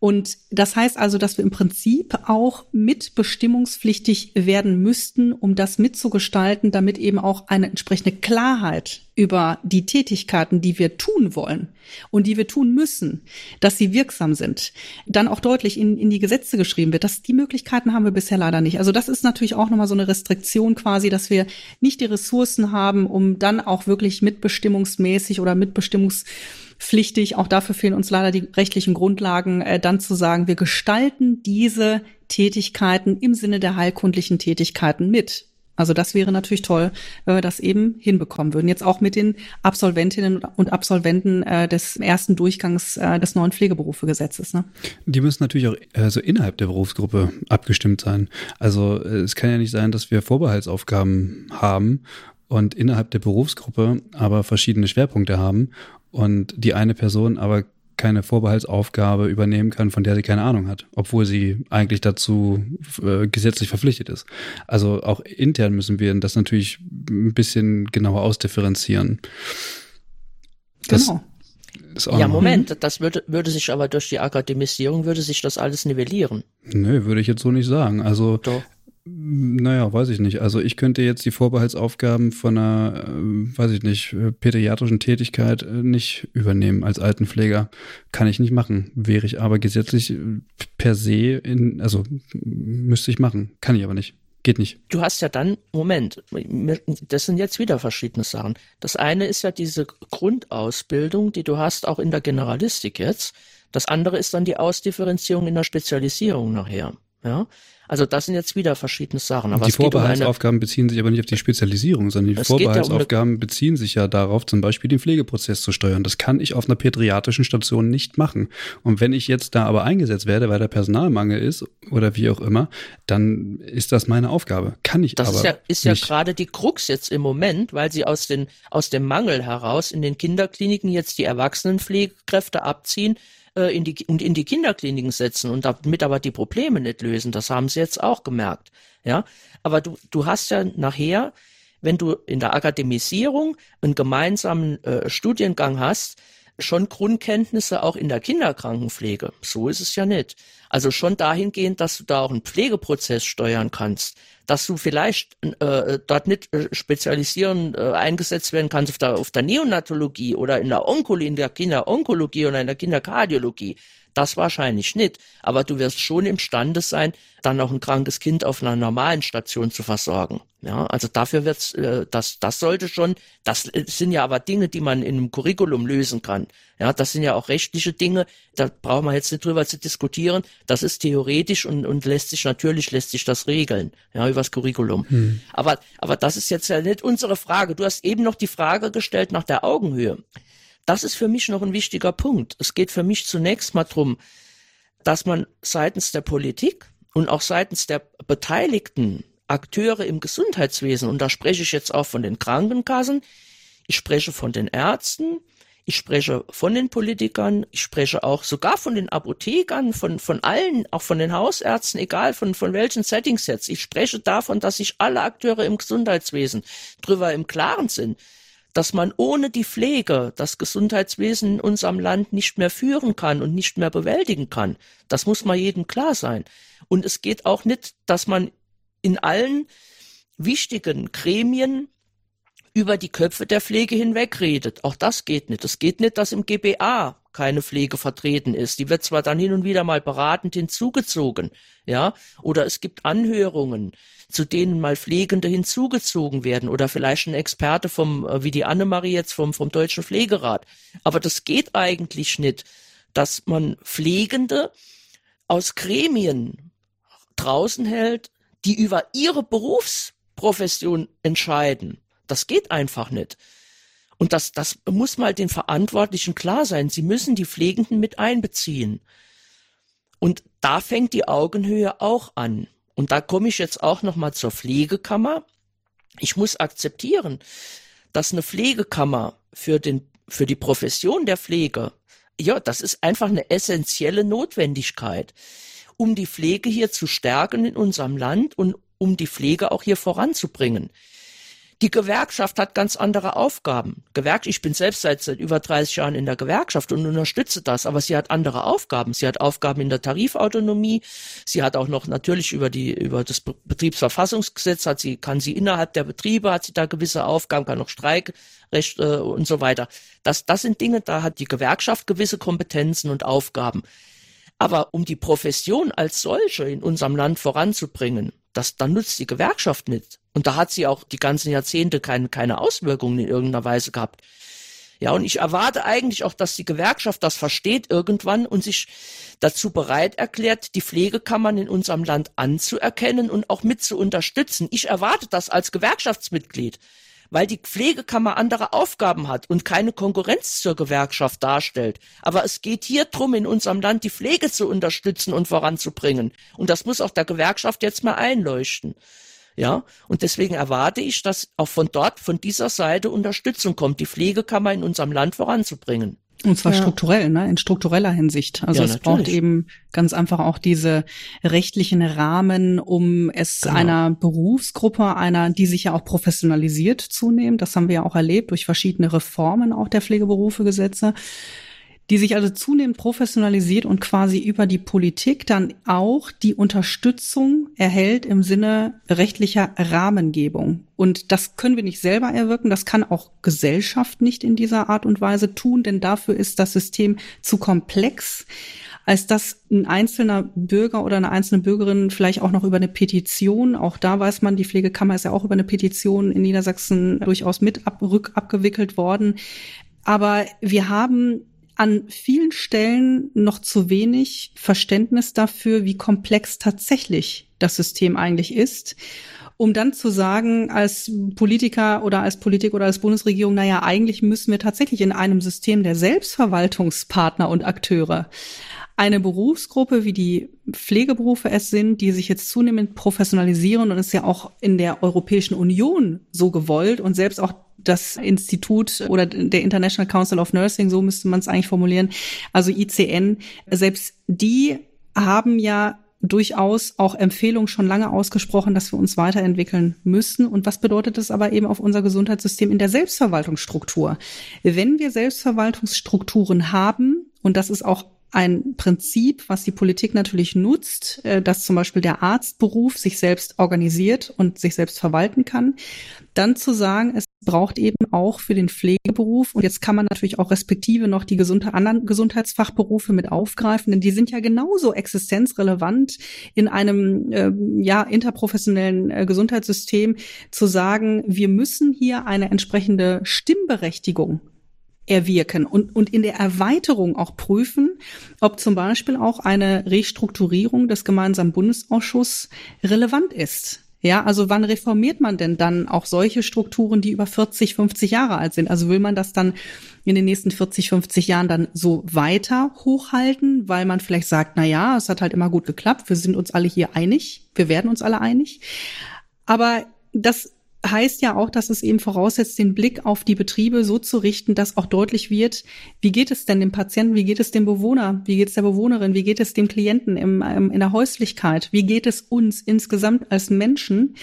Und das heißt also, dass wir im Prinzip auch mitbestimmungspflichtig werden müssten, um das mitzugestalten, damit eben auch eine entsprechende Klarheit über die Tätigkeiten, die wir tun wollen und die wir tun müssen, dass sie wirksam sind, dann auch deutlich in, in die Gesetze geschrieben wird. Das, die Möglichkeiten haben wir bisher leider nicht. Also das ist natürlich auch nochmal so eine Restriktion quasi, dass wir nicht die Ressourcen haben, um dann auch wirklich mitbestimmungsmäßig oder mitbestimmungspflichtig, auch dafür fehlen uns leider die rechtlichen Grundlagen, äh, dann zu sagen, wir gestalten diese Tätigkeiten im Sinne der heilkundlichen Tätigkeiten mit. Also das wäre natürlich toll, wenn wir das eben hinbekommen würden. Jetzt auch mit den Absolventinnen und Absolventen äh, des ersten Durchgangs äh, des neuen Pflegeberufegesetzes. Ne? Die müssen natürlich auch also innerhalb der Berufsgruppe abgestimmt sein. Also äh, es kann ja nicht sein, dass wir Vorbehaltsaufgaben haben und innerhalb der Berufsgruppe aber verschiedene Schwerpunkte haben und die eine Person aber keine Vorbehaltsaufgabe übernehmen kann, von der sie keine Ahnung hat, obwohl sie eigentlich dazu äh, gesetzlich verpflichtet ist. Also auch intern müssen wir das natürlich ein bisschen genauer ausdifferenzieren. Das, genau. ja, Moment, das würde, würde sich aber durch die Akademisierung, würde sich das alles nivellieren. Nö, würde ich jetzt so nicht sagen. Also, Doch. Naja, weiß ich nicht. Also ich könnte jetzt die Vorbehaltsaufgaben von einer, äh, weiß ich nicht, äh, pädiatrischen Tätigkeit äh, nicht übernehmen als Altenpfleger. Kann ich nicht machen. Wäre ich aber gesetzlich per se in, also müsste ich machen. Kann ich aber nicht. Geht nicht. Du hast ja dann, Moment, das sind jetzt wieder verschiedene Sachen. Das eine ist ja diese Grundausbildung, die du hast, auch in der Generalistik jetzt. Das andere ist dann die Ausdifferenzierung in der Spezialisierung nachher. Ja, also das sind jetzt wieder verschiedene Sachen. Aber die Vorbehaltsaufgaben um beziehen sich aber nicht auf die Spezialisierung, sondern die Vorbehaltsaufgaben ja um beziehen sich ja darauf, zum Beispiel den Pflegeprozess zu steuern. Das kann ich auf einer pädiatrischen Station nicht machen. Und wenn ich jetzt da aber eingesetzt werde, weil der Personalmangel ist oder wie auch immer, dann ist das meine Aufgabe. Kann ich das aber ist ja, ist ja gerade die Krux jetzt im Moment, weil sie aus, den, aus dem Mangel heraus in den Kinderkliniken jetzt die Erwachsenenpflegekräfte abziehen äh, in die, und in die Kinderkliniken setzen und damit aber die Probleme nicht lösen. Das haben sie jetzt auch gemerkt. Ja, aber du, du hast ja nachher, wenn du in der Akademisierung einen gemeinsamen äh, Studiengang hast, schon Grundkenntnisse auch in der Kinderkrankenpflege. So ist es ja nicht. Also schon dahingehend, dass du da auch einen Pflegeprozess steuern kannst, dass du vielleicht äh, dort nicht äh, spezialisieren äh, eingesetzt werden kannst auf der, auf der Neonatologie oder in der Onkologie, in der Kinderonkologie oder in der Kinderkardiologie. Das wahrscheinlich nicht. Aber du wirst schon imstande sein, dann auch ein krankes Kind auf einer normalen Station zu versorgen. Ja, also dafür wird's, äh, das, das sollte schon, das sind ja aber Dinge, die man in einem Curriculum lösen kann. Ja, das sind ja auch rechtliche Dinge, da braucht man jetzt nicht drüber zu diskutieren. Das ist theoretisch und, und lässt sich, natürlich lässt sich das regeln, ja, übers Curriculum. Hm. Aber, aber das ist jetzt ja nicht unsere Frage. Du hast eben noch die Frage gestellt nach der Augenhöhe. Das ist für mich noch ein wichtiger Punkt. Es geht für mich zunächst mal drum, dass man seitens der Politik und auch seitens der beteiligten Akteure im Gesundheitswesen, und da spreche ich jetzt auch von den Krankenkassen, ich spreche von den Ärzten, ich spreche von den Politikern, ich spreche auch sogar von den Apothekern, von, von allen, auch von den Hausärzten, egal von, von welchen Settings jetzt. Ich spreche davon, dass sich alle Akteure im Gesundheitswesen drüber im Klaren sind, dass man ohne die Pflege das Gesundheitswesen in unserem Land nicht mehr führen kann und nicht mehr bewältigen kann. Das muss mal jedem klar sein. Und es geht auch nicht, dass man in allen wichtigen Gremien über die Köpfe der Pflege hinweg redet. Auch das geht nicht. Es geht nicht, dass im GBA keine Pflege vertreten ist. Die wird zwar dann hin und wieder mal beratend hinzugezogen, ja, oder es gibt Anhörungen, zu denen mal Pflegende hinzugezogen werden oder vielleicht ein Experte vom, äh, wie die Annemarie jetzt vom, vom Deutschen Pflegerat. Aber das geht eigentlich nicht, dass man Pflegende aus Gremien draußen hält, die über ihre Berufsprofession entscheiden. Das geht einfach nicht. Und das, das muss mal den Verantwortlichen klar sein. Sie müssen die Pflegenden mit einbeziehen. Und da fängt die Augenhöhe auch an. Und da komme ich jetzt auch noch mal zur Pflegekammer. Ich muss akzeptieren, dass eine Pflegekammer für den, für die Profession der Pflege, ja, das ist einfach eine essentielle Notwendigkeit, um die Pflege hier zu stärken in unserem Land und um die Pflege auch hier voranzubringen. Die Gewerkschaft hat ganz andere Aufgaben. Gewerk ich bin selbst seit, seit über 30 Jahren in der Gewerkschaft und unterstütze das, aber sie hat andere Aufgaben. Sie hat Aufgaben in der Tarifautonomie. Sie hat auch noch natürlich über die, über das Betriebsverfassungsgesetz hat sie, kann sie innerhalb der Betriebe hat sie da gewisse Aufgaben, kann noch Streikrecht äh, und so weiter. Das, das sind Dinge, da hat die Gewerkschaft gewisse Kompetenzen und Aufgaben. Aber um die Profession als solche in unserem Land voranzubringen, das, dann nutzt die Gewerkschaft nicht. Und da hat sie auch die ganzen Jahrzehnte keine, keine Auswirkungen in irgendeiner Weise gehabt. Ja, und ich erwarte eigentlich auch, dass die Gewerkschaft das versteht irgendwann und sich dazu bereit erklärt, die Pflegekammern in unserem Land anzuerkennen und auch mit zu unterstützen. Ich erwarte das als Gewerkschaftsmitglied, weil die Pflegekammer andere Aufgaben hat und keine Konkurrenz zur Gewerkschaft darstellt. Aber es geht hier drum, in unserem Land die Pflege zu unterstützen und voranzubringen. Und das muss auch der Gewerkschaft jetzt mal einleuchten. Ja, und deswegen erwarte ich, dass auch von dort, von dieser Seite Unterstützung kommt, die Pflegekammer in unserem Land voranzubringen. Und zwar ja. strukturell, ne? in struktureller Hinsicht. Also ja, es natürlich. braucht eben ganz einfach auch diese rechtlichen Rahmen, um es genau. einer Berufsgruppe, einer, die sich ja auch professionalisiert zunehmen, das haben wir ja auch erlebt durch verschiedene Reformen auch der Pflegeberufegesetze, die sich also zunehmend professionalisiert und quasi über die Politik dann auch die Unterstützung erhält im Sinne rechtlicher Rahmengebung. Und das können wir nicht selber erwirken, das kann auch Gesellschaft nicht in dieser Art und Weise tun, denn dafür ist das System zu komplex als dass ein einzelner Bürger oder eine einzelne Bürgerin vielleicht auch noch über eine Petition, auch da weiß man, die Pflegekammer ist ja auch über eine Petition in Niedersachsen durchaus mit ab, rückabgewickelt worden. Aber wir haben an vielen Stellen noch zu wenig Verständnis dafür, wie komplex tatsächlich das System eigentlich ist, um dann zu sagen als Politiker oder als Politik oder als Bundesregierung, naja, eigentlich müssen wir tatsächlich in einem System der Selbstverwaltungspartner und Akteure eine Berufsgruppe, wie die Pflegeberufe es sind, die sich jetzt zunehmend professionalisieren und ist ja auch in der Europäischen Union so gewollt und selbst auch das Institut oder der International Council of Nursing, so müsste man es eigentlich formulieren, also ICN, selbst die haben ja durchaus auch Empfehlungen schon lange ausgesprochen, dass wir uns weiterentwickeln müssen. Und was bedeutet das aber eben auf unser Gesundheitssystem in der Selbstverwaltungsstruktur? Wenn wir Selbstverwaltungsstrukturen haben, und das ist auch ein Prinzip, was die Politik natürlich nutzt, äh, dass zum Beispiel der Arztberuf sich selbst organisiert und sich selbst verwalten kann. Dann zu sagen, es braucht eben auch für den Pflegeberuf, und jetzt kann man natürlich auch respektive noch die gesunde, anderen Gesundheitsfachberufe mit aufgreifen, denn die sind ja genauso existenzrelevant in einem äh, ja interprofessionellen äh, Gesundheitssystem, zu sagen, wir müssen hier eine entsprechende Stimmberechtigung erwirken und, und in der Erweiterung auch prüfen, ob zum Beispiel auch eine Restrukturierung des gemeinsamen Bundesausschusses relevant ist. Ja, also wann reformiert man denn dann auch solche Strukturen, die über 40, 50 Jahre alt sind? Also will man das dann in den nächsten 40, 50 Jahren dann so weiter hochhalten, weil man vielleicht sagt, na ja, es hat halt immer gut geklappt, wir sind uns alle hier einig, wir werden uns alle einig. Aber das heißt ja auch, dass es eben voraussetzt, den Blick auf die Betriebe so zu richten, dass auch deutlich wird, wie geht es denn dem Patienten, wie geht es dem Bewohner, wie geht es der Bewohnerin, wie geht es dem Klienten im, im, in der Häuslichkeit, wie geht es uns insgesamt als Menschen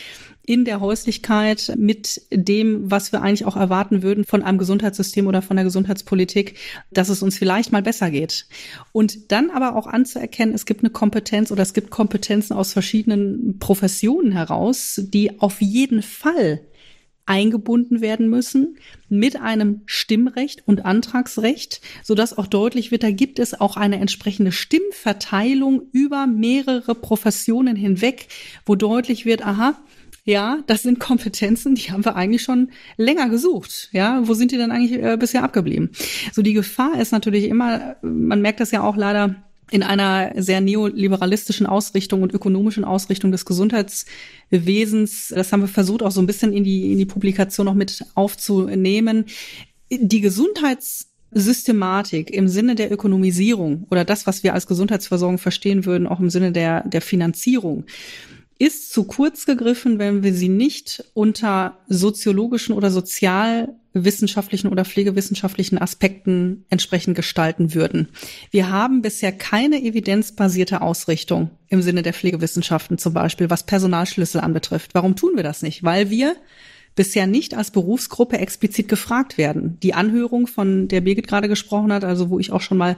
in der Häuslichkeit mit dem, was wir eigentlich auch erwarten würden von einem Gesundheitssystem oder von der Gesundheitspolitik, dass es uns vielleicht mal besser geht. Und dann aber auch anzuerkennen, es gibt eine Kompetenz oder es gibt Kompetenzen aus verschiedenen Professionen heraus, die auf jeden Fall eingebunden werden müssen mit einem Stimmrecht und Antragsrecht, so dass auch deutlich wird, da gibt es auch eine entsprechende Stimmverteilung über mehrere Professionen hinweg, wo deutlich wird, aha, ja, das sind Kompetenzen, die haben wir eigentlich schon länger gesucht. Ja, wo sind die denn eigentlich äh, bisher abgeblieben? So die Gefahr ist natürlich immer, man merkt das ja auch leider in einer sehr neoliberalistischen Ausrichtung und ökonomischen Ausrichtung des Gesundheitswesens. Das haben wir versucht auch so ein bisschen in die, in die Publikation noch mit aufzunehmen. Die Gesundheitssystematik im Sinne der Ökonomisierung oder das, was wir als Gesundheitsversorgung verstehen würden, auch im Sinne der, der Finanzierung, ist zu kurz gegriffen, wenn wir sie nicht unter soziologischen oder sozialwissenschaftlichen oder pflegewissenschaftlichen Aspekten entsprechend gestalten würden. Wir haben bisher keine evidenzbasierte Ausrichtung im Sinne der Pflegewissenschaften zum Beispiel, was Personalschlüssel anbetrifft. Warum tun wir das nicht? Weil wir bisher nicht als Berufsgruppe explizit gefragt werden. Die Anhörung, von der Birgit gerade gesprochen hat, also wo ich auch schon mal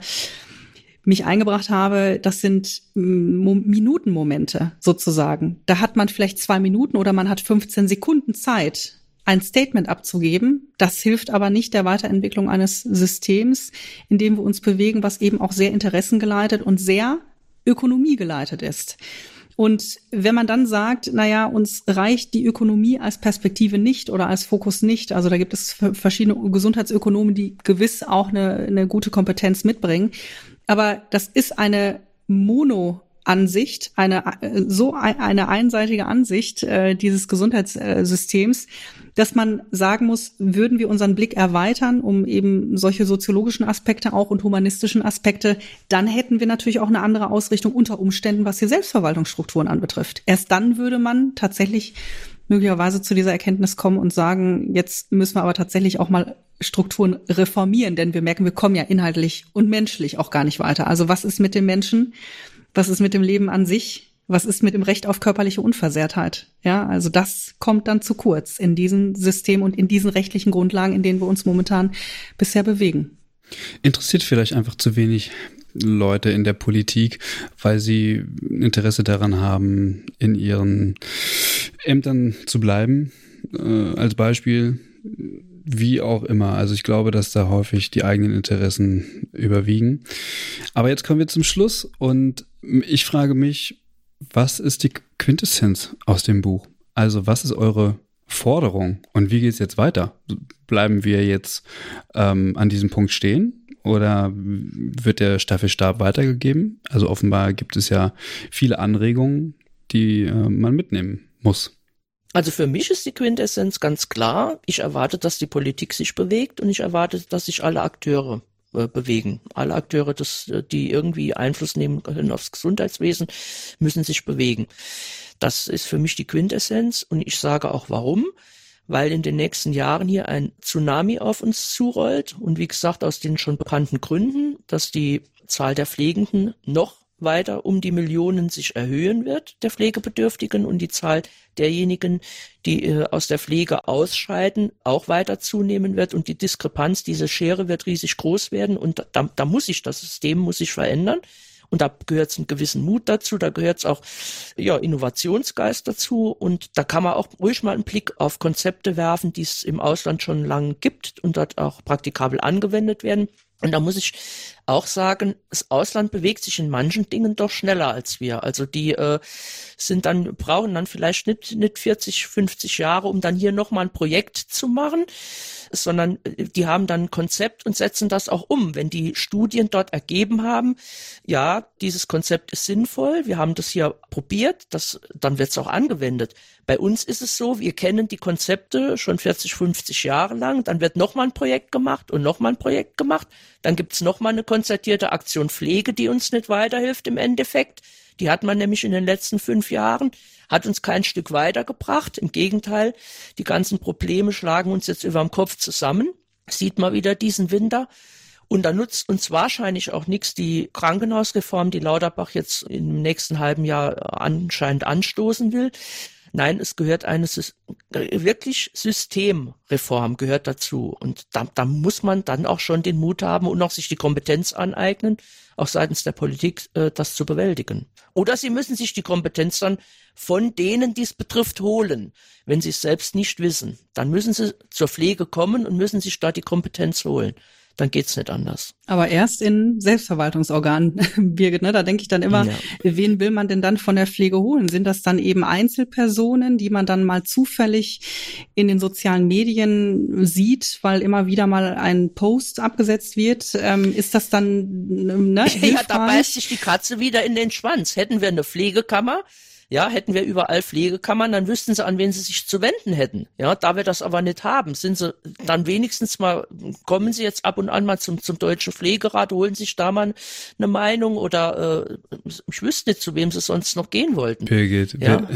mich eingebracht habe, das sind mm, Minutenmomente sozusagen. Da hat man vielleicht zwei Minuten oder man hat 15 Sekunden Zeit, ein Statement abzugeben. Das hilft aber nicht der Weiterentwicklung eines Systems, in dem wir uns bewegen, was eben auch sehr interessengeleitet und sehr ökonomiegeleitet ist. Und wenn man dann sagt, na ja, uns reicht die Ökonomie als Perspektive nicht oder als Fokus nicht, also da gibt es verschiedene Gesundheitsökonomen, die gewiss auch eine, eine gute Kompetenz mitbringen, aber das ist eine Mono-Ansicht, eine so eine einseitige Ansicht äh, dieses Gesundheitssystems, dass man sagen muss, würden wir unseren Blick erweitern, um eben solche soziologischen Aspekte auch und humanistischen Aspekte, dann hätten wir natürlich auch eine andere Ausrichtung unter Umständen, was die Selbstverwaltungsstrukturen anbetrifft. Erst dann würde man tatsächlich möglicherweise zu dieser Erkenntnis kommen und sagen, jetzt müssen wir aber tatsächlich auch mal Strukturen reformieren, denn wir merken, wir kommen ja inhaltlich und menschlich auch gar nicht weiter. Also was ist mit den Menschen? Was ist mit dem Leben an sich? Was ist mit dem Recht auf körperliche Unversehrtheit? Ja, also das kommt dann zu kurz in diesem System und in diesen rechtlichen Grundlagen, in denen wir uns momentan bisher bewegen. Interessiert vielleicht einfach zu wenig Leute in der Politik, weil sie Interesse daran haben, in ihren Ämtern zu bleiben. Äh, als Beispiel, wie auch immer. Also ich glaube, dass da häufig die eigenen Interessen überwiegen. Aber jetzt kommen wir zum Schluss und ich frage mich, was ist die Quintessenz aus dem Buch? Also was ist eure Forderung und wie geht es jetzt weiter? Bleiben wir jetzt ähm, an diesem Punkt stehen oder wird der Staffelstab weitergegeben? Also offenbar gibt es ja viele Anregungen, die äh, man mitnehmen muss. Also für mich ist die Quintessenz ganz klar. Ich erwarte, dass die Politik sich bewegt und ich erwarte, dass sich alle Akteure äh, bewegen. Alle Akteure, das, äh, die irgendwie Einfluss nehmen können aufs Gesundheitswesen, müssen sich bewegen. Das ist für mich die Quintessenz und ich sage auch warum weil in den nächsten Jahren hier ein Tsunami auf uns zurollt und wie gesagt aus den schon bekannten Gründen, dass die Zahl der Pflegenden noch weiter um die Millionen sich erhöhen wird, der Pflegebedürftigen und die Zahl derjenigen, die äh, aus der Pflege ausscheiden, auch weiter zunehmen wird und die Diskrepanz, diese Schere wird riesig groß werden und da, da muss sich das System muss sich verändern. Und da gehört es einen gewissen Mut dazu, da gehört es auch ja, Innovationsgeist dazu und da kann man auch ruhig mal einen Blick auf Konzepte werfen, die es im Ausland schon lange gibt und dort auch praktikabel angewendet werden. Und da muss ich auch sagen, das Ausland bewegt sich in manchen Dingen doch schneller als wir. Also die äh, sind dann, brauchen dann vielleicht nicht, nicht 40, 50 Jahre, um dann hier nochmal ein Projekt zu machen, sondern äh, die haben dann ein Konzept und setzen das auch um. Wenn die Studien dort ergeben haben, ja, dieses Konzept ist sinnvoll, wir haben das hier probiert, das, dann wird es auch angewendet. Bei uns ist es so, wir kennen die Konzepte schon 40, 50 Jahre lang, dann wird nochmal ein Projekt gemacht und nochmal ein Projekt gemacht, dann gibt's nochmal eine konzertierte Aktion Pflege, die uns nicht weiterhilft im Endeffekt. Die hat man nämlich in den letzten fünf Jahren, hat uns kein Stück weitergebracht. Im Gegenteil, die ganzen Probleme schlagen uns jetzt über dem Kopf zusammen. Sieht man wieder diesen Winter. Und da nutzt uns wahrscheinlich auch nichts die Krankenhausreform, die Lauterbach jetzt im nächsten halben Jahr anscheinend anstoßen will. Nein, es gehört eine wirklich Systemreform gehört dazu. Und da, da muss man dann auch schon den Mut haben und auch sich die Kompetenz aneignen, auch seitens der Politik äh, das zu bewältigen. Oder sie müssen sich die Kompetenz dann von denen, die es betrifft, holen. Wenn sie es selbst nicht wissen, dann müssen sie zur Pflege kommen und müssen sich da die Kompetenz holen dann geht's nicht anders. Aber erst in Selbstverwaltungsorganen, Birgit, ne? Da denke ich dann immer, ja. wen will man denn dann von der Pflege holen? Sind das dann eben Einzelpersonen, die man dann mal zufällig in den sozialen Medien sieht, weil immer wieder mal ein Post abgesetzt wird? Ähm, ist das dann ne, Ja, da beißt sich die Katze wieder in den Schwanz. Hätten wir eine Pflegekammer, ja, hätten wir überall Pflegekammern, dann wüssten sie, an wen sie sich zu wenden hätten. Ja, da wir das aber nicht haben, sind sie dann wenigstens mal, kommen sie jetzt ab und an mal zum, zum deutschen Pflegerat, holen sich da mal eine Meinung oder äh, ich wüsste nicht, zu wem sie sonst noch gehen wollten. Birgit, ja. wer,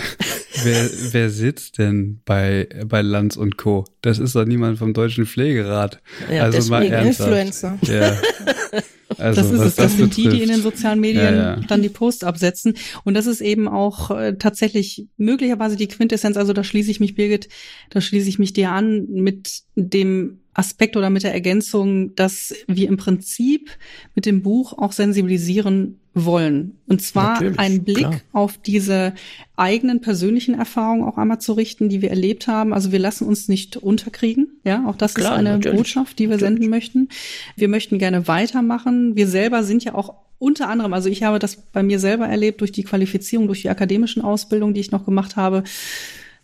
wer, wer sitzt denn bei, bei Lanz und Co.? Das ist doch niemand vom deutschen Pflegerat. Ja, also mal ernsthaft. Influencer. Ja. Also, das ist es. Das, das sind die, die in den sozialen Medien ja, ja. dann die Post absetzen. Und das ist eben auch äh, tatsächlich möglicherweise die Quintessenz. Also da schließe ich mich, Birgit, da schließe ich mich dir an mit dem Aspekt oder mit der Ergänzung, dass wir im Prinzip mit dem Buch auch sensibilisieren wollen. Und zwar Natürlich, einen Blick klar. auf diese eigenen persönlichen Erfahrungen auch einmal zu richten, die wir erlebt haben. Also wir lassen uns nicht unterkriegen. Ja, auch das klar, ist eine natürlich. Botschaft, die wir natürlich. senden möchten. Wir möchten gerne weitermachen. Wir selber sind ja auch unter anderem, also ich habe das bei mir selber erlebt durch die Qualifizierung, durch die akademischen Ausbildungen, die ich noch gemacht habe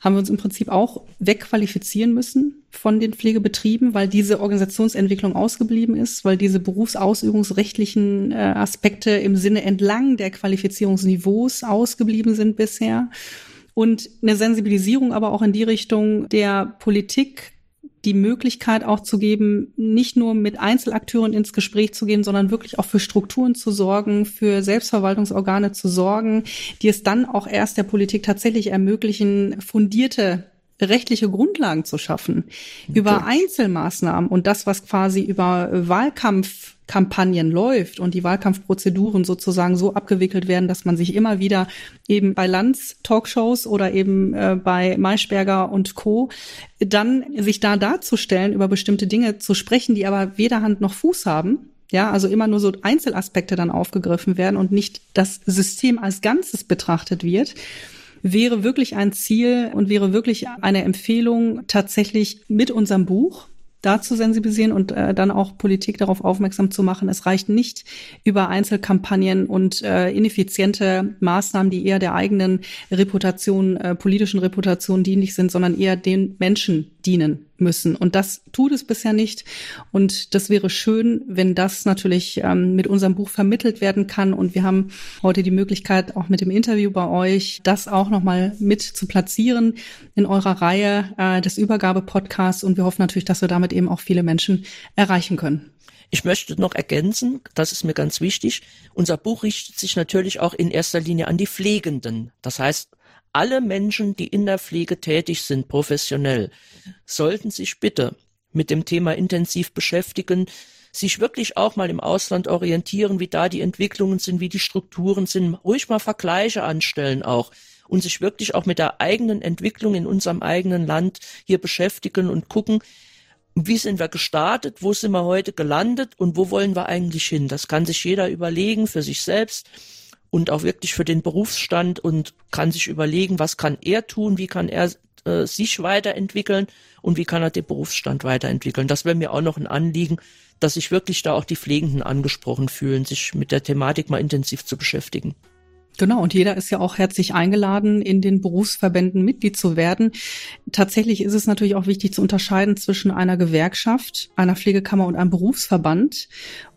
haben wir uns im Prinzip auch wegqualifizieren müssen von den Pflegebetrieben, weil diese Organisationsentwicklung ausgeblieben ist, weil diese berufsausübungsrechtlichen äh, Aspekte im Sinne entlang der Qualifizierungsniveaus ausgeblieben sind bisher. Und eine Sensibilisierung aber auch in die Richtung der Politik, die Möglichkeit auch zu geben, nicht nur mit Einzelakteuren ins Gespräch zu gehen, sondern wirklich auch für Strukturen zu sorgen, für Selbstverwaltungsorgane zu sorgen, die es dann auch erst der Politik tatsächlich ermöglichen, fundierte rechtliche Grundlagen zu schaffen, okay. über Einzelmaßnahmen und das, was quasi über Wahlkampfkampagnen läuft und die Wahlkampfprozeduren sozusagen so abgewickelt werden, dass man sich immer wieder eben bei Lanz-Talkshows oder eben äh, bei Maischberger und Co. dann sich da darzustellen, über bestimmte Dinge zu sprechen, die aber weder Hand noch Fuß haben, ja, also immer nur so Einzelaspekte dann aufgegriffen werden und nicht das System als Ganzes betrachtet wird wäre wirklich ein Ziel und wäre wirklich eine Empfehlung, tatsächlich mit unserem Buch da zu sensibilisieren und äh, dann auch Politik darauf aufmerksam zu machen. Es reicht nicht über Einzelkampagnen und äh, ineffiziente Maßnahmen, die eher der eigenen Reputation, äh, politischen Reputation dienlich sind, sondern eher den Menschen dienen müssen. Und das tut es bisher nicht. Und das wäre schön, wenn das natürlich ähm, mit unserem Buch vermittelt werden kann. Und wir haben heute die Möglichkeit, auch mit dem Interview bei euch, das auch nochmal mit zu platzieren in eurer Reihe äh, des Übergabe-Podcasts. Und wir hoffen natürlich, dass wir damit eben auch viele Menschen erreichen können. Ich möchte noch ergänzen, das ist mir ganz wichtig, unser Buch richtet sich natürlich auch in erster Linie an die Pflegenden. Das heißt, alle Menschen, die in der Pflege tätig sind, professionell, sollten sich bitte mit dem Thema intensiv beschäftigen, sich wirklich auch mal im Ausland orientieren, wie da die Entwicklungen sind, wie die Strukturen sind, ruhig mal Vergleiche anstellen auch und sich wirklich auch mit der eigenen Entwicklung in unserem eigenen Land hier beschäftigen und gucken, wie sind wir gestartet, wo sind wir heute gelandet und wo wollen wir eigentlich hin. Das kann sich jeder überlegen für sich selbst und auch wirklich für den Berufsstand und kann sich überlegen, was kann er tun, wie kann er äh, sich weiterentwickeln und wie kann er den Berufsstand weiterentwickeln. Das wäre mir auch noch ein Anliegen, dass sich wirklich da auch die Pflegenden angesprochen fühlen, sich mit der Thematik mal intensiv zu beschäftigen. Genau, und jeder ist ja auch herzlich eingeladen, in den Berufsverbänden Mitglied zu werden. Tatsächlich ist es natürlich auch wichtig zu unterscheiden zwischen einer Gewerkschaft, einer Pflegekammer und einem Berufsverband.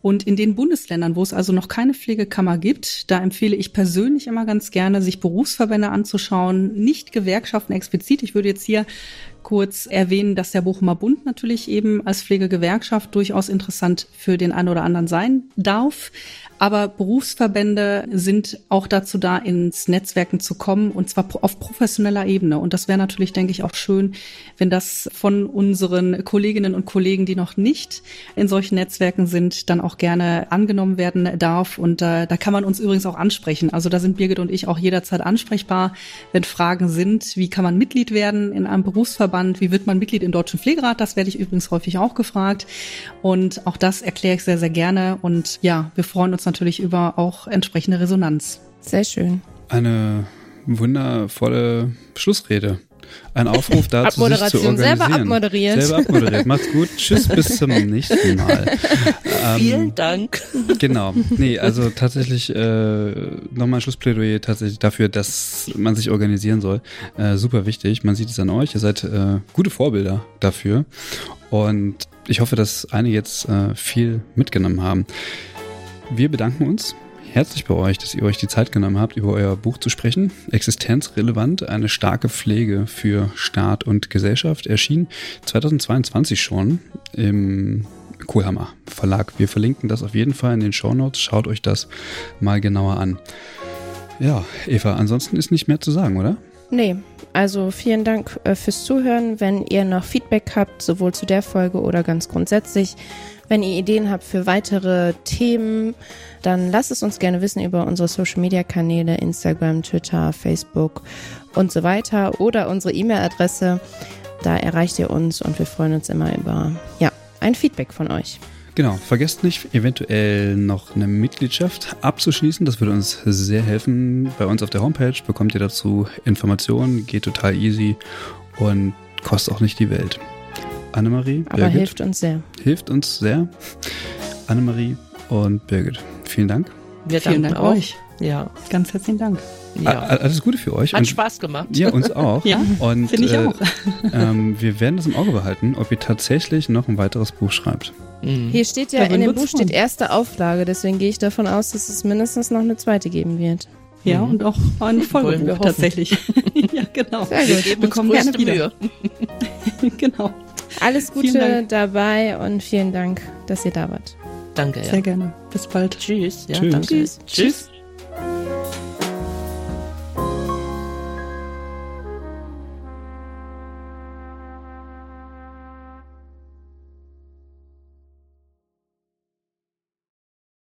Und in den Bundesländern, wo es also noch keine Pflegekammer gibt, da empfehle ich persönlich immer ganz gerne, sich Berufsverbände anzuschauen, nicht Gewerkschaften explizit. Ich würde jetzt hier kurz erwähnen, dass der Bochumer Bund natürlich eben als Pflegegewerkschaft durchaus interessant für den einen oder anderen sein darf. Aber Berufsverbände sind auch dazu da, ins Netzwerken zu kommen und zwar auf professioneller Ebene. Und das wäre natürlich, denke ich, auch schön, wenn das von unseren Kolleginnen und Kollegen, die noch nicht in solchen Netzwerken sind, dann auch gerne angenommen werden darf. Und äh, da kann man uns übrigens auch ansprechen. Also da sind Birgit und ich auch jederzeit ansprechbar, wenn Fragen sind, wie kann man Mitglied werden in einem Berufsverband, wie wird man Mitglied im Deutschen Pflegerat, das werde ich übrigens häufig auch gefragt. Und auch das erkläre ich sehr, sehr gerne. Und ja, wir freuen uns natürlich über auch entsprechende Resonanz. Sehr schön. Eine wundervolle Schlussrede. Ein Aufruf dazu, sich zu organisieren. Selber abmoderiert. Selber abmoderiert. Macht's gut. Tschüss, bis zum nächsten Mal. Ähm, Vielen Dank. Genau. Nee, also tatsächlich äh, nochmal ein Schlussplädoyer tatsächlich dafür, dass man sich organisieren soll. Äh, super wichtig. Man sieht es an euch. Ihr seid äh, gute Vorbilder dafür. Und ich hoffe, dass einige jetzt äh, viel mitgenommen haben. Wir bedanken uns herzlich bei euch, dass ihr euch die Zeit genommen habt, über euer Buch zu sprechen. Existenzrelevant, eine starke Pflege für Staat und Gesellschaft erschien 2022 schon im Kohlhammer Verlag. Wir verlinken das auf jeden Fall in den Show Notes. Schaut euch das mal genauer an. Ja, Eva, ansonsten ist nicht mehr zu sagen, oder? Nee, also vielen Dank äh, fürs Zuhören. Wenn ihr noch Feedback habt, sowohl zu der Folge oder ganz grundsätzlich, wenn ihr Ideen habt für weitere Themen, dann lasst es uns gerne wissen über unsere Social Media Kanäle, Instagram, Twitter, Facebook und so weiter oder unsere E-Mail-Adresse. Da erreicht ihr uns und wir freuen uns immer über ja, ein Feedback von euch. Genau, vergesst nicht, eventuell noch eine Mitgliedschaft abzuschließen. Das würde uns sehr helfen. Bei uns auf der Homepage bekommt ihr dazu Informationen, geht total easy und kostet auch nicht die Welt. Annemarie. Aber Birgit, hilft uns sehr. Hilft uns sehr. Annemarie und Birgit. Vielen Dank. Wir Vielen Dank auch. euch. Ja. Ganz herzlichen Dank. Ja. Alles Gute für euch. Hat und, Spaß gemacht. Ja, uns auch. ja, finde ich äh, auch. ähm, wir werden das im Auge behalten, ob ihr tatsächlich noch ein weiteres Buch schreibt. Mhm. Hier steht ja, in dem Buch steht erste Auflage, deswegen gehe ich davon aus, dass es mindestens noch eine zweite geben wird. Ja, mhm. und auch ein Folgebuch tatsächlich. ja, genau. Sehr gut. Wir bekommen gerne wieder. genau. Alles Gute dabei und vielen Dank, dass ihr da wart. Danke. Sehr gerne. Bis bald. Tschüss. Ja, Tschüss. Danke. Tschüss. Tschüss.